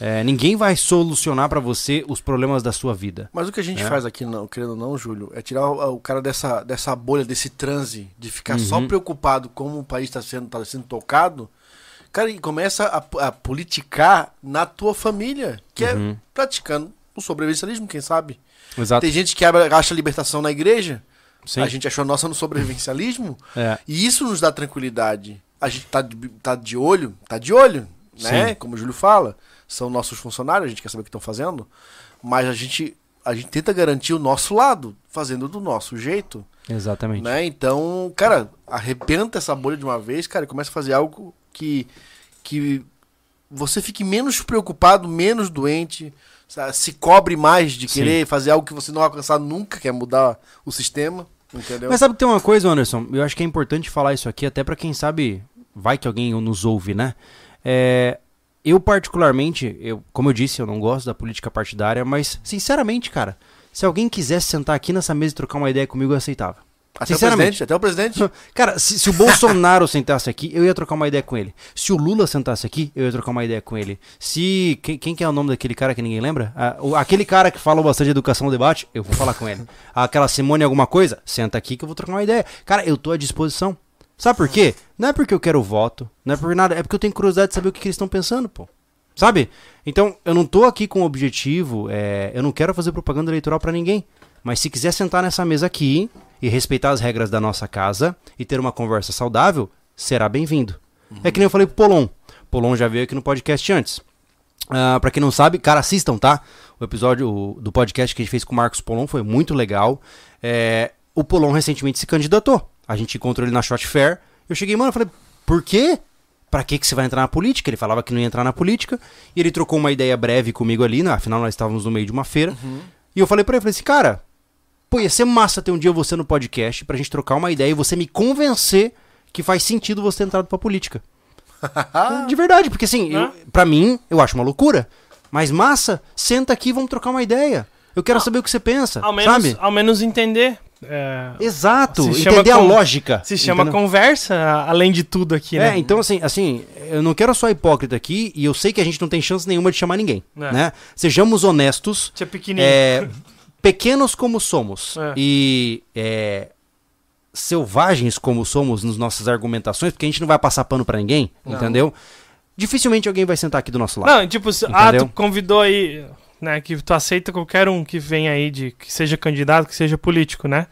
É, ninguém vai solucionar pra você os problemas da sua vida. Mas o que a gente É. faz aqui, não, querendo ou não, Júlio, é tirar o, o cara dessa, dessa bolha, desse transe, de ficar só Uhum. preocupado como o país está sendo, tá sendo tocado. Cara, e começa a, a politicar na tua família, que Uhum. é praticando o sobrevivencialismo, quem sabe. Exato. Tem gente que abre, acha libertação na igreja, Sim. a gente achou a nossa no sobrevivencialismo, É. e isso nos dá tranquilidade. A gente tá de, tá de olho, tá de olho, né? Sim. Como o Júlio fala, são nossos funcionários, a gente quer saber o que estão fazendo, mas a gente, a gente tenta garantir o nosso lado, fazendo do nosso jeito, Exatamente. né? Então, cara, arrebenta essa bolha de uma vez, cara, e começa a fazer algo que, que você fique menos preocupado, menos doente, se cobre mais de Sim. querer fazer algo que você não vai alcançar nunca, que é mudar o sistema, entendeu? Mas sabe que tem uma coisa, Anderson? Eu acho que é importante falar isso aqui, até pra quem sabe, vai que alguém nos ouve, né? É, eu, particularmente, eu, como eu disse, eu não gosto da política partidária, mas, sinceramente, cara, se alguém quisesse sentar aqui nessa mesa e trocar uma ideia comigo, eu aceitava. até o sinceramente. presidente, até o presidente. Cara, se, se o Bolsonaro sentasse aqui, eu ia trocar uma ideia com ele. Se o Lula sentasse aqui, eu ia trocar uma ideia com ele. Se. Quem, quem que é o nome daquele cara que ninguém lembra? Ah, o- aquele cara que fala bastante de educação no debate, eu vou falar com ele. Aquela Simone alguma coisa, senta aqui que eu vou trocar uma ideia. Cara, eu tô à disposição. Sabe por quê? Não é porque eu quero voto, não é por nada, é porque eu tenho curiosidade de saber o que, que eles estão pensando, pô. Sabe? Então, eu não tô aqui com o objetivo, é, eu não quero fazer propaganda eleitoral pra ninguém. Mas se quiser sentar nessa mesa aqui e respeitar as regras da nossa casa e ter uma conversa saudável, será bem-vindo. É que nem eu falei pro Polon. Polon já veio aqui no podcast antes. Ah, pra quem não sabe, cara, assistam, tá? O episódio o- do podcast que a gente fez com o Marcos Polon foi muito legal. É, o Polon recentemente se candidatou. A gente encontrou ele na Shot Fair. Eu cheguei, mano, eu falei, por quê? Pra que, que você vai entrar na política? Ele falava que não ia entrar na política. E ele trocou uma ideia breve comigo ali, né? afinal nós estávamos no meio de uma feira. E eu falei pra ele, falei assim, cara, pô, ia ser massa ter um dia você no podcast pra gente trocar uma ideia e você me convencer que faz sentido você ter entrado pra política. De verdade, porque assim, eu, Hã? pra mim, eu acho uma loucura. Mas massa, senta aqui e vamos trocar uma ideia. Eu quero saber o que você pensa, Ao menos, sabe? ao menos entender. É, Exato, entender a lógica. se chama entendeu? conversa, além de tudo aqui, É, né? então assim, assim, eu não quero só hipócrita aqui e eu sei que a gente não tem chance nenhuma de chamar ninguém, É. né? Sejamos honestos, Tinha pequenininho. é, pequenos como somos É. e é, selvagens como somos nas nossas argumentações, porque a gente não vai passar pano pra ninguém, Não. entendeu? Dificilmente alguém vai sentar aqui do nosso lado. Não, tipo, se- ah, Entendeu? tu convidou aí, né, que tu aceita qualquer um que vem aí de que seja candidato, que seja político, né?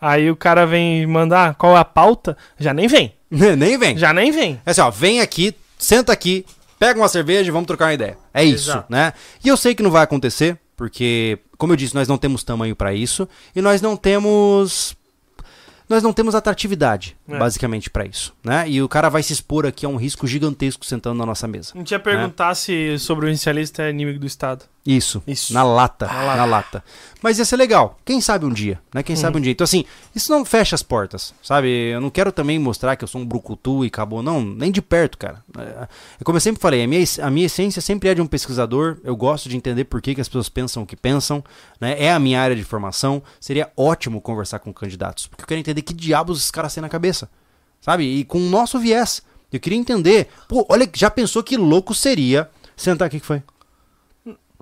Aí o cara vem mandar qual é a pauta, já nem vem. Nem vem. Já nem vem. É assim, ó, vem aqui, senta aqui, pega uma cerveja e vamos trocar uma ideia. É isso, Exato. né? E eu sei que não vai acontecer, porque, como eu disse, nós não temos tamanho pra isso e nós não temos nós não temos atratividade, É. basicamente, pra isso, né? E o cara vai se expor aqui a um risco gigantesco sentando na nossa mesa. A gente ia perguntar se sobrevivencialista é inimigo do Estado. Isso, Isso. na lata, Na lata. na lata. Mas ia ser legal, quem sabe um dia, né? Quem sabe um dia. Então assim, isso não fecha as portas, sabe? Eu não quero também mostrar que eu sou um brucutu e acabou, não, nem de perto, cara. É, é como eu sempre falei, a minha, a minha essência sempre é de um pesquisador, eu gosto de entender por que, que as pessoas pensam o que pensam, né? É a minha área de formação, seria ótimo conversar com candidatos, porque eu quero entender que diabos esses caras têm na cabeça, sabe? E com o nosso viés. Eu queria entender, pô, olha, já pensou que louco seria sentar aqui que foi?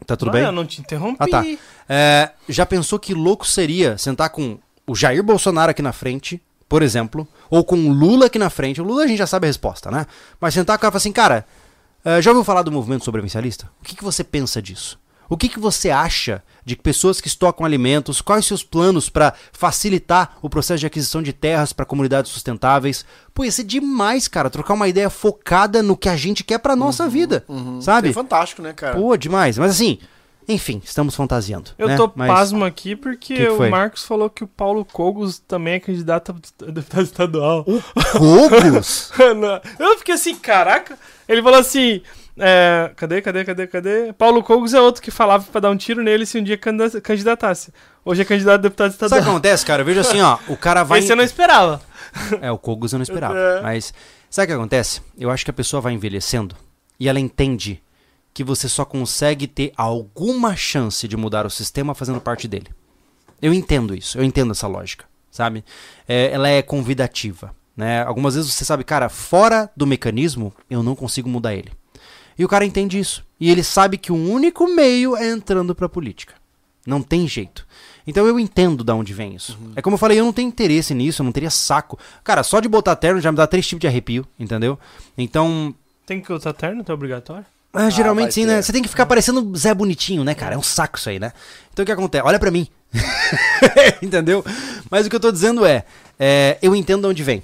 Tá tudo bem? Eu não te interrompi. Ah, tá. É, já pensou que louco seria sentar com o Jair Bolsonaro aqui na frente, por exemplo, ou com o Lula aqui na frente? O Lula a gente já sabe a resposta, né? Mas sentar com o cara e falar assim, cara, é, já ouviu falar do movimento sobrevivencialista? O que, que você pensa disso? O que, que você acha de pessoas que estocam alimentos, quais os seus planos para facilitar o processo de aquisição de terras para comunidades sustentáveis? Pô, ia ser demais, cara, trocar uma ideia focada no que a gente quer pra nossa vida, sabe? É fantástico, né, cara? Pô, demais. Mas assim, Enfim, estamos fantasiando. Eu né? tô Mas- pasmo aqui porque Que que o Marcos falou que o Paulo Cogos também é candidato a deputado estadual. Cogos? Não, Eu fiquei assim, caraca. Ele falou assim. É, cadê, cadê, cadê, cadê? Paulo Cogos é outro que falava pra dar um tiro nele se um dia candida- candidatasse. Hoje é candidato a deputado Sabe o que estadual. acontece, cara? Eu vejo assim, ó, o cara vai. Esse eu não esperava. É, o Kogos eu não esperava. É. Mas sabe o que acontece? Eu acho que a pessoa vai envelhecendo e ela entende que você só consegue ter alguma chance de mudar o sistema fazendo parte dele. Eu entendo isso, eu entendo essa lógica, sabe? É, ela é convidativa, né? Algumas vezes você sabe, cara, fora do mecanismo, eu não consigo mudar ele. E o cara entende isso. E ele sabe que o único meio é entrando pra política. Não tem jeito. Então eu entendo de onde vem isso. É como eu falei, eu não tenho interesse nisso, eu não teria saco. Cara, só de botar terno já me dá três tipos de arrepio, entendeu? Então, Tem que usar terno, tá obrigatório? ah, geralmente vai sim, ter. né? Você tem que ficar parecendo Zé Bonitinho, né, cara? É um saco isso aí, né? Então o que acontece? Olha pra mim. Entendeu? Mas o que eu tô dizendo é, é, eu entendo de onde vem.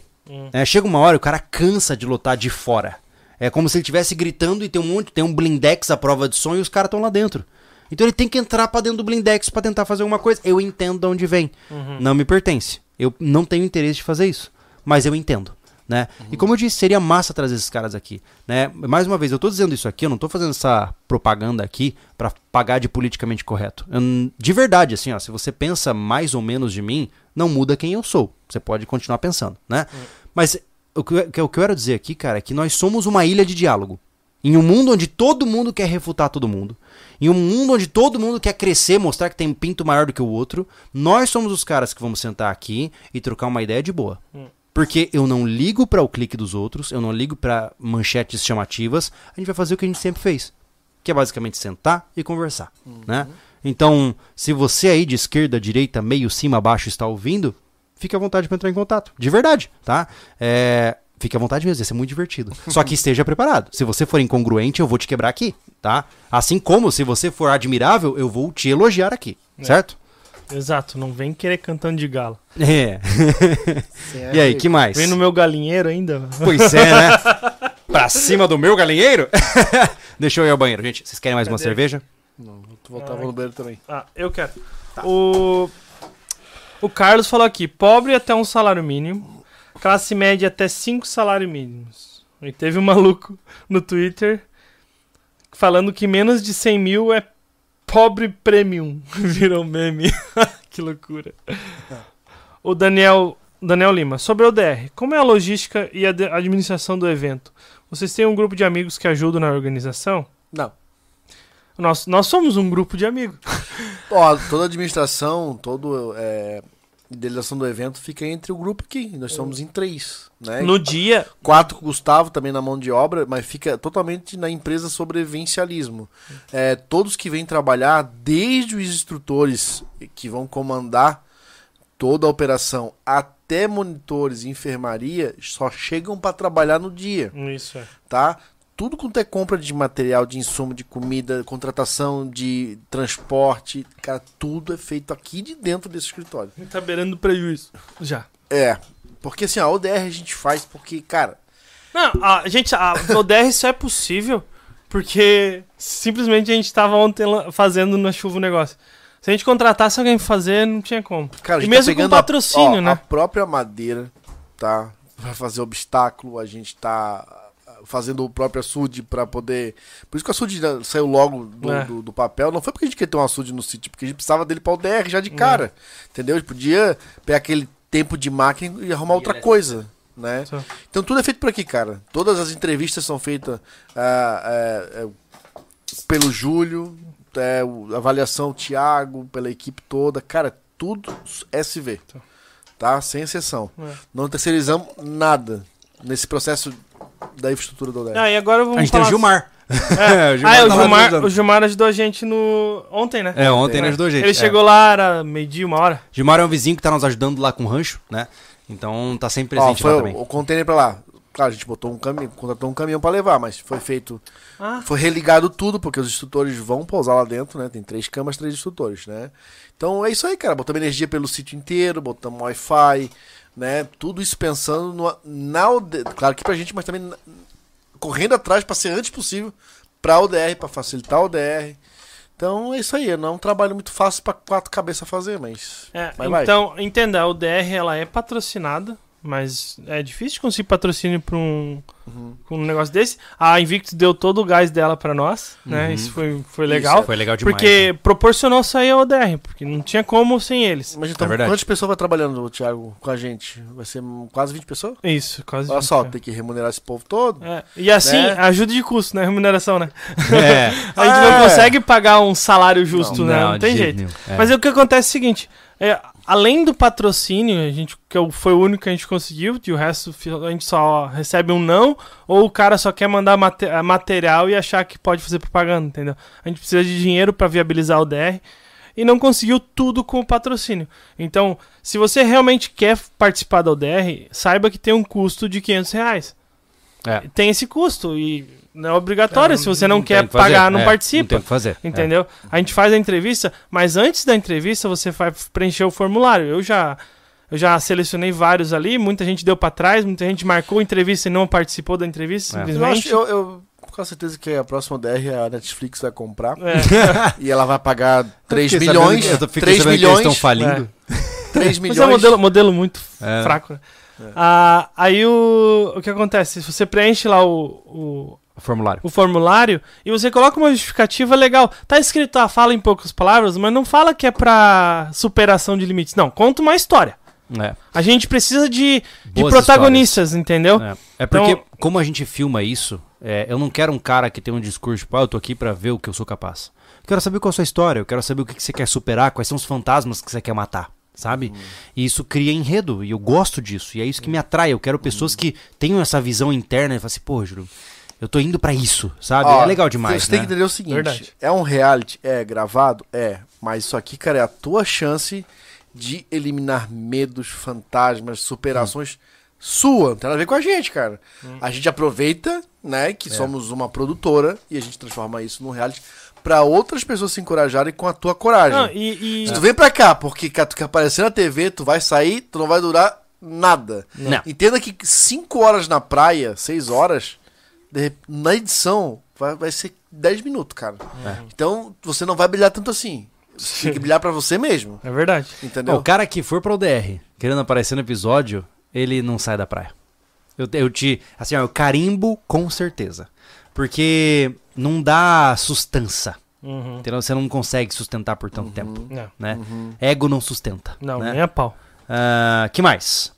É, chega uma hora, o cara cansa de lutar de fora. É como se ele estivesse gritando e tem um monte, tem um blindex à prova de som e os caras estão lá dentro. Então ele tem que entrar pra dentro do blindex pra tentar fazer alguma coisa. Eu entendo de onde vem. Não me pertence. Eu não tenho interesse de fazer isso. Mas eu entendo. Né? E como eu disse, seria massa trazer esses caras aqui. Né? Mais uma vez, eu tô dizendo isso aqui, eu não tô fazendo essa propaganda aqui pra pagar de politicamente correto. Eu de verdade, assim, ó, se você pensa mais ou menos de mim, não muda quem eu sou. Você pode continuar pensando, né? Mas o que, eu- o que eu quero dizer aqui, cara, é que nós somos uma ilha de diálogo. Em um mundo onde todo mundo quer refutar todo mundo, em um mundo onde todo mundo quer crescer, mostrar que tem um pinto maior do que o outro, nós somos os caras que vamos sentar aqui e trocar uma ideia de boa. Porque eu não ligo para o clique dos outros, eu não ligo para manchetes chamativas, a gente vai fazer o que a gente sempre fez, que é basicamente sentar e conversar, né? Então, se você aí de esquerda, direita, meio, cima, baixo está ouvindo, fique à vontade para entrar em contato, de verdade, tá? É, fique à vontade mesmo, ia ser muito divertido. Só que esteja preparado. Se você for incongruente, eu vou te quebrar aqui, tá? Assim como se você for admirável, eu vou te elogiar aqui, certo? Exato, não vem querer cantando de galo. É. e aí, que mais? Vem no meu galinheiro ainda. Pois é, né? pra cima do meu galinheiro? Deixa eu ir ao banheiro, gente. Vocês querem mais uma Cadê? cerveja? Não, tu voltava no banheiro também. Ah, eu quero. O... o Carlos falou aqui: pobre até um salário mínimo, classe média até cinco salários mínimos. E teve um maluco no Twitter falando que menos de 100 mil é pobre premium. Virou meme. que loucura. O Daniel, Daniel Lima, sobre o DR, como é a logística e a administração do evento? Vocês têm um grupo de amigos que ajudam na organização? Não. Nós, nós somos um grupo de amigos. Ó, toda a administração, toda é, idealização do evento fica entre o grupo aqui. Nós somos em três, né? No dia, Quatro com o Gustavo também na mão de obra, mas fica totalmente na empresa sobrevivencialismo. É, todos que vêm trabalhar, desde os instrutores que vão comandar toda a operação até monitores e enfermaria, só chegam para trabalhar no dia, Isso é. tá? Tudo quanto é compra de material, de insumo, de comida, contratação de transporte, cara, tudo é feito aqui de dentro desse escritório. Tá beirando prejuízo. Já. É, porque assim, a ODR a gente faz porque, cara, Não, a gente, a ODR só é possível porque simplesmente a gente tava ontem fazendo na chuva o negócio. Se a gente contratasse alguém pra fazer, não tinha como. Cara, e gente mesmo tá com pegando a- patrocínio, ó, né? A própria madeira, tá? Vai fazer obstáculo, a gente tá fazendo o próprio açude pra poder. Por isso que o açude já saiu logo do, É. do, do papel. Não foi porque a gente queria ter um açude no sítio, porque a gente precisava dele pra ODR já de cara. Entendeu? A gente podia pegar aquele tempo de máquina e arrumar outra coisa. Né? Então tudo é feito por aqui, cara. Todas as entrevistas são feitas ah, é, é, pelo Júlio, é, o- avaliação Thiago, pela equipe toda. Cara, tudo SV. Tá? Sem exceção. É. Não terceirizamos nada nesse processo da infraestrutura do ODR. Ah, e agora vamos A gente tem o falar... Gilmar. É. O ah, é, o tava Gilmar, ajudando. o Gilmar ajudou a gente no... Ontem, né? É, ontem ele ajudou a gente. Ele é. chegou lá, era meio-dia, uma hora. Gilmar é um vizinho que tá nos ajudando lá com o rancho, né? Então tá sempre Ó, presente foi lá o, também. o container pra lá. Claro, a gente botou um caminhão, contratou um caminhão pra levar, mas foi feito. Ah, Foi religado tudo, porque os instrutores vão pousar lá dentro, né? Tem três camas, três instrutores, né? Então é isso aí, cara. Botamos energia pelo sítio inteiro, botamos Wi-Fi, né? Tudo isso pensando no, na ODR. Claro que pra gente, mas também na- correndo atrás pra ser antes possível pra ODR, pra facilitar a ODR, Então é isso aí, não é um trabalho muito fácil pra quatro cabeças fazer, mas. É, Mas vai. então, entenda, a UDR ela é patrocinada, mas é difícil conseguir patrocínio pra um, Uhum. um negócio desse. A Invictus deu todo o gás dela pra nós, né? Uhum. Isso foi, foi legal. Foi legal demais. porque né? proporcionou sair a UDR, porque não tinha como sem eles. Mas então, É verdade. quantas pessoas vai trabalhando, Thiago, com a gente? Vai ser quase 20 pessoas? Isso, quase. Olha 20, só, é. tem que remunerar esse povo todo. É, E assim, Né? ajuda de custo, né? Remuneração, né? É. A gente É. não consegue pagar um salário justo, né? Não, de tem jeito jeito. É. Mas o que acontece é o seguinte: é, além do patrocínio, a gente, que foi o único que a gente conseguiu, e o resto a gente só recebe um não, ou o cara só quer mandar mate- material e achar que pode fazer propaganda, entendeu? A gente precisa de dinheiro para viabilizar o DR e não conseguiu tudo com o patrocínio. Então, se você realmente quer participar da ODR, saiba que tem um custo de 500 reais. É. Tem esse custo e não é obrigatório. É, se você não, tem quer pagar, não É, participa. Não tem que fazer. É. Entendeu? A gente faz a entrevista, mas antes da entrevista você vai preencher o formulário. Eu já eu já selecionei vários ali, muita gente deu pra trás, muita gente marcou a entrevista e não participou da entrevista, É. Eu simplesmente. acho, eu, eu com certeza que a próxima DR a Netflix vai comprar. É. E ela vai pagar 3 Fiquei milhões. sabendo- Eu tô- fiquei 3 sabendo que eles milhões. estão falindo. 3 Mas milhões. é um modelo, modelo muito É. fraco. né? Ah, aí o, o que acontece? Se você preenche lá o, o, O formulário. o formulário e você coloca uma justificativa legal. Tá escrito, ah, fala em poucas palavras, mas não fala que é pra superação de limites. Não, conta uma história. É. A gente precisa de, de protagonistas, entendeu? É, É porque, Então- como a gente filma isso, é, eu não quero um cara que tem um discurso, tipo, ah, eu tô aqui pra ver o que eu sou capaz. Eu quero saber qual é a sua história, eu quero saber o que que você quer superar, quais são os fantasmas que você quer matar, sabe? E isso cria enredo, e eu gosto disso, e é isso que me atrai. Eu quero pessoas que tenham essa visão interna e falam assim, pô, Júlio, eu tô indo pra isso, sabe? Ó, é legal demais, Você né? tem que entender o seguinte: Verdade. é um reality, é gravado, é, mas isso aqui, cara, é a tua chance de eliminar medos, fantasmas, superações sua. Não tem nada a ver com a gente, cara. A gente aproveita, né, que somos uma produtora e a gente transforma isso num reality pra outras pessoas se encorajarem com a tua coragem. Não, e, e- Se tu vem pra cá porque cara, tu quer aparecer na TV, tu vai sair, tu não vai durar nada. Não. Entenda que 5 horas na praia, 6 horas, na edição, vai, vai ser 10 minutos, cara. É. Então você não vai brilhar tanto assim. Você tem que brilhar pra você mesmo. É verdade. Entendeu? Não, o cara que for pra UDR querendo aparecer no episódio, ele não sai da praia. Eu, eu te. Assim, ó, eu carimbo com certeza. Porque não dá sustância. Uhum. Entendeu? Você não consegue sustentar por tanto tempo. Não, Né? Uhum. Ego não sustenta. não né? nem a pau. Ah, que mais?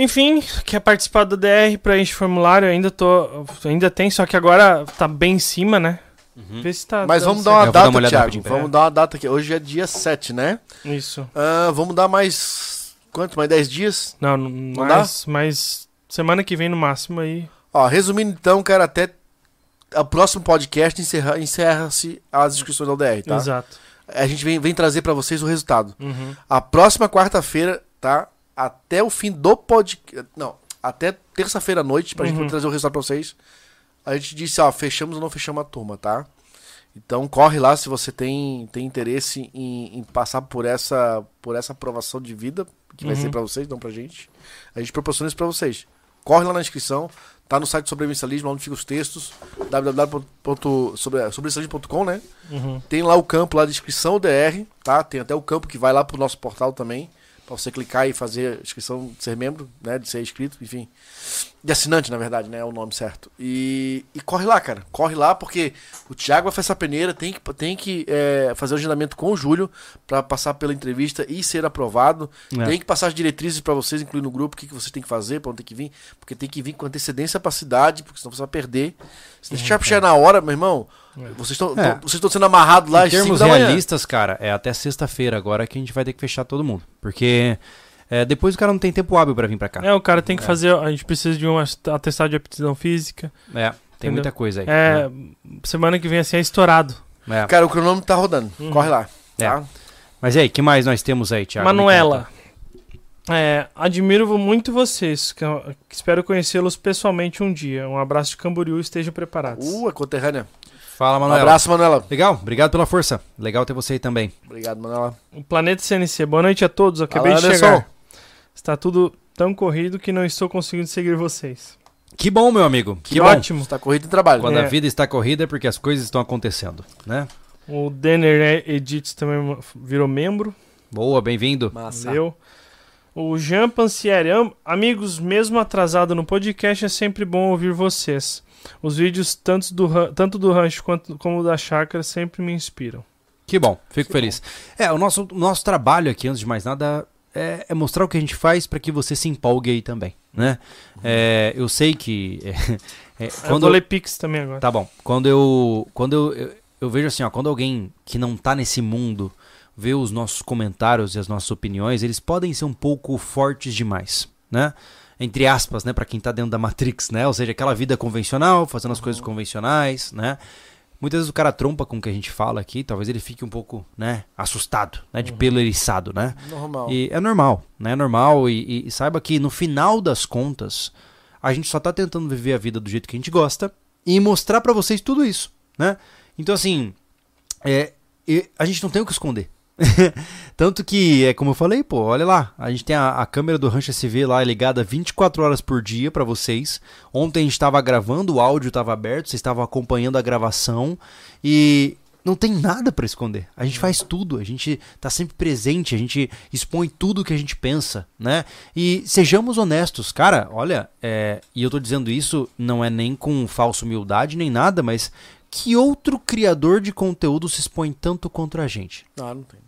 Enfim, quer participar do DR, preenche o formulário, ainda tô. Ainda tem, só que agora tá bem em cima, né? Vê se tá. Mas vamos dar uma vou dar data, uma Thiago. Vamos É. dar uma data aqui. Hoje é dia 7, né? Isso. Ah, vamos dar mais. Quanto? Mais 10 dias? Não, não dá? mais, mais semana que vem no máximo aí. Ó, resumindo então, cara, até o próximo podcast encerra- encerra-se as inscrições da UDR, tá? Exato. A gente vem, vem trazer pra vocês o resultado. Uhum. A próxima quarta-feira, tá? Até o fim do podcast. Não, até terça-feira à noite, pra gente Uhum. poder trazer o resultado pra vocês. A gente disse, ó, fechamos ou não fechamos a turma, tá? Então corre lá se você tem, tem interesse em, em passar por essa, por essa aprovação de vida, que vai Uhum. ser pra vocês, não pra gente. A gente proporciona isso pra vocês. Corre lá na inscrição, tá no site Sobrevivencialismo, lá onde ficam os textos, www.sobrevivencialismo.com, né? Uhum. Tem lá o campo lá de inscrição DR, tá? Tem até o campo que vai lá pro nosso portal também, pra você clicar e fazer a inscrição ser membro, né? De ser inscrito, enfim. De assinante, na verdade, né? É o nome certo. E, e corre lá, cara. Corre lá, porque o Thiago vai fazer essa peneira, tem que, tem que é, fazer o agendamento com o Júlio pra passar pela entrevista e ser aprovado. É. Tem que passar as diretrizes pra vocês, incluir no grupo, o que, que vocês têm que fazer, pra onde tem que vir. Porque tem que vir com antecedência pra cidade, porque senão você vai perder. Se deixar chegar na hora, meu irmão, vocês estão É. vocês estão sendo amarrados lá em às 5 termos realistas, cara, é até sexta-feira agora que a gente vai ter que fechar todo mundo. Porque é, depois o cara não tem tempo hábil pra vir pra cá. É, o cara tem que fazer. A gente precisa de um atestado de aptidão física. É, tem Entendeu? muita coisa aí. É, semana que vem assim é estourado. É. Cara, o cronômetro tá rodando. Uhum. Corre lá. É. Tá? Mas e aí, que mais nós temos aí, Thiago? Manuela. É, admiro muito vocês. que eu- que espero conhecê-los pessoalmente um dia. Um abraço de Camboriú, estejam preparados. Uh, é conterrânea. Fala, Um Manuela. abraço, Manuela. Legal, obrigado pela força. Legal ter você aí também. Obrigado, Manuela. O Planeta CNC, boa noite a todos. Acabei Fala, de Anderson. chegar. Está tudo tão corrido que não estou conseguindo seguir vocês. Que bom, meu amigo. Que, Que bom. ótimo. Você tá corrido em trabalho. Quando É. a vida está corrida é porque as coisas estão acontecendo, né? O Denner Edits também virou membro. Boa, bem-vindo. Massa. Valeu. O Jean Pancieri. Am- Amigos, mesmo atrasado no podcast, é sempre bom ouvir vocês. Os vídeos, tanto do, tanto do rancho quanto como da chácara, sempre me inspiram. Que bom, fico feliz. É, o nosso, o nosso trabalho aqui, antes de mais nada, é, é mostrar o que a gente faz para que você se empolgue aí também, né? É, eu sei que... é, é, eu vou ler Pix também agora. Tá bom. Quando eu. Quando eu, eu, eu vejo assim, ó, quando alguém que não tá nesse mundo vê os nossos comentários e as nossas opiniões, eles podem ser um pouco fortes demais, né? Entre aspas, né, para quem tá dentro da Matrix, né? Ou seja, aquela vida convencional, fazendo as coisas convencionais, né? Muitas vezes o cara trompa com o que a gente fala aqui, talvez ele fique um pouco, né, assustado, né, de pelo eriçado, né? Normal. E é normal, né? É normal e, e- saiba que no final das contas, a gente só tá tentando viver a vida do jeito que a gente gosta e mostrar pra vocês tudo isso, né? Então assim, é, a gente não tem o que esconder. Tanto que, é como eu falei, pô, olha lá, a gente tem a, a câmera do Rancho SV lá ligada 24 horas por dia pra vocês. Ontem a gente estava gravando, o áudio estava aberto, vocês estavam acompanhando a gravação e não tem nada pra esconder. A gente faz tudo, a gente tá sempre presente, a gente expõe tudo que a gente pensa, né? E sejamos honestos, cara, olha, é, e eu tô dizendo isso não é nem com falsa humildade nem nada, mas que outro criador de conteúdo se expõe tanto contra a gente? Ah, não tem.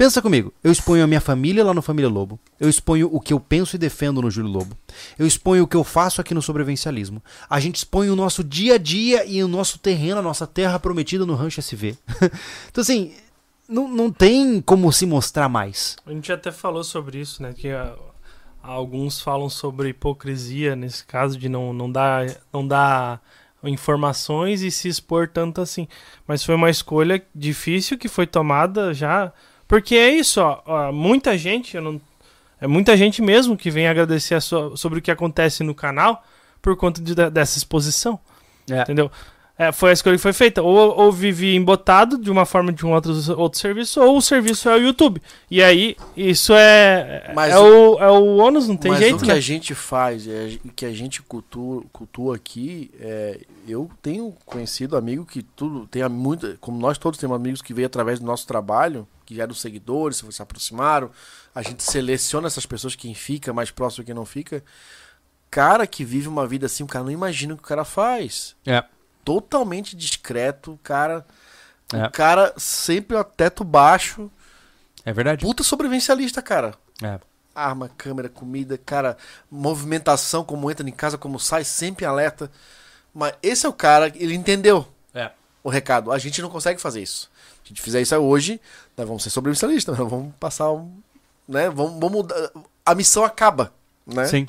Pensa comigo, eu exponho a minha família lá no Família Lobo, eu exponho o que eu penso e defendo no Júlio Lobo, eu exponho o que eu faço aqui no Sobrevivencialismo, a gente expõe o nosso dia a dia e o nosso terreno, a nossa terra prometida no Rancho SV. então assim, não, não tem como se mostrar mais. A gente até falou sobre isso, né? Que ah, alguns falam sobre hipocrisia nesse caso de não, não dar não dar informações e se expor tanto assim. Mas foi uma escolha difícil que foi tomada já. Porque é isso, ó, ó, muita gente, eu não, é muita gente mesmo que vem agradecer sua- sobre o que acontece no canal por conta de- dessa exposição. É. Entendeu? É, foi a escolha que foi feita. Ou, ou vivi embotado de uma forma de um outro, outro serviço, ou o serviço é o YouTube. E aí, isso é, Mas é, o, é o ônus, não tem Mas jeito, o que né? a gente faz, é, o que a gente cultua, cultua aqui, é, eu tenho conhecido amigo que tudo, tem muito, como nós todos temos amigos que veio através do nosso trabalho, que eram seguidores, se aproximaram, a gente seleciona essas pessoas, quem fica mais próximo e quem não fica. Cara que vive uma vida assim, o cara não imagina o que o cara faz. É. Totalmente discreto, o cara. É. O cara sempre ó, teto baixo. É verdade. Puta sobrevivencialista, cara É. arma, câmera, comida, cara, movimentação, como entra em casa, como sai, sempre alerta. Mas esse é o cara, ele entendeu É. o recado. A gente não consegue fazer isso. Se a gente fizer isso hoje, nós vamos ser sobrevivencialistas, nós vamos passar um. Né, vamos, vamos mudar. A missão acaba. Né? Sim.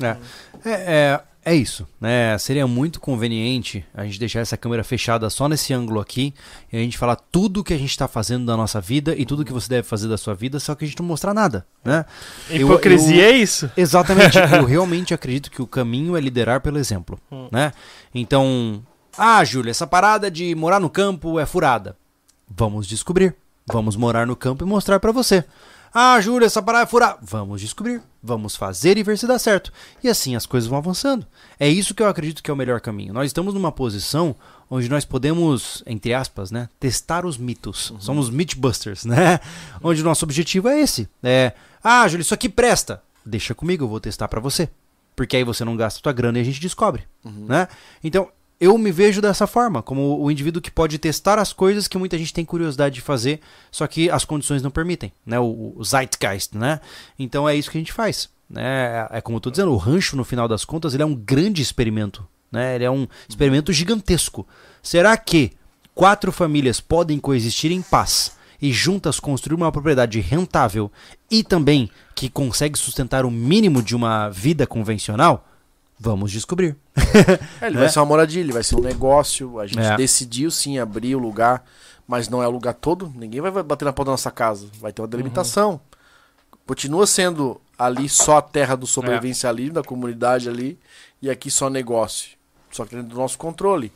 É. É, é, é isso, né? Seria muito conveniente a gente deixar essa câmera fechada só nesse ângulo aqui e a gente falar tudo que a gente está fazendo da nossa vida e tudo que você deve fazer da sua vida, só que a gente não mostrar nada, né? Eu- Hipocrisia eu- é isso. Exatamente. eu realmente acredito que o caminho é liderar pelo exemplo, né? Então, ah, Júlia, essa parada de morar no campo é furada. Vamos descobrir. Vamos morar no campo e mostrar pra você. Ah, Júlia, essa parada é furada. Vamos descobrir. Vamos fazer e ver se dá certo. E assim as coisas vão avançando. É isso que eu acredito que é o melhor caminho. Nós estamos numa posição onde nós podemos, entre aspas, né, testar os mitos. Somos mythbusters, né? Onde o nosso objetivo é esse. É, ah, Júlia, isso aqui presta. Deixa comigo, eu vou testar pra você. Porque aí você não gasta tua grana e a gente descobre, né? Então, eu me vejo dessa forma, como o indivíduo que pode testar as coisas que muita gente tem curiosidade de fazer, só que as condições não permitem, né? O, o zeitgeist, né? Então é isso que a gente faz, né? É como eu tô dizendo, o rancho no final das contas, ele é um grande experimento, né? Ele é um experimento gigantesco. Será que quatro famílias podem coexistir em paz e juntas construir uma propriedade rentável e também que consegue sustentar o mínimo de uma vida convencional? Vamos descobrir. É, ele Né? vai ser uma moradia, ele vai ser um negócio. A gente É. decidiu sim abrir o lugar, mas não é o lugar todo. Ninguém vai bater na porta da nossa casa. Vai ter uma delimitação. Continua sendo ali só a terra do sobrevivencialismo, da comunidade ali, e aqui só negócio. Só que dentro do nosso controle.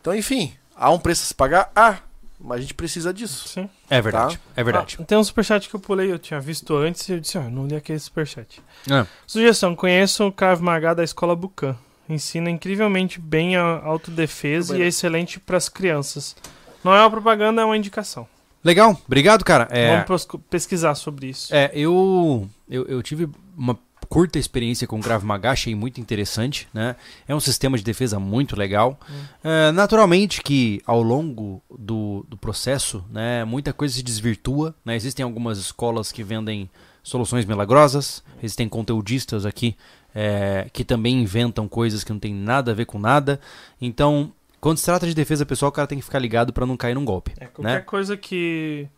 Então, enfim, há um preço a se pagar? Ah, mas a gente precisa disso. Sim. É verdade, é verdade. Ah, tem um superchat que eu pulei, eu tinha visto antes e eu disse, ó, não li aquele superchat. Ah, Sugestão, conheço o Krav Maga da Escola Bucan. Ensina incrivelmente bem a autodefesa e é excelente para as crianças. Não é uma propaganda, é uma indicação. Legal, obrigado, cara. É, Vamos pesquisar sobre isso. É, eu, eu, eu tive uma curta experiência com o Krav Maga, achei muito interessante, né? É um sistema de defesa muito legal. É, naturalmente que ao longo do, do processo, né, muita coisa se desvirtua, né? Existem algumas escolas que vendem soluções milagrosas, existem conteudistas aqui é, que também inventam coisas que não tem nada a ver com nada. Então, quando se trata de defesa pessoal, o cara tem que ficar ligado para não cair num golpe. É, qualquer né? coisa que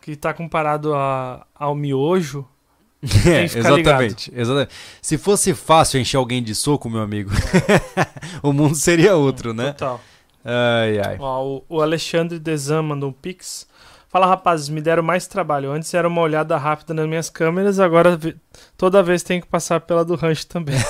que tá comparado a, ao miojo, É, exatamente, exatamente. Se fosse fácil encher alguém de soco, meu amigo, o mundo seria outro, né? total. Ai, ai. Ó, o, Alexandre Desan mandou um pix. Fala, rapazes, me deram mais trabalho. Antes era uma olhada rápida nas minhas câmeras, agora toda vez tenho que passar pela do rancho também.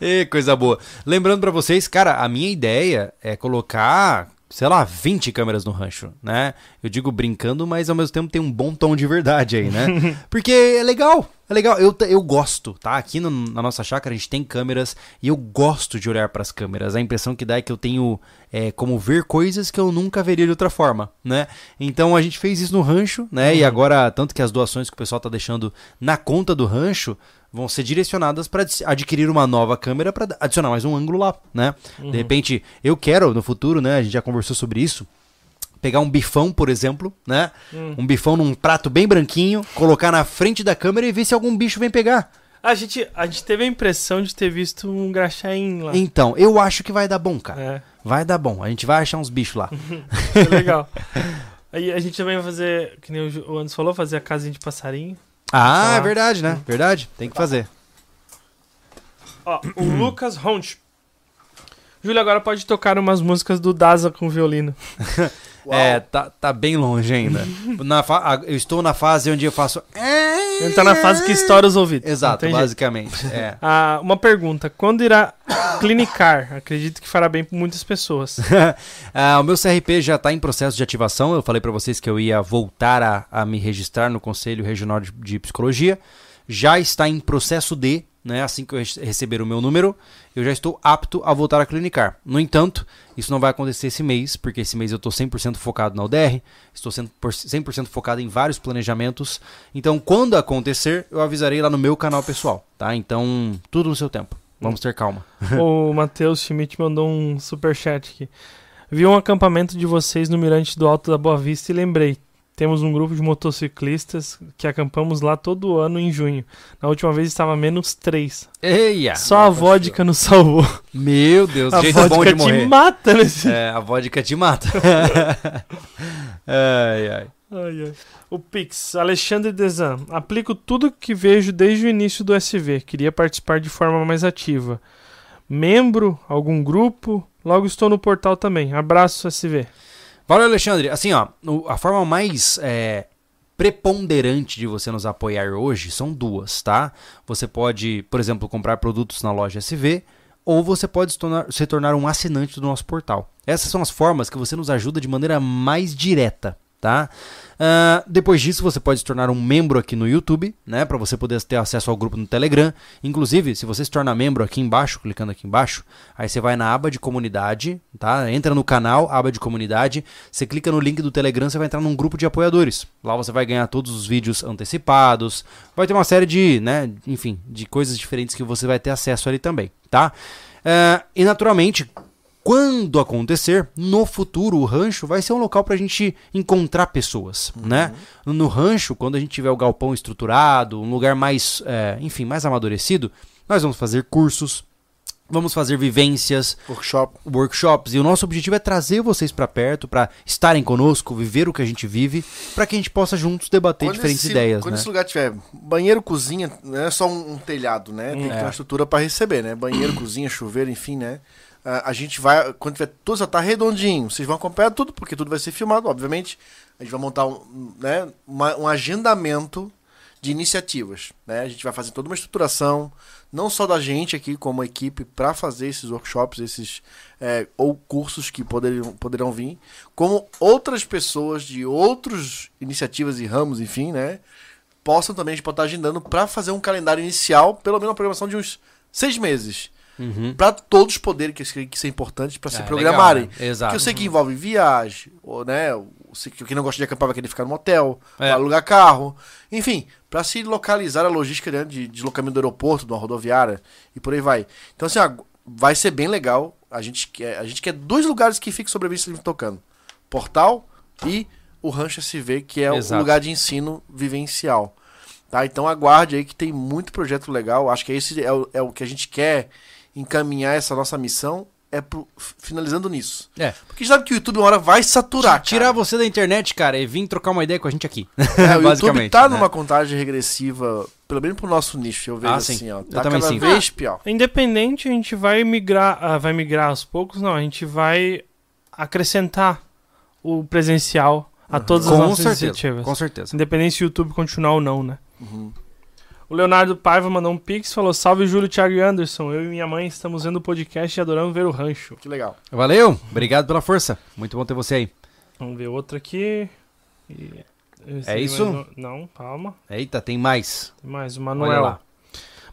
Ê, coisa boa. Lembrando pra vocês, cara, a minha ideia é colocar, sei lá, 20 câmeras no rancho, né? Eu digo brincando, mas ao mesmo tempo tem um bom tom de verdade aí, né? Porque é legal, é legal. Eu, eu gosto, tá? Aqui no- na nossa chácara a gente tem câmeras e eu gosto de olhar pras câmeras. A impressão que dá é que eu tenho é, como ver coisas que eu nunca veria de outra forma, né? Então a gente fez isso no rancho, né? E agora, tanto que as doações que o pessoal tá deixando na conta do rancho vão ser direcionadas para adquirir uma nova câmera para adicionar mais um ângulo lá, né? De repente, eu quero no futuro, né? A gente já conversou sobre isso. Pegar um bifão, por exemplo, né? Um bifão num prato bem branquinho, colocar na frente da câmera e ver se algum bicho vem pegar. A gente, a gente teve a impressão de ter visto um graxaim lá. Então, eu acho que vai dar bom, cara. É, Vai dar bom. A gente vai achar uns bichos lá. foi legal. Aí a gente também vai fazer, que nem o Anderson falou, fazer a casinha de passarinho. Ah, Ah. é verdade, né? Verdade. Tem que fazer. Ó, o Lucas Ronch. Júlio, agora pode tocar umas músicas do Daza com violino. Uau. É, tá, tá bem longe ainda. Na fa- a- eu estou na fase onde eu faço. Ele tá na fase que estoura os ouvidos. Exato, jeito. basicamente. É. Ah, uma pergunta. Quando irá clinicar? Acredito que fará bem para muitas pessoas. Ah, o meu CRP já está em processo de ativação. Eu falei para vocês que eu ia voltar a, a me registrar no Conselho Regional de, de Psicologia. Já está em processo de, né, assim que eu rece- receber o meu número, eu já estou apto a voltar a clinicar. No entanto, isso não vai acontecer esse mês, porque esse mês eu estou 100% focado na UDR, estou 100% por- 100% focado em vários planejamentos. Então, quando acontecer, eu avisarei lá no meu canal pessoal, tá? Então, tudo no seu tempo. Vamos ter calma. o Matheus Schmidt mandou um superchat aqui. Vi um acampamento de vocês no Mirante do Alto da Boa Vista e lembrei. Temos um grupo de motociclistas que acampamos lá todo ano em junho. Na última vez estava menos 3. Eia! Só a vodka nos salvou. Meu Deus, a jeito vodka bom de te morrer. mata nesse. É, a vodka te mata. ai, ai. Ai, ai. O Pix, Alexandre Desan. Aplico tudo que vejo desde o início do SV. Queria participar de forma mais ativa. Membro, algum grupo? Logo estou no portal também. Abraço, SV. Valeu, Alexandre. Assim, ó, a forma mais é, preponderante de você nos apoiar hoje são duas, tá? Você pode, por exemplo, comprar produtos na loja SV ou você pode se tornar, se tornar um assinante do nosso portal. Essas são as formas que você nos ajuda de maneira mais direta, tá? Ah, depois disso, você pode se tornar um membro aqui no YouTube, né? Para você poder ter acesso ao grupo no Telegram. Inclusive, se você se torna membro aqui embaixo, clicando aqui embaixo, aí você vai na aba de comunidade, tá? Entra no canal, aba de comunidade, você clica no link do Telegram, você vai entrar num grupo de apoiadores. Lá você vai ganhar todos os vídeos antecipados, vai ter uma série de, né? Enfim, de coisas diferentes que você vai ter acesso ali também, tá? Ah, e naturalmente, quando acontecer, no futuro, o rancho vai ser um local para a gente encontrar pessoas, né? No rancho, quando a gente tiver o galpão estruturado, um lugar mais, é, enfim, mais amadurecido, nós vamos fazer cursos, vamos fazer vivências, Workshop. workshops e o nosso objetivo é trazer vocês para perto, para estarem conosco, viver o que a gente vive, para que a gente possa juntos debater diferentes esse, ideias, Quando né? esse lugar tiver banheiro, cozinha, não é só um, um telhado, né? Tem que ter É. uma estrutura para receber, né? Banheiro, cozinha, chuveiro, enfim, né? Ah, a gente vai, quando tiver tudo já tá redondinho, vocês vão acompanhar tudo, porque tudo vai ser filmado, obviamente. A gente vai montar um, né, uma- um agendamento de iniciativas, né? A gente vai fazer toda uma estruturação, não só da gente aqui como equipe, para fazer esses workshops, esses é, ou cursos que poderiam, poderão vir, como outras pessoas de outras iniciativas e ramos, enfim, né? Possam também, a gente pode estar agendando para fazer um calendário inicial, pelo menos uma programação de uns seis meses. Uhum. Pra todos os poderes que, que isso é importante pra se É, programarem. legal, né? Exato. Porque eu sei que envolve viagem, ou, né? Quem não gosta de acampar vai querer ficar no motel, É. alugar carro. Enfim, pra se localizar a logística né, de deslocamento do aeroporto, de uma rodoviária e por aí vai. Então, assim, ó, vai ser bem legal. A gente quer, a gente quer dois lugares que fiquem sobreviventes tocando: Portal e o Rancho SV, que é Exato. o lugar de ensino vivencial. Tá? Então aguarde aí que tem muito projeto legal. Acho que esse é o, é o que a gente quer encaminhar essa nossa missão. É pro- finalizando nisso. É. Porque sabe que o YouTube uma hora vai saturar. Tirar cara. você da internet, cara, e vir trocar uma ideia com a gente aqui. É, o YouTube tá né? numa contagem regressiva, pelo menos pro nosso nicho, eu vejo Ah, sim. assim, ó. Eu Tá também cada sim. vez pior. Independente, a gente vai migrar, ah, vai migrar aos poucos, não, a gente vai acrescentar o presencial a todas as Com nossas certeza, iniciativas. com certeza. Independente se o YouTube continuar ou não, né? Uhum. O Leonardo Paiva mandou um pix, falou: Salve Júlio, Thiago e Anderson. Eu e minha mãe estamos vendo o podcast e adoramos ver o rancho. Que legal. Valeu, obrigado pela força. Muito bom ter você aí. Vamos ver outro aqui. E- É isso? Não, calma. Eita, tem mais. Tem mais, o Olha Manuel.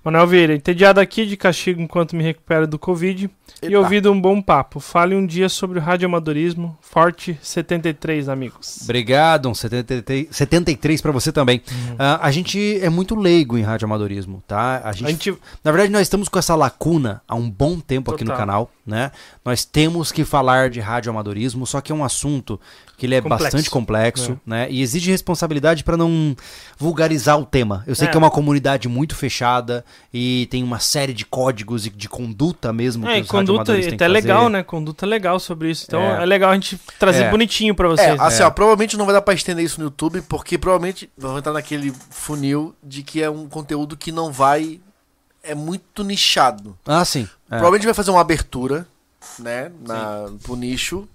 Manuel Vieira, entediado aqui de castigo enquanto me recupero do Covid e Eita. ouvido um bom papo. Fale um dia sobre o radioamadorismo. Forte 73, amigos. Obrigado, um 73, 73 para você também. Ah, a gente é muito leigo em radioamadorismo, tá? A gente, A gente, Na verdade, nós estamos com essa lacuna há um bom tempo aqui no Total. canal, né? Nós temos que falar de radioamadorismo, só que é um assunto que ele é Complexo. bastante complexo, né? E exige responsabilidade para não vulgarizar o tema. Eu sei É. que é uma comunidade muito fechada e tem uma série de códigos e de conduta mesmo é, que e os conduta, até que legal, fazer. né? Conduta legal sobre isso. Então É. é, legal a gente trazer É. bonitinho pra É, vocês. assim, É. ó, provavelmente não vai dar pra estender isso no YouTube, porque provavelmente vão entrar naquele funil de que é um conteúdo que não vai. É muito nichado. Ah, sim. É. Provavelmente vai fazer uma abertura, né, na, pro nicho,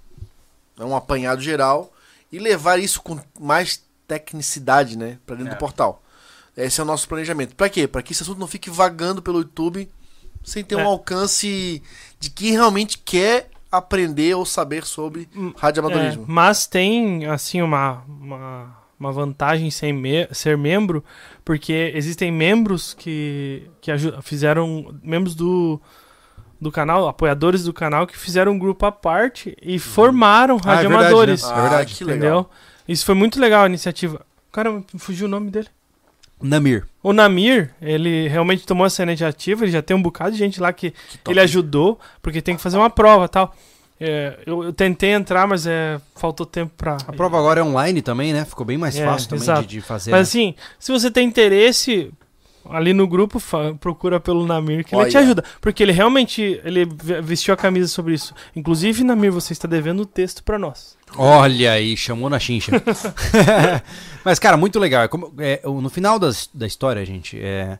né, um apanhado geral, e levar isso com mais tecnicidade, né, pra dentro É. do portal. Esse é o nosso planejamento. Pra quê? Pra que esse assunto não fique vagando pelo YouTube sem ter um É. alcance de quem realmente quer aprender ou saber sobre radioamadorismo. É, mas tem, assim, uma, uma, uma vantagem sem me- ser membro, porque existem membros que, que fizeram. Membros do, do canal, apoiadores do canal, que fizeram um grupo à parte e formaram Ah, é verdade, radioamadores. né? É verdade. Ah, que entendeu? legal. Isso foi muito legal a iniciativa. Cara, me fugiu o nome dele. Namir. O Namir, ele realmente tomou essa iniciativa, ele já tem um bocado de gente lá que, top. ele ajudou, porque tem que fazer uma prova e tal. É, eu, eu tentei entrar, mas é, faltou tempo pra. A prova agora é online também, né? Ficou bem mais É, fácil também de, de fazer. Mas né? assim, se você tem interesse ali no grupo, procura pelo Namir que ele Olha. te ajuda. Porque ele realmente ele ve- vestiu a camisa sobre isso. Inclusive, Namir, você está devendo o texto pra nós. Olha aí, chamou na chincha. Mas, cara, muito legal. É como- é, no final das- da história, gente, é,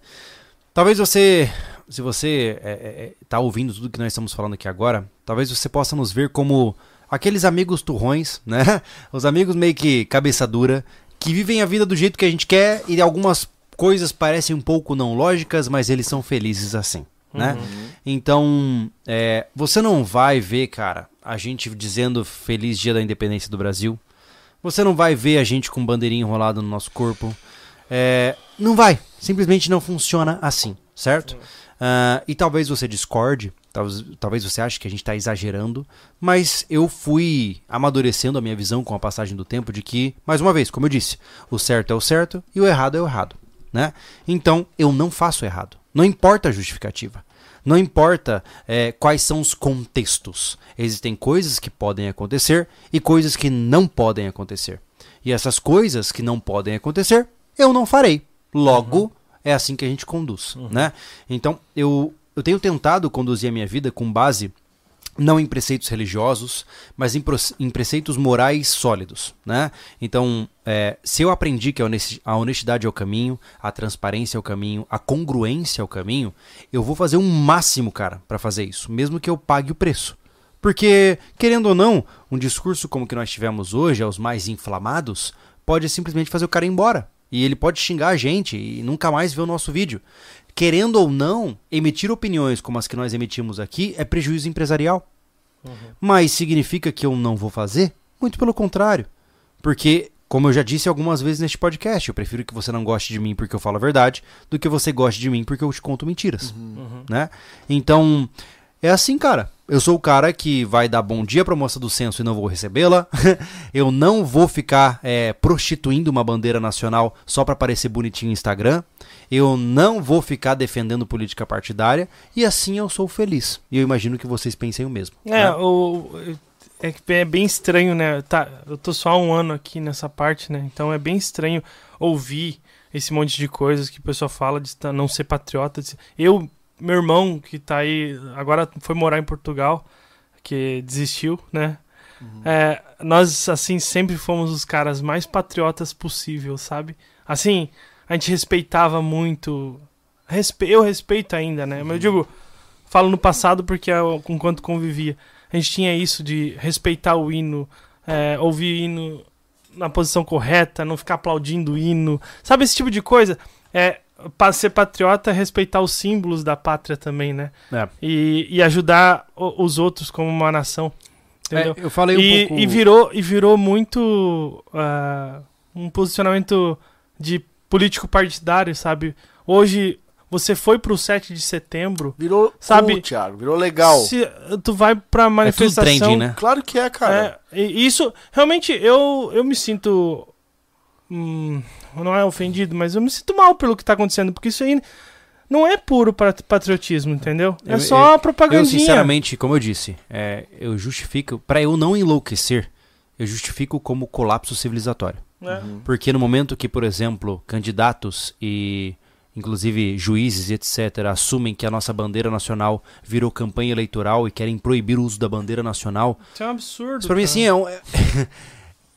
talvez você, se você é, é, é, tá ouvindo tudo que nós estamos falando aqui agora, talvez você possa nos ver como aqueles amigos turrões, né? Os amigos meio que cabeça dura, que vivem a vida do jeito que a gente quer e algumas coisas parecem um pouco não lógicas, mas eles são felizes assim, né? Então, é, você não vai ver, cara, a gente dizendo Feliz Dia da Independência do Brasil. Você não vai ver a gente com bandeirinha enrolada no nosso corpo. É, não vai. Simplesmente não funciona assim, certo? Ah, e talvez você discorde, talvez, talvez você ache que a gente está exagerando, mas eu fui amadurecendo a minha visão com a passagem do tempo de que, mais uma vez, como eu disse, o certo é o certo e o errado é o errado. Né? Então eu não faço errado. Não importa a justificativa. Não importa é, quais são os contextos. Existem coisas que podem acontecer e coisas que não podem acontecer. E essas coisas que não podem acontecer, eu não farei. Logo, é assim que a gente conduz. Né? Então, eu, eu tenho tentado conduzir a minha vida com base não em preceitos religiosos, mas em, em preceitos morais sólidos, né? Então, é, se eu aprendi que a honestidade é o caminho, a transparência é o caminho, a congruência é o caminho, eu vou fazer um máximo, cara, para fazer isso, mesmo que eu pague o preço. Porque, querendo ou não, um discurso como o que nós tivemos hoje, aos mais inflamados, pode simplesmente fazer o cara ir embora. E ele pode xingar a gente e nunca mais ver o nosso vídeo. Querendo ou não, emitir opiniões como as que nós emitimos aqui é prejuízo empresarial. Mas significa que eu não vou fazer? Muito pelo contrário. Porque Como eu já disse algumas vezes neste podcast, eu prefiro que você não goste de mim porque eu falo a verdade do que você goste de mim porque eu te conto mentiras, Uhum. né? Então, é assim, cara. Eu sou o cara que vai dar bom dia pra moça do censo e não vou recebê-la. eu não vou ficar é, prostituindo uma bandeira nacional só pra parecer bonitinho no Instagram. Eu não vou ficar defendendo política partidária. E assim eu sou feliz. E eu imagino que vocês pensem o mesmo. É, né? o, é é bem estranho, né? Tá, eu tô só há um ano aqui nessa parte, né? Então é bem estranho ouvir esse monte de coisas que o pessoal fala de não ser patriota. Eu, meu irmão, que tá aí, agora foi morar em Portugal, que desistiu, né? É, nós, assim, sempre fomos os caras mais patriotas possível, sabe? Assim, a gente respeitava muito. respe- eu respeito ainda, né? Mas eu digo, falo no passado porque eu, enquanto convivia, a gente tinha isso de respeitar o hino, é, ouvir o hino na posição correta, não ficar aplaudindo o hino. Sabe esse tipo de coisa? É, para ser patriota, é respeitar os símbolos da pátria também, né? É. E, e ajudar os outros como uma nação. Entendeu? É, eu falei um e, pouco. e virou e virou muito ah, um posicionamento de político partidário, sabe? Hoje você foi pro 7 de setembro, Virou, Sabe- cool, Thiago, virou legal. se tu vai pra É tudo manifestação, trending, né? Claro que é, cara. é, e isso realmente eu eu me sinto hum, não é ofendido, mas eu me sinto mal pelo que tá acontecendo, porque isso aí não é puro pat- patriotismo, entendeu? É Eu- só eu- propagandinha. Eu, sinceramente, como eu disse, é, eu justifico, pra eu não enlouquecer, eu justifico como colapso civilizatório. né? Porque no momento que, por exemplo, candidatos e inclusive juízes e etc assumem que a nossa bandeira nacional virou campanha eleitoral e querem proibir o uso da bandeira nacional, Isso é um absurdo. isso pra mim assim é, um- é,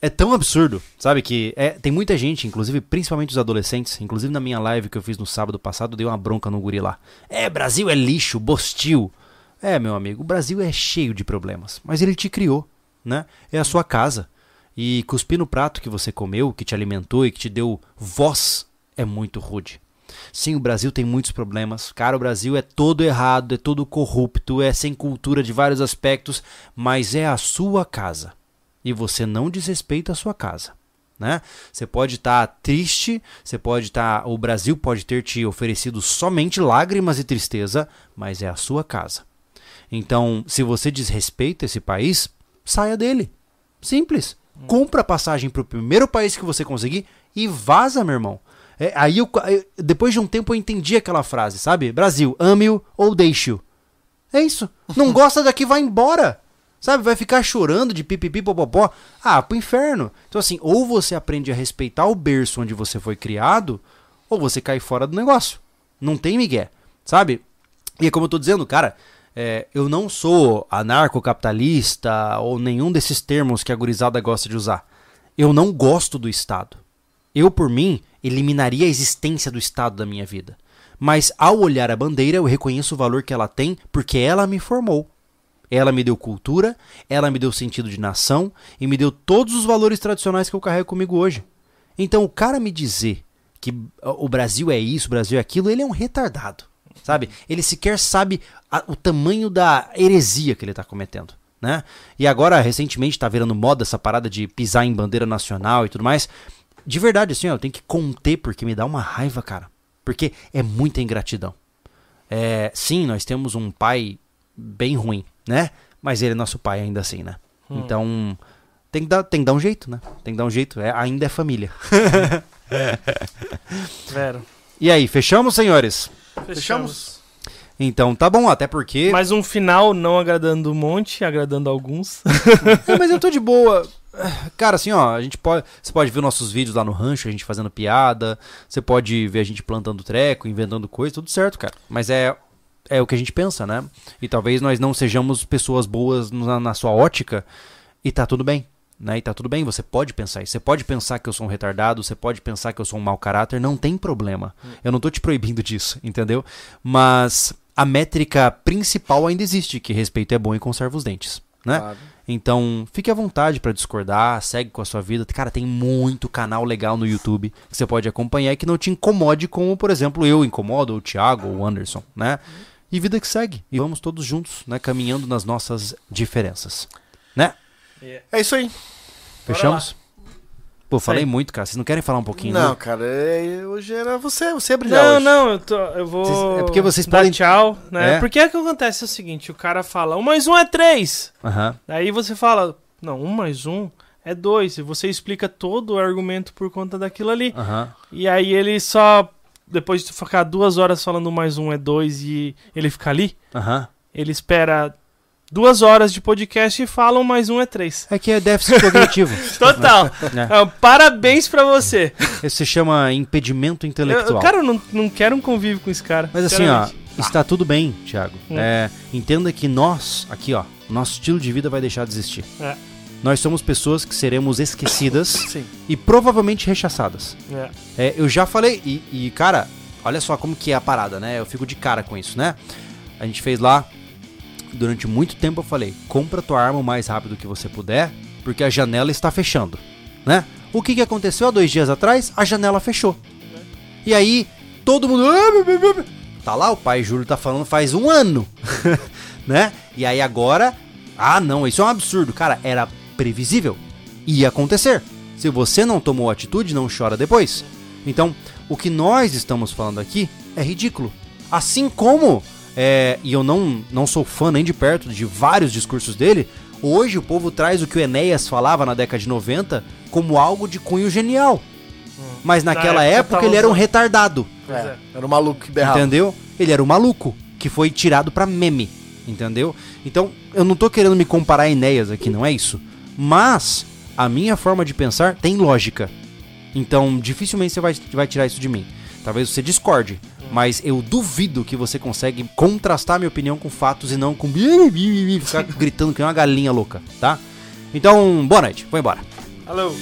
é tão absurdo, sabe que é, tem muita gente, inclusive principalmente os adolescentes, inclusive na minha live que eu fiz no sábado passado, dei uma bronca no guri lá. É, Brasil é lixo, bostil. É, meu amigo, o Brasil é cheio de problemas, mas ele te criou, né? É a sua casa. E cuspir no prato que você comeu, que te alimentou e que te deu voz é muito rude. Sim, o Brasil tem muitos problemas. Cara, o Brasil é todo errado, é todo corrupto, é sem cultura de vários aspectos, mas é a sua casa. E você não desrespeita a sua casa. Né? Você pode estar triste, você pode estar. o Brasil pode ter te oferecido somente lágrimas e tristeza, mas é a sua casa. Então, se você desrespeita esse país, saia dele. Simples. Compra a passagem para o primeiro país que você conseguir e vaza, meu irmão. É, aí eu, depois de um tempo eu entendi aquela frase, sabe? Brasil, ame-o ou deixe-o. É isso. Não gosta daqui, vai embora. Sabe? Vai ficar chorando de pipipi popopó. Ah, pro inferno. Então, assim, ou você aprende a respeitar o berço onde você foi criado, ou você cai fora do negócio. Não tem migué, sabe? E é como eu tô dizendo, cara, é, eu não sou anarcocapitalista ou nenhum desses termos que a gurizada gosta de usar. Eu não gosto do Estado. Eu, por mim, eliminaria a existência do Estado da minha vida. Mas ao olhar a bandeira, eu reconheço o valor que ela tem porque ela me formou. Ela me deu cultura, ela me deu sentido de nação e me deu todos os valores tradicionais que eu carrego comigo hoje. Então, o cara me dizer que o Brasil é isso, o Brasil é aquilo, ele é um retardado. Sabe? Ele sequer sabe a- o tamanho da heresia que ele está cometendo. Né? E agora, recentemente, tá virando moda essa parada de pisar em bandeira nacional e tudo mais. De verdade, assim, ó, eu tenho que conter porque me dá uma raiva, cara. Porque é muita ingratidão. É, sim, nós temos um pai bem ruim, né? Mas ele é nosso pai ainda assim, né? Então, tem que, dar, tem que dar um jeito, né? Tem que dar um jeito. É, ainda é família. Vera. E aí, fechamos, senhores? Fechamos? Então, tá bom, até porque... Mais um final não agradando um monte, agradando alguns. É, mas eu tô de boa. Cara, assim, ó, a gente pode. Você pode ver nossos vídeos lá no rancho, a gente fazendo piada. Você pode ver a gente plantando treco, inventando coisa, tudo certo, cara. Mas é. É o que a gente pensa, né? E talvez nós não sejamos pessoas boas na, na sua ótica. E tá tudo bem. Né? E tá tudo bem, você pode pensar isso. Você pode pensar que eu sou um retardado, você pode pensar que eu sou um mau caráter, não tem problema. Eu não tô te proibindo disso, entendeu? Mas a métrica principal ainda existe, que respeito é bom e conserva os dentes, né? Claro. Então, fique à vontade pra discordar, segue com a sua vida. Cara, tem muito canal legal no YouTube que você pode acompanhar e que não te incomode, como, por exemplo, eu incomodo, ou o Thiago, ou o Anderson, né? E vida que segue. E vamos todos juntos, né? Caminhando nas nossas diferenças. Né? É isso aí. Fechamos? Pô, falei Sei. muito, cara. Vocês não querem falar um pouquinho? Não, né? cara, é- hoje era você, você ia brilhar Não, hoje. não, eu, tô, eu vou. Vocês- é porque vocês dar podem- tchau, né? É. Porque é que acontece é o seguinte: o cara fala, um mais um é três. Aham. Daí você fala, não, um mais um é dois. E você explica todo o argumento por conta daquilo ali. Aham. E aí ele só. Depois de ficar duas horas falando um mais um é dois e ele fica ali, Aham. ele espera duas horas de podcast e fala um mais um é três. É que é déficit cognitivo. Total. né? Ah, parabéns pra você. Isso se chama impedimento Eu, intelectual. cara, eu não, não quero um convívio com esse cara. Mas assim, ó, está tudo bem, Thiago. Hum. É, entenda que nós, aqui, ó, nosso estilo de vida vai deixar de existir. É. Nós somos pessoas que seremos esquecidas Sim. e provavelmente rechaçadas. É. É, eu já falei, e, e, cara, olha só como que é a parada, né? Eu fico de cara com isso, né? A gente fez lá, durante muito tempo eu falei, compra tua arma o mais rápido que você puder, porque a janela está fechando, né? O que, que aconteceu há dois dias atrás? A janela fechou. E aí, todo mundo... "Ah, Tá lá, o pai Júlio tá falando faz um ano, né? E aí agora... Ah, não, isso é um absurdo. Cara, era previsível. Ia acontecer. Se você não tomou atitude, não chora depois. Então, o que nós estamos falando aqui é ridículo. Assim como, é, e eu não, não sou fã nem de perto de vários discursos dele, hoje o povo traz o que o Enéas falava na década de 90 como algo de cunho genial. Mas naquela Na época época ele era um retardado. É, é. Era um maluco que berrava. Entendeu? Ele era um maluco que foi tirado pra meme. Entendeu? Então, eu não tô querendo me comparar a Enéas aqui, não é isso. Mas a minha forma de pensar tem lógica. Então, dificilmente você vai, vai tirar isso de mim. Talvez você discorde. Mas eu duvido que você consegue contrastar minha opinião com fatos e não com ficar gritando que é uma galinha louca, tá? Então, boa noite. Vou embora. Alô.